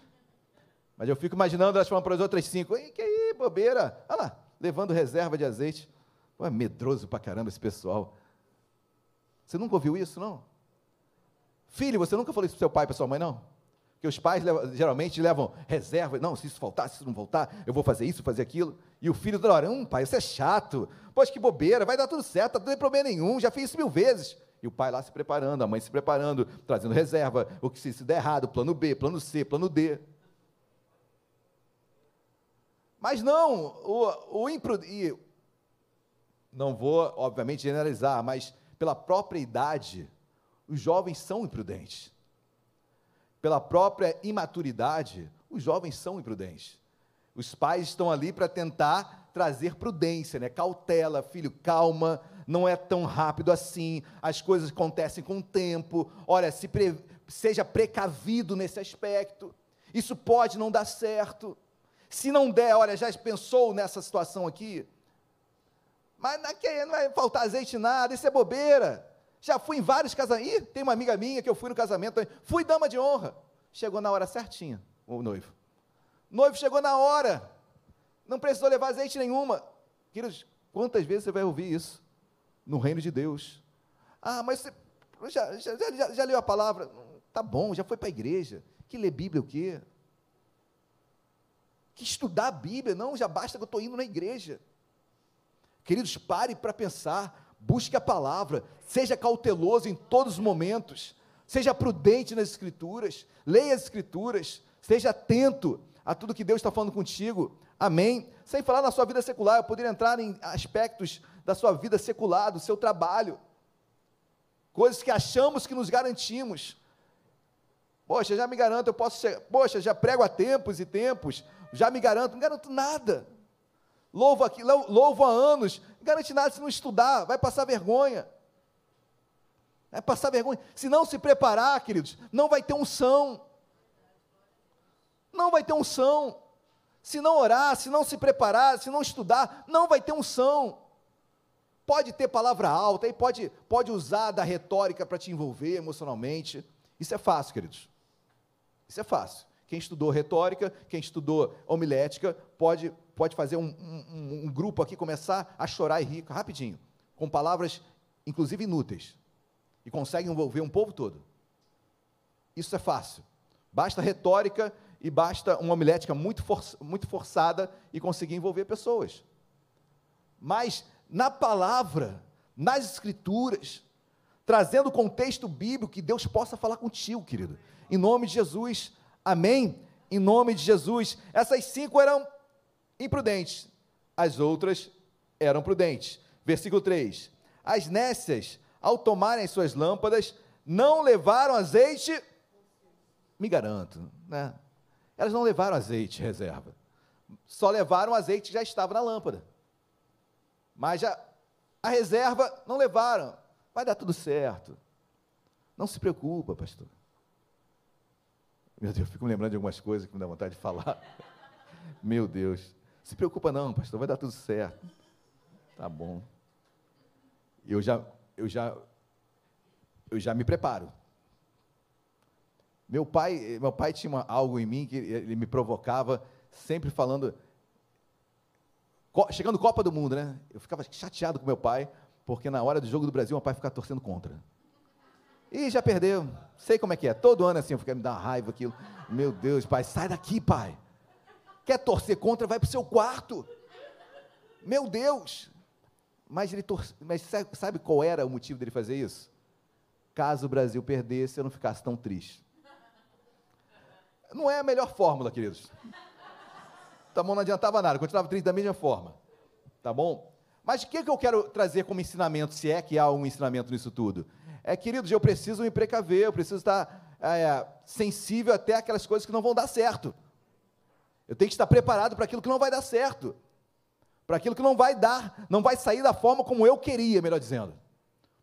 Mas eu fico imaginando elas falando para as outras cinco, Ei, que aí, bobeira. Olha lá, levando reserva de azeite. Pô, é medroso para caramba esse pessoal. Você nunca ouviu isso, não? Filho, você nunca falou isso para seu pai, para sua mãe, não? Que os pais geralmente levam reserva, não, se isso faltar, se isso não voltar, eu vou fazer isso, fazer aquilo. E o filho toda hora, hum, pai, isso é chato. Poxa, que bobeira, vai dar tudo certo, não tem problema nenhum, já fiz isso mil vezes. E o pai lá se preparando, a mãe se preparando, trazendo reserva, o que se, se der errado, plano B, plano C, plano D. Mas não, o, o imprudente, não vou, obviamente, generalizar, mas pela própria idade, os jovens são imprudentes. Pela própria imaturidade, os jovens são imprudentes. Os pais estão ali para tentar trazer prudência, né? cautela, filho, calma, não é tão rápido assim, as coisas acontecem com o tempo. Olha, se pre... seja precavido nesse aspecto. Isso pode não dar certo. Se não der, olha, já pensou nessa situação aqui? Mas não vai faltar azeite nada, isso é bobeira. Já fui em vários casamentos. Ih, tem uma amiga minha que eu fui no casamento, fui dama de honra. Chegou na hora certinha, o noivo. Noivo chegou na hora. Não precisou levar azeite nenhuma. Queridos, quantas vezes você vai ouvir isso no reino de Deus? Ah, mas você já, já, já, já leu a palavra? Tá bom, já foi para a igreja. Que ler Bíblia o quê? Que estudar a Bíblia? Não, já basta que eu estou indo na igreja. Queridos, pare para pensar, busque a palavra, seja cauteloso em todos os momentos, seja prudente nas Escrituras, leia as Escrituras, esteja atento a tudo que Deus está falando contigo. Amém? Sem falar na sua vida secular, eu poderia entrar em aspectos da sua vida secular, do seu trabalho, coisas que achamos que nos garantimos. Poxa, já me garanto, eu posso ser, poxa, já prego há tempos e tempos, já me garanto, não garanto nada. Louvo aqui, louvo há anos, não garante nada se não estudar, vai passar vergonha. Vai passar vergonha. Se não se preparar, queridos, não vai ter unção não vai ter unção. Se não orar, se não se preparar, se não estudar, não vai ter unção. Pode ter palavra alta, e pode, pode usar da retórica para te envolver emocionalmente. Isso é fácil, queridos. Isso é fácil. Quem estudou retórica, quem estudou homilética, pode pode fazer um, um, um grupo aqui começar a chorar e rir rapidinho, com palavras, inclusive inúteis, e consegue envolver um povo todo. Isso é fácil. Basta retórica e basta uma homilética muito, for, muito forçada e conseguir envolver pessoas. Mas na palavra, nas escrituras, trazendo o contexto bíblico, que Deus possa falar contigo, querido. Em nome de Jesus, amém? Em nome de Jesus. Essas cinco eram imprudentes, as outras eram prudentes. Versículo 3: As nécias, ao tomarem suas lâmpadas, não levaram azeite, me garanto, né? Elas não levaram azeite reserva, só levaram azeite que já estava na lâmpada. Mas já, a reserva não levaram. Vai dar tudo certo. Não se preocupa, pastor. Meu Deus, eu fico me lembrando de algumas coisas que me dá vontade de falar. Meu Deus. Se preocupa não, pastor, vai dar tudo certo. Tá bom. Eu já, eu já, eu já me preparo. Meu pai, meu pai tinha algo em mim que ele me provocava, sempre falando. Chegando Copa do Mundo, né? Eu ficava chateado com meu pai, porque na hora do jogo do Brasil, meu pai ficava torcendo contra. E já perdeu. Sei como é que é. Todo ano assim, eu ficava me dar raiva aquilo. Meu Deus, pai, sai daqui, pai. Quer torcer contra, vai para o seu quarto. Meu Deus! Mas, ele torce, mas sabe qual era o motivo dele fazer isso? Caso o Brasil perdesse, eu não ficasse tão triste. Não é a melhor fórmula, queridos. Tá bom, não adiantava nada, continuava triste da mesma forma. Tá bom? Mas o que, que eu quero trazer como ensinamento, se é que há um ensinamento nisso tudo? É, queridos, eu preciso me precaver, eu preciso estar é, sensível até aquelas coisas que não vão dar certo. Eu tenho que estar preparado para aquilo que não vai dar certo. Para aquilo que não vai dar, não vai sair da forma como eu queria, melhor dizendo.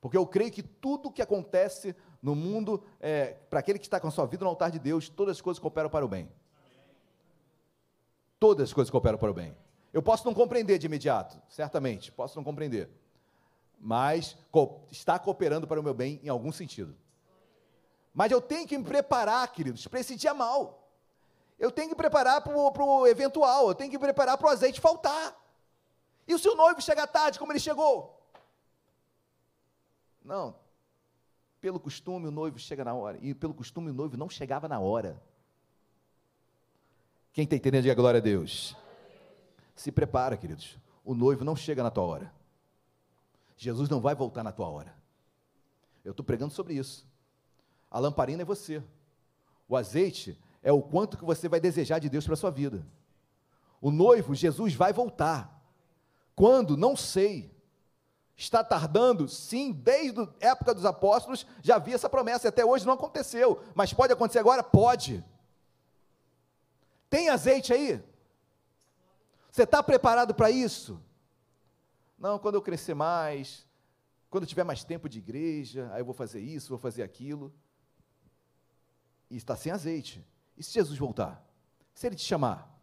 Porque eu creio que tudo que acontece no mundo, é, para aquele que está com a sua vida no altar de Deus, todas as coisas cooperam para o bem. Todas as coisas cooperam para o bem. Eu posso não compreender de imediato, certamente, posso não compreender. Mas co está cooperando para o meu bem em algum sentido. Mas eu tenho que me preparar, queridos, para esse dia mal eu tenho que preparar para o eventual, eu tenho que preparar para o azeite faltar. E o seu noivo chega tarde, como ele chegou? Não. Pelo costume, o noivo chega na hora. E pelo costume, o noivo não chegava na hora. Quem está entendendo, diga glória a Deus. Se prepara, queridos. O noivo não chega na tua hora. Jesus não vai voltar na tua hora. Eu estou pregando sobre isso. A lamparina é você. O azeite é o quanto que você vai desejar de Deus para a sua vida. O noivo, Jesus, vai voltar. Quando? Não sei. Está tardando? Sim, desde a época dos apóstolos já havia essa promessa, e até hoje não aconteceu. Mas pode acontecer agora? Pode. Tem azeite aí? Você está preparado para isso? Não, quando eu crescer mais, quando eu tiver mais tempo de igreja, aí eu vou fazer isso, vou fazer aquilo. E está sem azeite. E se Jesus voltar? Se ele te chamar?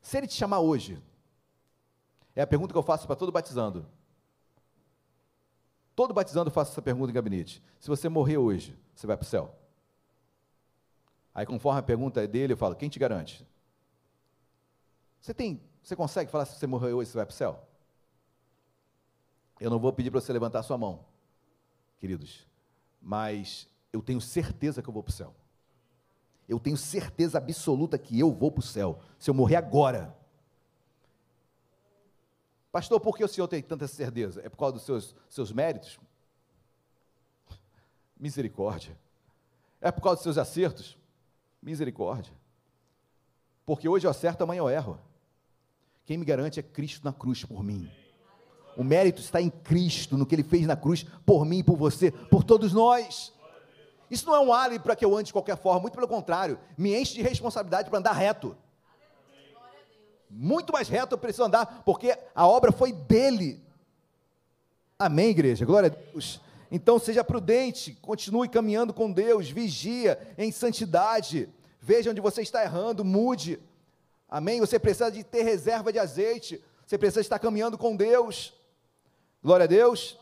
Se ele te chamar hoje? É a pergunta que eu faço para todo batizando. Todo batizando eu faço essa pergunta em gabinete. Se você morrer hoje, você vai para o céu? Aí, conforme a pergunta é dele, eu falo: quem te garante? Você tem, você consegue falar se você morrer hoje, você vai para o céu? Eu não vou pedir para você levantar sua mão, queridos, mas eu tenho certeza que eu vou para o céu eu tenho certeza absoluta que eu vou para o céu, se eu morrer agora. Pastor, por que o senhor tem tanta certeza? É por causa dos seus, seus méritos? Misericórdia. É por causa dos seus acertos? Misericórdia. Porque hoje eu acerto, amanhã eu erro. Quem me garante é Cristo na cruz por mim. O mérito está em Cristo, no que ele fez na cruz, por mim, por você, por todos nós. Isso não é um álibi para que eu ande de qualquer forma, muito pelo contrário, me enche de responsabilidade para andar reto. Muito mais reto eu preciso andar, porque a obra foi dele. Amém, igreja? Glória a Deus. Então seja prudente, continue caminhando com Deus, vigia em santidade, veja onde você está errando, mude. Amém? Você precisa de ter reserva de azeite, você precisa estar caminhando com Deus. Glória a Deus.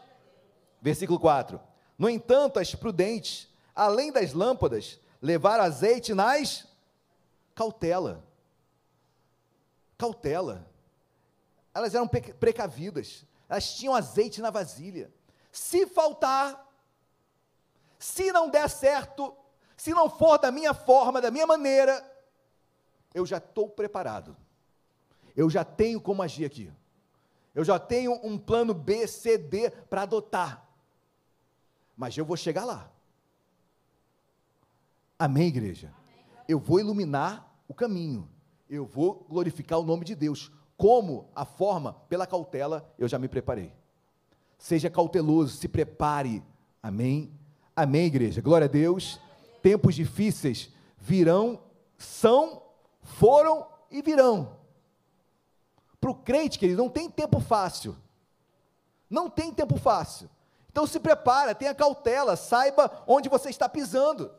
Versículo 4. No entanto, as prudentes além das lâmpadas, levar azeite nas cautela. cautela. Elas eram precavidas. Elas tinham azeite na vasilha. Se faltar, se não der certo, se não for da minha forma, da minha maneira, eu já estou preparado. Eu já tenho como agir aqui. Eu já tenho um plano B, C, D para adotar. Mas eu vou chegar lá. Amém, igreja? Eu vou iluminar o caminho. Eu vou glorificar o nome de Deus. Como? A forma, pela cautela, eu já me preparei. Seja cauteloso, se prepare. Amém? Amém, igreja? Glória a Deus. Tempos difíceis virão, são, foram e virão. Para o crente, querido, não tem tempo fácil. Não tem tempo fácil. Então se prepara, tenha cautela, saiba onde você está pisando.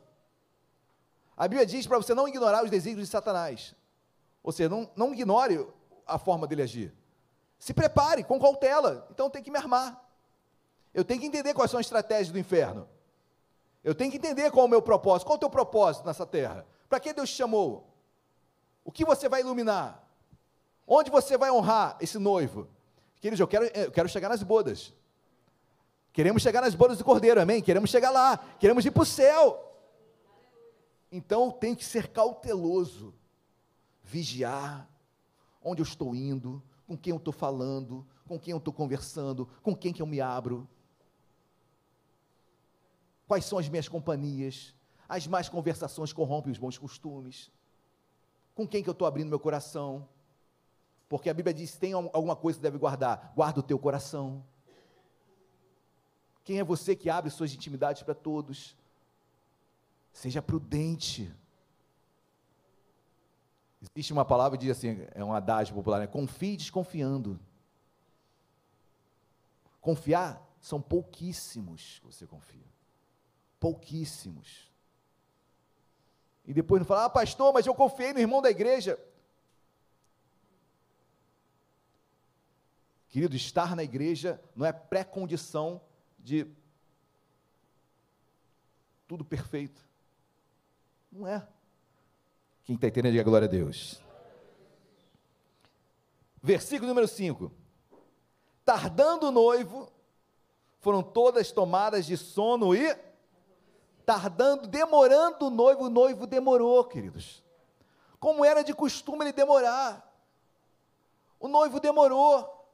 A Bíblia diz para você não ignorar os desígnios de Satanás. Ou seja, não, não ignore a forma dele agir. Se prepare com cautela. Então tem que me armar. Eu tenho que entender quais são as estratégias do inferno. Eu tenho que entender qual é o meu propósito. Qual é o teu propósito nessa terra? Para que Deus te chamou? O que você vai iluminar? Onde você vai honrar esse noivo? Queridos, eu quero, eu quero chegar nas bodas. Queremos chegar nas bodas do Cordeiro, amém? Queremos chegar lá, queremos ir para o céu. Então tenho que ser cauteloso, vigiar onde eu estou indo, com quem eu estou falando, com quem eu estou conversando, com quem que eu me abro. Quais são as minhas companhias? As más conversações corrompem os bons costumes. Com quem que eu estou abrindo meu coração? Porque a Bíblia diz: tem alguma coisa que deve guardar, guarda o teu coração. Quem é você que abre suas intimidades para todos? Seja prudente. Existe uma palavra que diz assim, é um adágio popular, né? confie desconfiando. Confiar são pouquíssimos que você confia. Pouquíssimos. E depois não fala, ah, pastor, mas eu confiei no irmão da igreja. Querido, estar na igreja não é pré-condição de tudo perfeito. Não é. Quem está entendendo, diga glória a Deus. Versículo número 5. Tardando o noivo, foram todas tomadas de sono e tardando, demorando o noivo, o noivo demorou, queridos. Como era de costume ele demorar. O noivo demorou.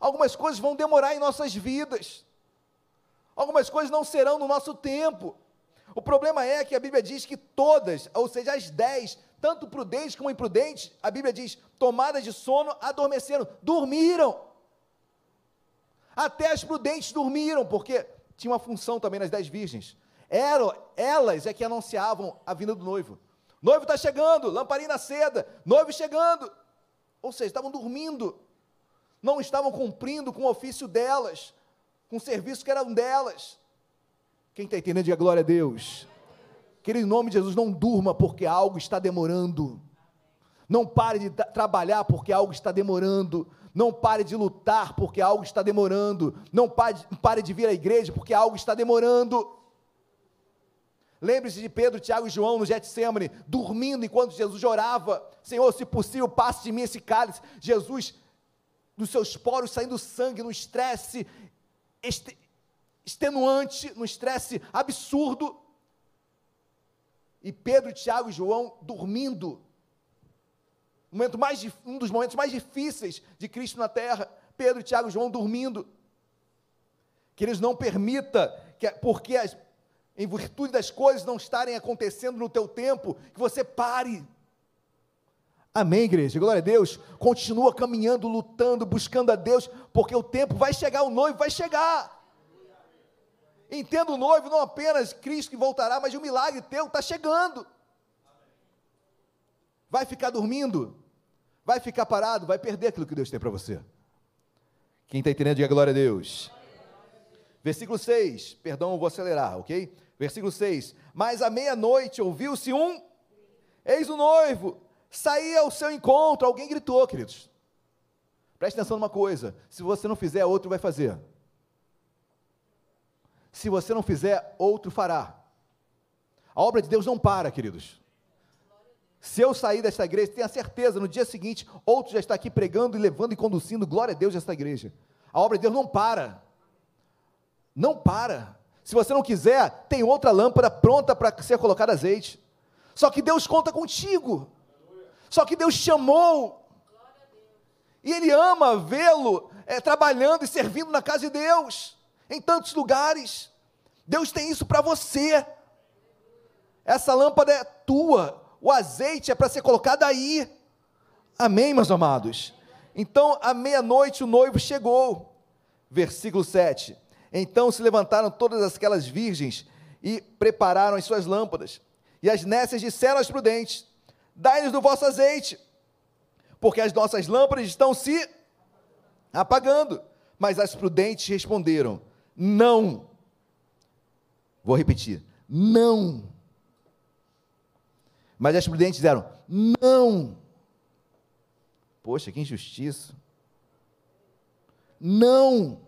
Algumas coisas vão demorar em nossas vidas. Algumas coisas não serão no nosso tempo. O problema é que a Bíblia diz que todas, ou seja, as dez, tanto prudentes como imprudentes, a Bíblia diz, tomadas de sono, adormeceram, dormiram. Até as prudentes dormiram, porque tinha uma função também nas dez virgens. Eram, elas é que anunciavam a vinda do noivo. Noivo está chegando, lamparina seda, noivo chegando. Ou seja, estavam dormindo. Não estavam cumprindo com o ofício delas, com o serviço que eram delas. Quem está entendendo, diga glória a Deus. Querido, em nome de Jesus, não durma porque algo está demorando. Não pare de trabalhar porque algo está demorando. Não pare de lutar porque algo está demorando. Não pare de vir à igreja porque algo está demorando. Lembre-se de Pedro, Tiago e João no Getsemane, dormindo enquanto Jesus orava. Senhor, se possível, passe de mim esse cálice. Jesus, dos seus poros saindo sangue, no estresse extenuante, no estresse absurdo. E Pedro, Tiago e João dormindo. Um, momento mais, um dos momentos mais difíceis de Cristo na terra. Pedro, Tiago e João dormindo. Que eles não permita, que, porque as, em virtude das coisas não estarem acontecendo no teu tempo, que você pare. Amém, igreja? Glória a Deus. Continua caminhando, lutando, buscando a Deus, porque o tempo vai chegar, o noivo vai chegar. Entenda o noivo, não apenas Cristo que voltará, mas o milagre teu está chegando. Vai ficar dormindo? Vai ficar parado? Vai perder aquilo que Deus tem para você. Quem está entendendo, diga glória a Deus. Versículo 6, perdão, eu vou acelerar, ok? Versículo 6: Mas à meia-noite ouviu-se um, eis o noivo, saía ao seu encontro. Alguém gritou, queridos. Preste atenção numa coisa: se você não fizer, outro vai fazer. Se você não fizer, outro fará. A obra de Deus não para, queridos. Se eu sair desta igreja, tenha certeza, no dia seguinte, outro já está aqui pregando e levando e conduzindo, glória a Deus, esta igreja. A obra de Deus não para. Não para. Se você não quiser, tem outra lâmpada pronta para ser colocado azeite. Só que Deus conta contigo. Só que Deus chamou. E Ele ama vê-lo é, trabalhando e servindo na casa de Deus, em tantos lugares. Deus tem isso para você. Essa lâmpada é tua, o azeite é para ser colocado aí. Amém, meus amados? Então, à meia-noite, o noivo chegou. Versículo 7. Então se levantaram todas aquelas virgens e prepararam as suas lâmpadas. E as nécias disseram aos prudentes: Dai-nos do vosso azeite, porque as nossas lâmpadas estão se apagando. Mas as prudentes responderam: Não. Vou repetir: Não. Mas as prudentes disseram: Não. Poxa, que injustiça. Não.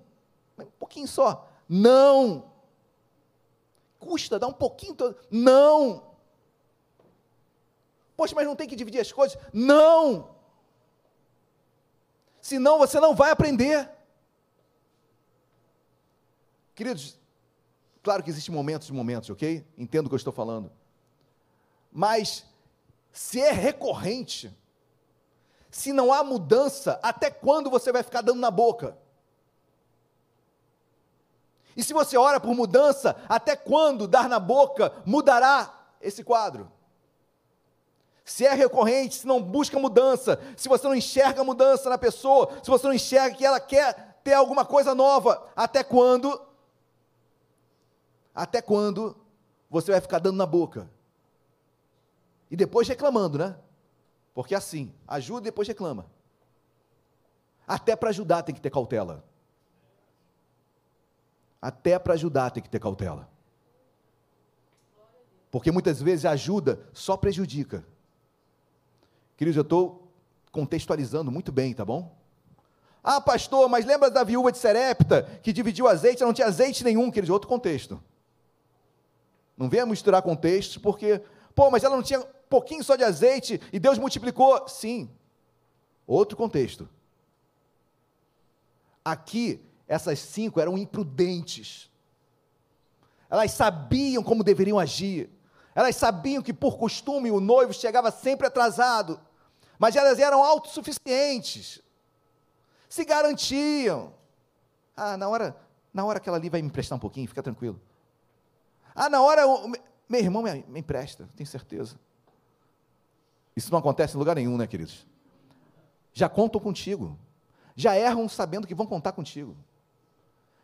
Um pouquinho só. Não. Custa dar um pouquinho. Todo. Não. Poxa, mas não tem que dividir as coisas? Não! Senão você não vai aprender. Queridos, claro que existem momentos e momentos, ok? Entendo o que eu estou falando. Mas, se é recorrente, se não há mudança, até quando você vai ficar dando na boca? E se você ora por mudança, até quando dar na boca mudará esse quadro? se é recorrente, se não busca mudança, se você não enxerga mudança na pessoa, se você não enxerga que ela quer ter alguma coisa nova, até quando? Até quando você vai ficar dando na boca? E depois reclamando, né? Porque é assim, ajuda e depois reclama. Até para ajudar tem que ter cautela. Até para ajudar tem que ter cautela. Porque muitas vezes ajuda só prejudica. Queridos, eu estou contextualizando muito bem, tá bom? Ah, pastor, mas lembra da viúva de Serepta que dividiu azeite, não tinha azeite nenhum, queridos, outro contexto. Não venha misturar contextos, porque, pô, mas ela não tinha pouquinho só de azeite e Deus multiplicou. Sim, outro contexto. Aqui, essas cinco eram imprudentes. Elas sabiam como deveriam agir. Elas sabiam que por costume o noivo chegava sempre atrasado, mas elas eram autossuficientes, se garantiam. Ah, na hora, na hora que ela ali vai me emprestar um pouquinho, fica tranquilo. Ah, na hora, meu irmão me, me empresta, tenho certeza. Isso não acontece em lugar nenhum, né, queridos? Já contam contigo, já erram sabendo que vão contar contigo,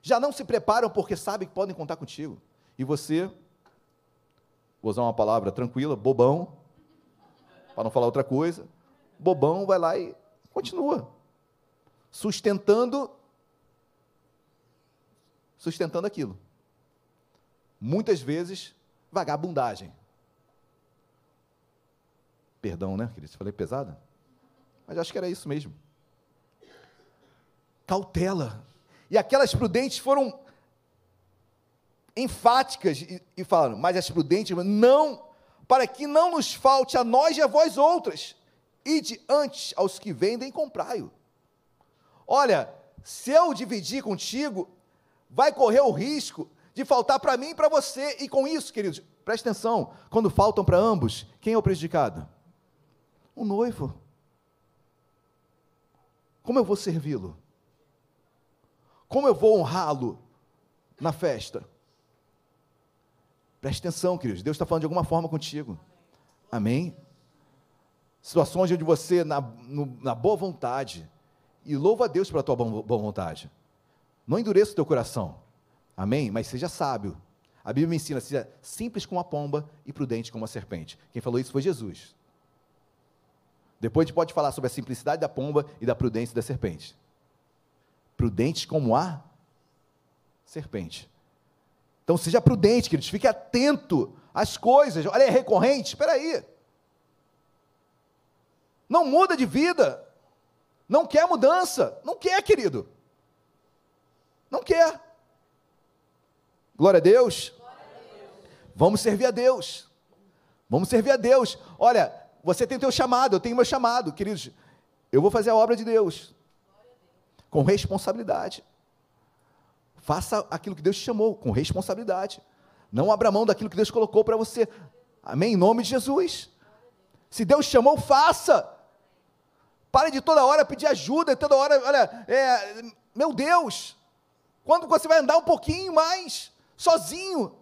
já não se preparam porque sabem que podem contar contigo, e você vou usar uma palavra tranquila, bobão, para não falar outra coisa, bobão vai lá e continua sustentando sustentando aquilo. Muitas vezes vagabundagem. Perdão, né, querido? Falei pesada? Mas acho que era isso mesmo. Cautela. E aquelas prudentes foram enfáticas e, e falaram, mas as prudentes, não, para que não nos falte a nós e a vós outras, ide antes aos que vendem, comprai-o. Olha, se eu dividir contigo, vai correr o risco de faltar para mim e para você, e com isso, queridos, preste atenção, quando faltam para ambos, quem é o prejudicado? O noivo. Como eu vou servi-lo? Como eu vou honrá-lo na festa? Preste atenção, queridos. Deus está falando de alguma forma contigo. Amém? Situações onde você, na, no, na boa vontade, e louva a Deus pela tua boa vontade. Não endureça o teu coração. Amém? Mas seja sábio. A Bíblia me ensina, seja simples como a pomba e prudente como a serpente. Quem falou isso foi Jesus. Depois a gente pode falar sobre a simplicidade da pomba e da prudência da serpente. Prudente como a serpente. Então seja prudente, queridos, fique atento às coisas. Olha, é recorrente? Espera aí. Não muda de vida. Não quer mudança. Não quer, querido. Não quer. Glória a Deus. Glória a Deus. Vamos servir a Deus. Vamos servir a Deus. Olha, você tem teu chamado, eu tenho meu chamado, queridos. Eu vou fazer a obra de Deus com responsabilidade. Faça aquilo que Deus te chamou com responsabilidade. Não abra mão daquilo que Deus colocou para você. Amém? Em nome de Jesus. Se Deus chamou, faça. Pare de toda hora pedir ajuda, toda hora, olha, é, meu Deus, quando você vai andar um pouquinho mais, sozinho?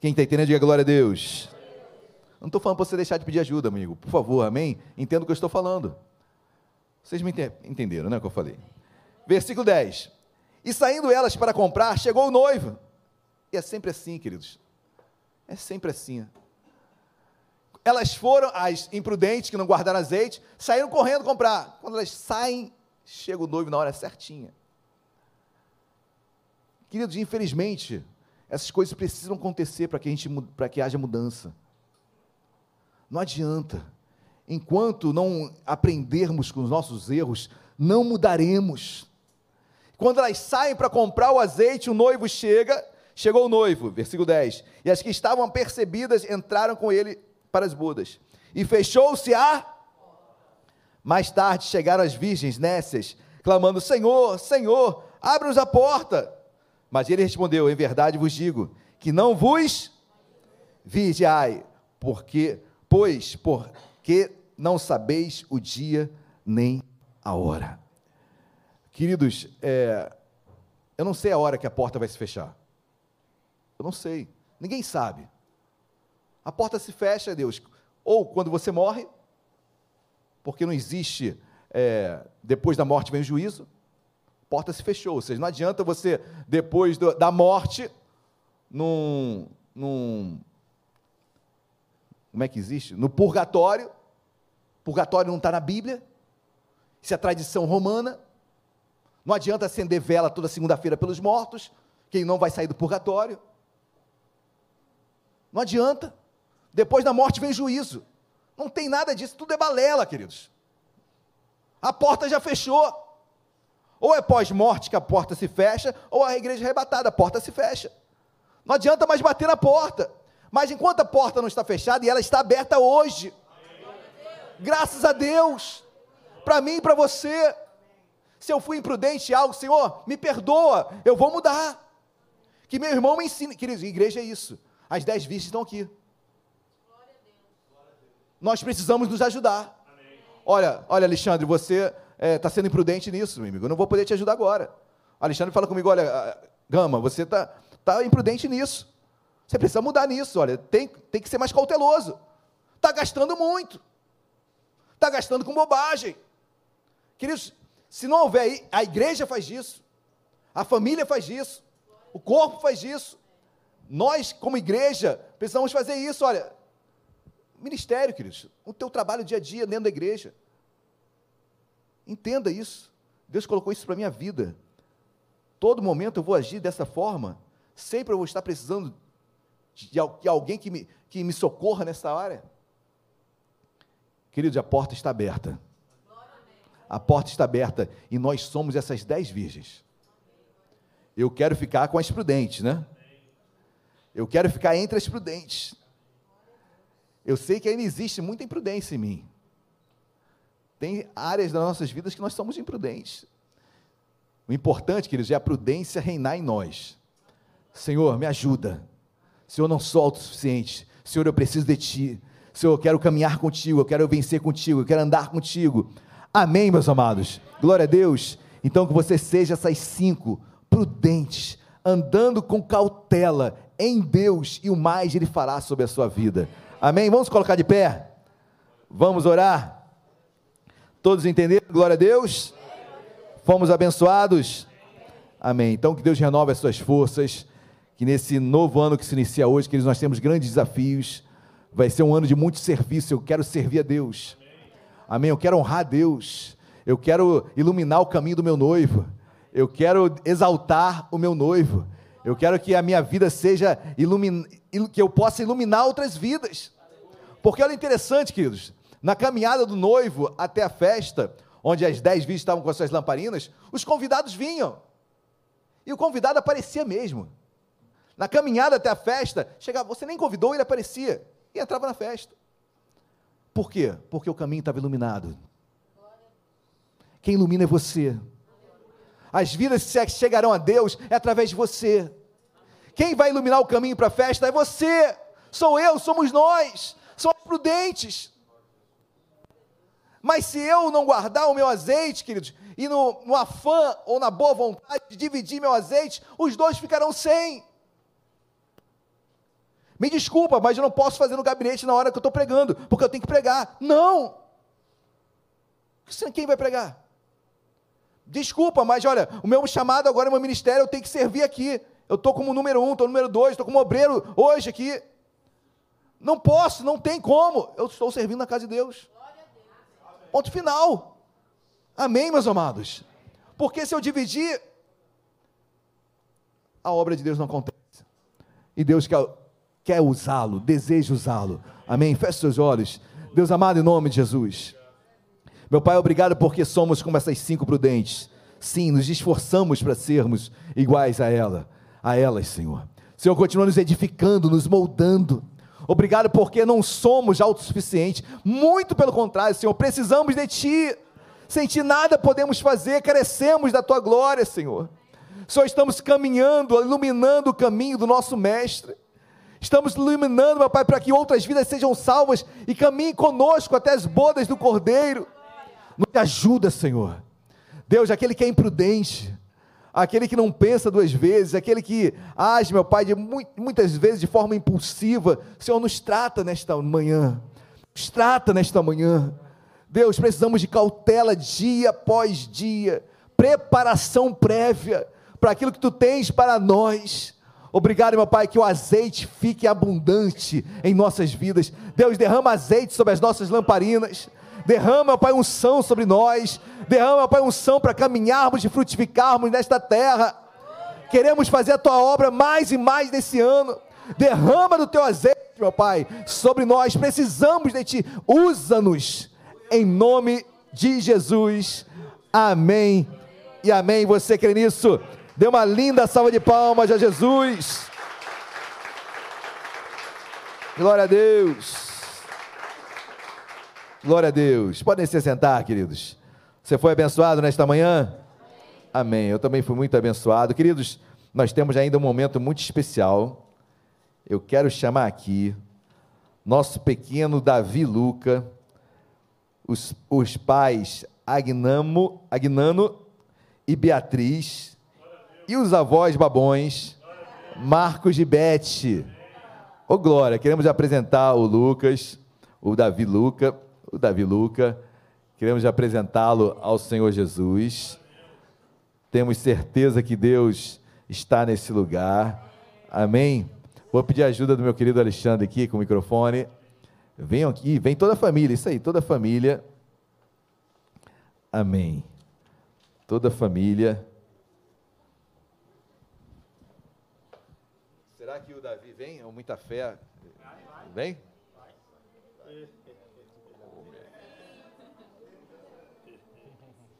Quem está entendendo, diga glória a Deus. Não estou falando para você deixar de pedir ajuda, amigo, por favor, amém? Entenda o que eu estou falando. Vocês me entenderam, né, o que eu falei? Versículo 10. E saindo elas para comprar, chegou o noivo. E é sempre assim, queridos. É sempre assim. Elas foram, as imprudentes que não guardaram azeite, saíram correndo comprar. Quando elas saem, chega o noivo na hora certinha. Queridos, infelizmente, essas coisas precisam acontecer para que, a gente, para que haja mudança. Não adianta. Enquanto não aprendermos com os nossos erros, não mudaremos. Quando elas saem para comprar o azeite, o noivo chega, chegou o noivo, versículo 10. E as que estavam apercebidas entraram com ele para as bodas. E fechou-se a. Mais tarde chegaram as virgens nécias, clamando: Senhor, Senhor, abre-nos a porta. Mas ele respondeu: Em verdade vos digo que não vos vigiai, porque, pois, porque não sabeis o dia nem a hora. Queridos, é, eu não sei a hora que a porta vai se fechar. Eu não sei. Ninguém sabe. A porta se fecha, Deus, ou quando você morre, porque não existe, é, depois da morte vem o juízo, a porta se fechou. Ou seja, não adianta você, depois do, da morte, num, num. Como é que existe? No purgatório. Purgatório não está na Bíblia. Isso é tradição romana. Não adianta acender vela toda segunda-feira pelos mortos, quem não vai sair do purgatório. Não adianta. Depois da morte vem juízo. Não tem nada disso, tudo é balela, queridos. A porta já fechou. Ou é pós-morte que a porta se fecha, ou a igreja é arrebatada, a porta se fecha. Não adianta mais bater na porta. Mas enquanto a porta não está fechada, e ela está aberta hoje, graças a Deus, para mim e para você. Se eu fui imprudente em algo, Senhor, me perdoa, eu vou mudar. Que meu irmão me ensine. Queridos, igreja é isso. As dez virgens estão aqui. Nós precisamos nos ajudar. Olha, olha, Alexandre, você está é, tá sendo imprudente nisso, meu amigo. Eu não vou poder te ajudar agora. Alexandre fala comigo, olha, Gama, você está tá imprudente nisso. Você precisa mudar nisso, olha, tem, tem que ser mais cauteloso. Está gastando muito. Está gastando com bobagem. Queridos, se não houver, a igreja faz isso, a família faz isso, o corpo faz isso. Nós, como igreja, precisamos fazer isso. Olha, ministério, queridos, o teu trabalho dia a dia dentro da igreja. Entenda isso. Deus colocou isso para a minha vida. Todo momento eu vou agir dessa forma. Sempre eu vou estar precisando de alguém que me, que me socorra nessa área. Queridos, a porta está aberta a porta está aberta e nós somos essas dez virgens. Eu quero ficar com as prudentes, né? Eu quero ficar entre as prudentes. Eu sei que ainda existe muita imprudência em mim. Tem áreas das nossas vidas que nós somos imprudentes. O importante, queridos, é a prudência reinar em nós. Senhor, me ajuda. Senhor, não sou autossuficiente. Senhor, eu preciso de Ti. Senhor, eu quero caminhar contigo, eu quero vencer contigo, eu quero andar contigo. Amém, meus amados? Glória a Deus. Então, que você seja essas cinco prudentes, andando com cautela em Deus e o mais Ele fará sobre a sua vida. Amém? Vamos colocar de pé? Vamos orar? Todos entenderam? Glória a Deus? Fomos abençoados? Amém. Então, que Deus renove as suas forças, que nesse novo ano que se inicia hoje, que nós temos grandes desafios, vai ser um ano de muito serviço. Eu quero servir a Deus. Amém? Eu quero honrar a Deus. Eu quero iluminar o caminho do meu noivo. Eu quero exaltar o meu noivo. Eu quero que a minha vida seja ilumin... que eu possa iluminar outras vidas. Porque olha interessante, queridos, na caminhada do noivo até a festa, onde as dez virgens estavam com as suas lamparinas, os convidados vinham. E o convidado aparecia mesmo. Na caminhada até a festa, chegava, você nem convidou, ele aparecia e entrava na festa. Por quê? Porque o caminho estava iluminado. Quem ilumina é você. As vidas chegarão a Deus é através de você. Quem vai iluminar o caminho para a festa é você. Sou eu, somos nós. Somos prudentes. Mas se eu não guardar o meu azeite, queridos, e no, no, afã ou na boa vontade de dividir meu azeite, os dois ficarão sem. Me desculpa, mas eu não posso fazer no gabinete na hora que eu estou pregando, porque eu tenho que pregar. Não! Quem vai pregar? Desculpa, mas olha, o meu chamado agora, o meu ministério, eu tenho que servir aqui. Eu estou como número um, estou número dois, estou como obreiro hoje aqui. Não posso, não tem como. Eu estou servindo na casa de Deus. Ponto final. Amém, meus amados? Porque se eu dividir, a obra de Deus não acontece. E Deus quer, quer usá-lo, deseja usá-lo. Amém? Feche seus olhos. Deus amado, em nome de Jesus. Meu Pai, obrigado porque somos como essas cinco prudentes. Sim, nos esforçamos para sermos iguais a ela, a elas, Senhor. Senhor, continua nos edificando, nos moldando. Obrigado porque não somos autossuficientes. Muito pelo contrário, Senhor, precisamos de Ti. Sem Ti nada podemos fazer, carecemos da Tua glória, Senhor. Só estamos caminhando, iluminando o caminho do nosso Mestre. Estamos iluminando, meu Pai, para que outras vidas sejam salvas e caminhem conosco até as bodas do Cordeiro. Nos ajuda, Senhor. Deus, aquele que é imprudente, aquele que não pensa duas vezes, aquele que age, meu Pai, de muitas vezes de forma impulsiva, Senhor, nos trata nesta manhã. Nos trata nesta manhã. Deus, precisamos de cautela dia após dia, preparação prévia para aquilo que tu tens para nós. Obrigado, meu Pai, que o azeite fique abundante em nossas vidas. Deus, derrama azeite sobre as nossas lamparinas. Derrama, Pai, unção sobre nós. Derrama, Pai, unção para caminharmos e frutificarmos nesta terra. Queremos fazer a tua obra mais e mais nesse ano. Derrama do teu azeite, meu Pai, sobre nós. Precisamos de ti. Usa-nos em nome de Jesus. Amém e amém. Você crê nisso? Dê uma linda salva de palmas a Jesus. Glória a Deus. Glória a Deus. Podem se sentar, queridos. Você foi abençoado nesta manhã? Amém. Eu também fui muito abençoado. Queridos, nós temos ainda um momento muito especial. Eu quero chamar aqui nosso pequeno Davi Luca, os, os pais Agnamo, Agnano e Beatriz, e os avós babões, Marcos e Bete. Ô Glória, queremos apresentar o Lucas, o Davi Luca o Davi Luca. Queremos apresentá-lo ao Senhor Jesus. Temos certeza que Deus está nesse lugar. Amém? Vou pedir a ajuda do meu querido Alexandre aqui com o microfone. Venham aqui, vem toda a família, isso aí, toda a família. Amém. Toda a família. Será que o Davi vem? É muita fé. Vem?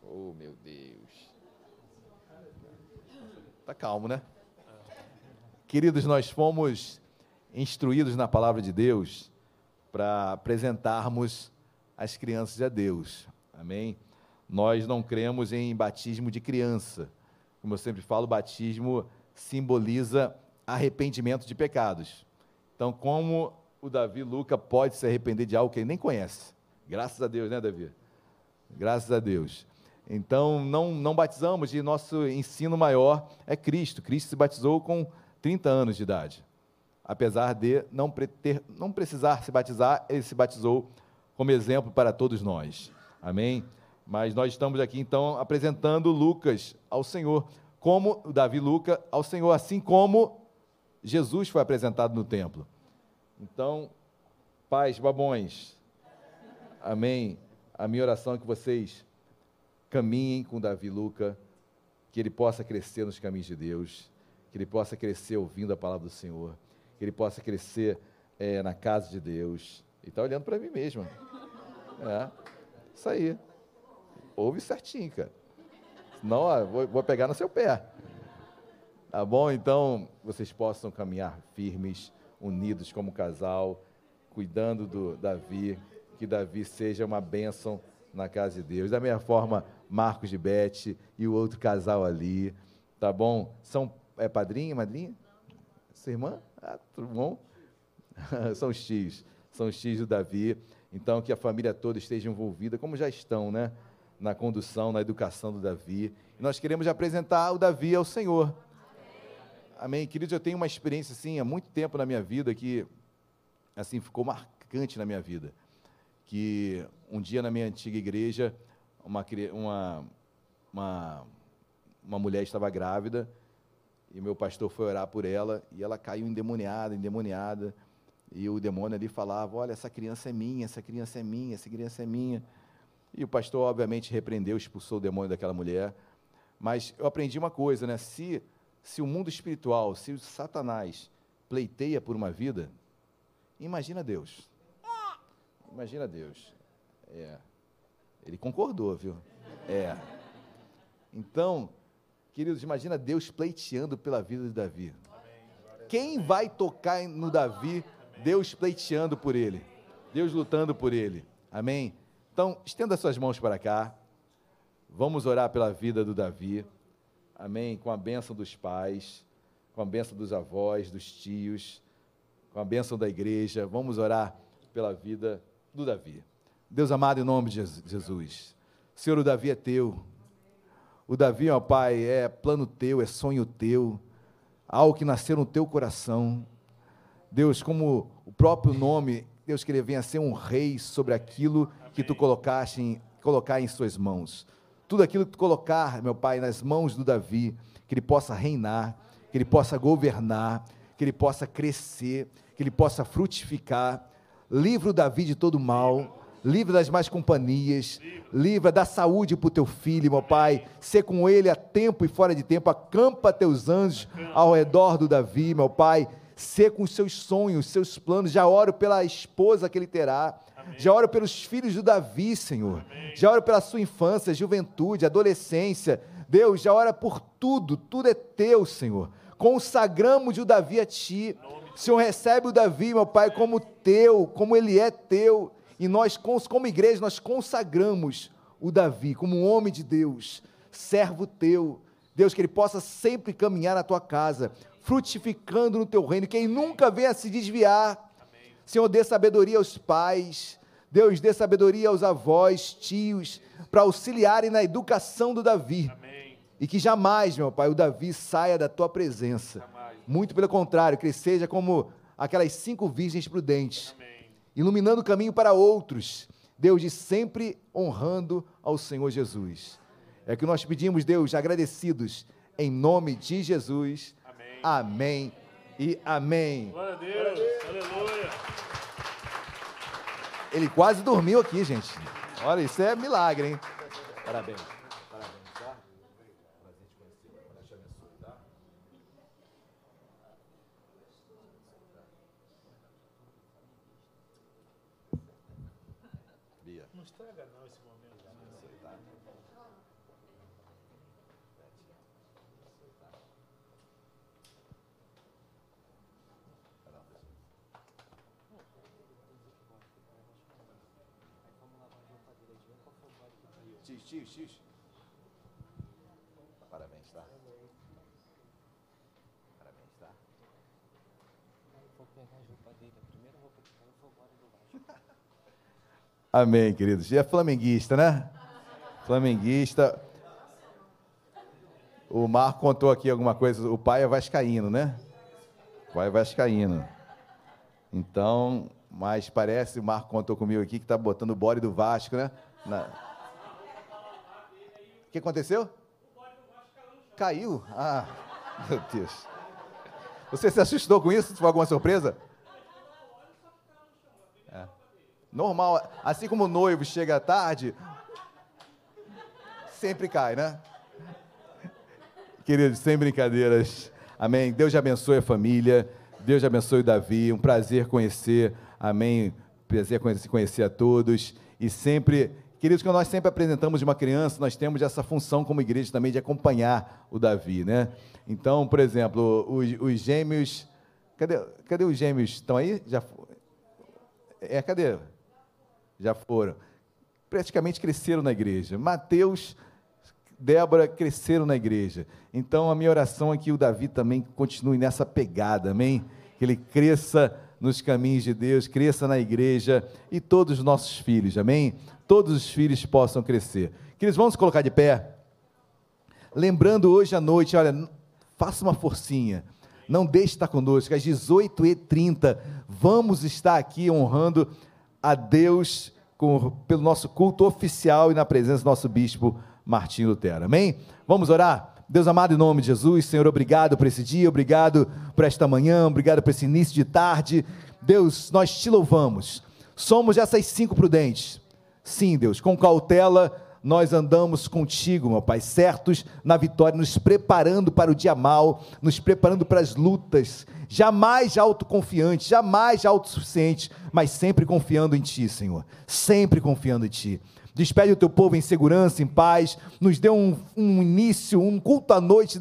Oh, meu Deus. Tá calmo, né? Queridos, nós fomos instruídos na palavra de Deus para apresentarmos as crianças a Deus. Amém? Nós não cremos em batismo de criança. Como eu sempre falo, batismo simboliza arrependimento de pecados. Então, como o Davi Luca pode se arrepender de algo que ele nem conhece? Graças a Deus, né, Davi? Graças a Deus. Então, não, não batizamos e nosso ensino maior é Cristo. Cristo se batizou com 30 anos de idade. Apesar de não, ter, não precisar se batizar, ele se batizou como exemplo para todos nós. Amém? Mas nós estamos aqui, então, apresentando Lucas ao Senhor, como Davi Luca ao Senhor, assim como Jesus foi apresentado no templo. Então, pais, babões, amém? A minha oração é que vocês caminhem com Davi Luca, que ele possa crescer nos caminhos de Deus, que ele possa crescer ouvindo a palavra do Senhor, que ele possa crescer é, na casa de Deus. E está olhando para mim mesmo. É, isso aí. Ouve certinho, cara. Senão, ó, vou, vou pegar no seu pé. Tá bom? Então, vocês possam caminhar firmes, unidos como casal, cuidando do Davi, que Davi seja uma bênção na casa de Deus. Da mesma forma, Marcos de Bete e o outro casal ali, tá bom? São é padrinho, madrinha? Sua irmã? Ah, tudo bom? são os tios, são os tios do Davi. Então, que a família toda esteja envolvida, como já estão, né? Na condução, na educação do Davi. E nós queremos apresentar o Davi ao Senhor. Amém. Queridos, eu tenho uma experiência, assim, há muito tempo na minha vida que, assim, ficou marcante na minha vida. Que um dia na minha antiga igreja, uma, uma, uma, uma mulher estava grávida e meu pastor foi orar por ela e ela caiu endemoniada, endemoniada. E o demônio ali falava: Olha, essa criança é minha, essa criança é minha, essa criança é minha. E o pastor, obviamente, repreendeu, expulsou o demônio daquela mulher. Mas eu aprendi uma coisa, né? Se, se o mundo espiritual, se Satanás pleiteia por uma vida, imagina Deus. Imagina Deus. É. Ele concordou, viu? É. Então, queridos, imagina Deus pleiteando pela vida de Davi. Quem vai tocar no Davi Deus pleiteando por ele, Deus lutando por ele. Amém? Então, estenda suas mãos para cá. Vamos orar pela vida do Davi. Amém? Com a bênção dos pais, com a bênção dos avós, dos tios, com a bênção da igreja. Vamos orar pela vida do Davi. Deus amado, em nome de Jesus. Senhor, o Davi é teu. O Davi, ó Pai, é plano teu, é sonho teu, algo que nasceu no teu coração. Deus, como o próprio nome, Deus, que ele venha ser um rei sobre aquilo que tu colocaste em, colocar em suas mãos. Tudo aquilo que tu colocar, meu Pai, nas mãos do Davi, que ele possa reinar, que ele possa governar, que ele possa crescer, que ele possa frutificar. Livra o Davi de todo mal, livra das más companhias, livra da saúde para o teu filho, meu Pai. Ser com ele a tempo e fora de tempo, acampa teus anjos ao redor do Davi, meu Pai ser com os seus sonhos, seus planos. Já oro pela esposa que ele terá. Amém. Já oro pelos filhos do Davi, Senhor. Amém. Já oro pela sua infância, juventude, adolescência. Deus, já ora por tudo. Tudo é teu, Senhor. Consagramos o Davi a ti. Senhor, recebe o Davi, meu Pai, como teu, como ele é teu. E nós, como igreja, nós consagramos o Davi como um homem de Deus, servo teu. Deus, que ele possa sempre caminhar na tua casa, frutificando no teu reino, quem nunca venha se desviar. Amém. Senhor, dê sabedoria aos pais, Deus dê sabedoria aos avós, tios, para auxiliarem na educação do Davi. Amém. E que jamais, meu Pai, o Davi saia da tua presença. Jamais. Muito pelo contrário, que ele seja como aquelas cinco virgens prudentes, Amém. iluminando o caminho para outros. Deus, de sempre honrando ao Senhor Jesus. É que nós pedimos, Deus, agradecidos, em nome de Jesus. Amém e amém. Glória a Deus. Aleluia. Ele quase dormiu aqui, gente. Olha, isso é milagre, hein? Parabéns tá? Prazer te conhecer. Deus te abençoe, tá? Bia. Não estraga não esse momento. Tá? Tios, tios, tios. Parabéns, tá? Parabéns, tá? Vou pegar a roupa dele, a primeira roupa que caiu foi embora do baixo. Amém, queridos. E é flamenguista, né? Flamenguista. O Marco contou aqui alguma coisa. O pai é vascaíno, né? O pai é vascaíno. Então, mas parece, o Marco contou comigo aqui, que está botando o bode do Vasco, né? Na... O que aconteceu? Caiu? Ah, meu Deus. Você se assustou com isso? Foi alguma surpresa? É. Normal, assim como o noivo chega tarde, sempre cai, né? Queridos, sem brincadeiras. Amém. Deus abençoe a família. Deus abençoe o Davi. Um prazer conhecer. Amém. Prazer conhecer, conhecer a todos. E sempre Queridos, que nós sempre apresentamos de uma criança, nós temos essa função como igreja também de acompanhar o Davi, né? Então, por exemplo, os, os gêmeos. Cadê, cadê os gêmeos? Estão aí? Já, é, cadê? Já foram. Praticamente cresceram na igreja. Mateus, Débora cresceram na igreja. Então a minha oração é que o Davi também continue nessa pegada, amém? Que ele cresça nos caminhos de Deus, cresça na igreja e todos os nossos filhos, amém? Todos os filhos possam crescer. Queridos, vamos colocar de pé. Lembrando hoje à noite, olha, faça uma forcinha. Não deixe de estar conosco. Às 18h30, vamos estar aqui honrando a Deus com, pelo nosso culto oficial e na presença do nosso bispo Martim Lutero. Amém? Vamos orar? Deus amado, em nome de Jesus, Senhor, obrigado por esse dia, obrigado por esta manhã, obrigado por esse início de tarde. Deus, nós te louvamos. Somos essas cinco prudentes. Sim, Deus, com cautela nós andamos contigo, meu Pai, certos na vitória, nos preparando para o dia mal, nos preparando para as lutas, jamais autoconfiantes, jamais autossuficientes, mas sempre confiando em Ti, Senhor, sempre confiando em Ti. Despede o teu povo em segurança, em paz, nos dê um, um início, um culto à noite,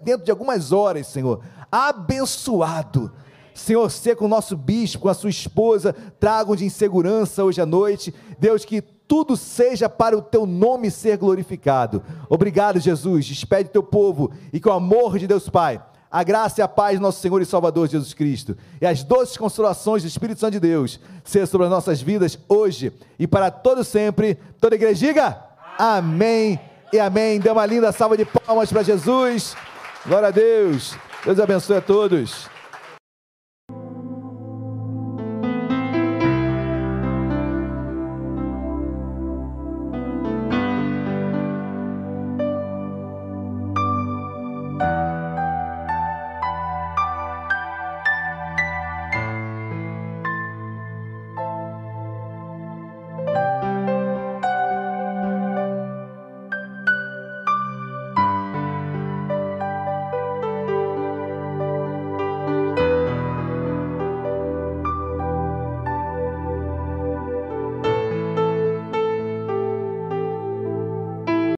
dentro de algumas horas, Senhor, abençoado. Senhor, ser com o nosso bispo, com a sua esposa, tragam de insegurança hoje à noite. Deus, que tudo seja para o teu nome ser glorificado. Obrigado, Jesus. Despede teu povo e que o amor de Deus Pai, a graça e a paz do nosso Senhor e Salvador Jesus Cristo e as doces consolações do Espírito Santo de Deus sejam sobre as nossas vidas hoje e para todo sempre. Toda a igreja diga amém e amém. Dê uma linda salva de palmas para Jesus. Glória a Deus. Deus abençoe a todos.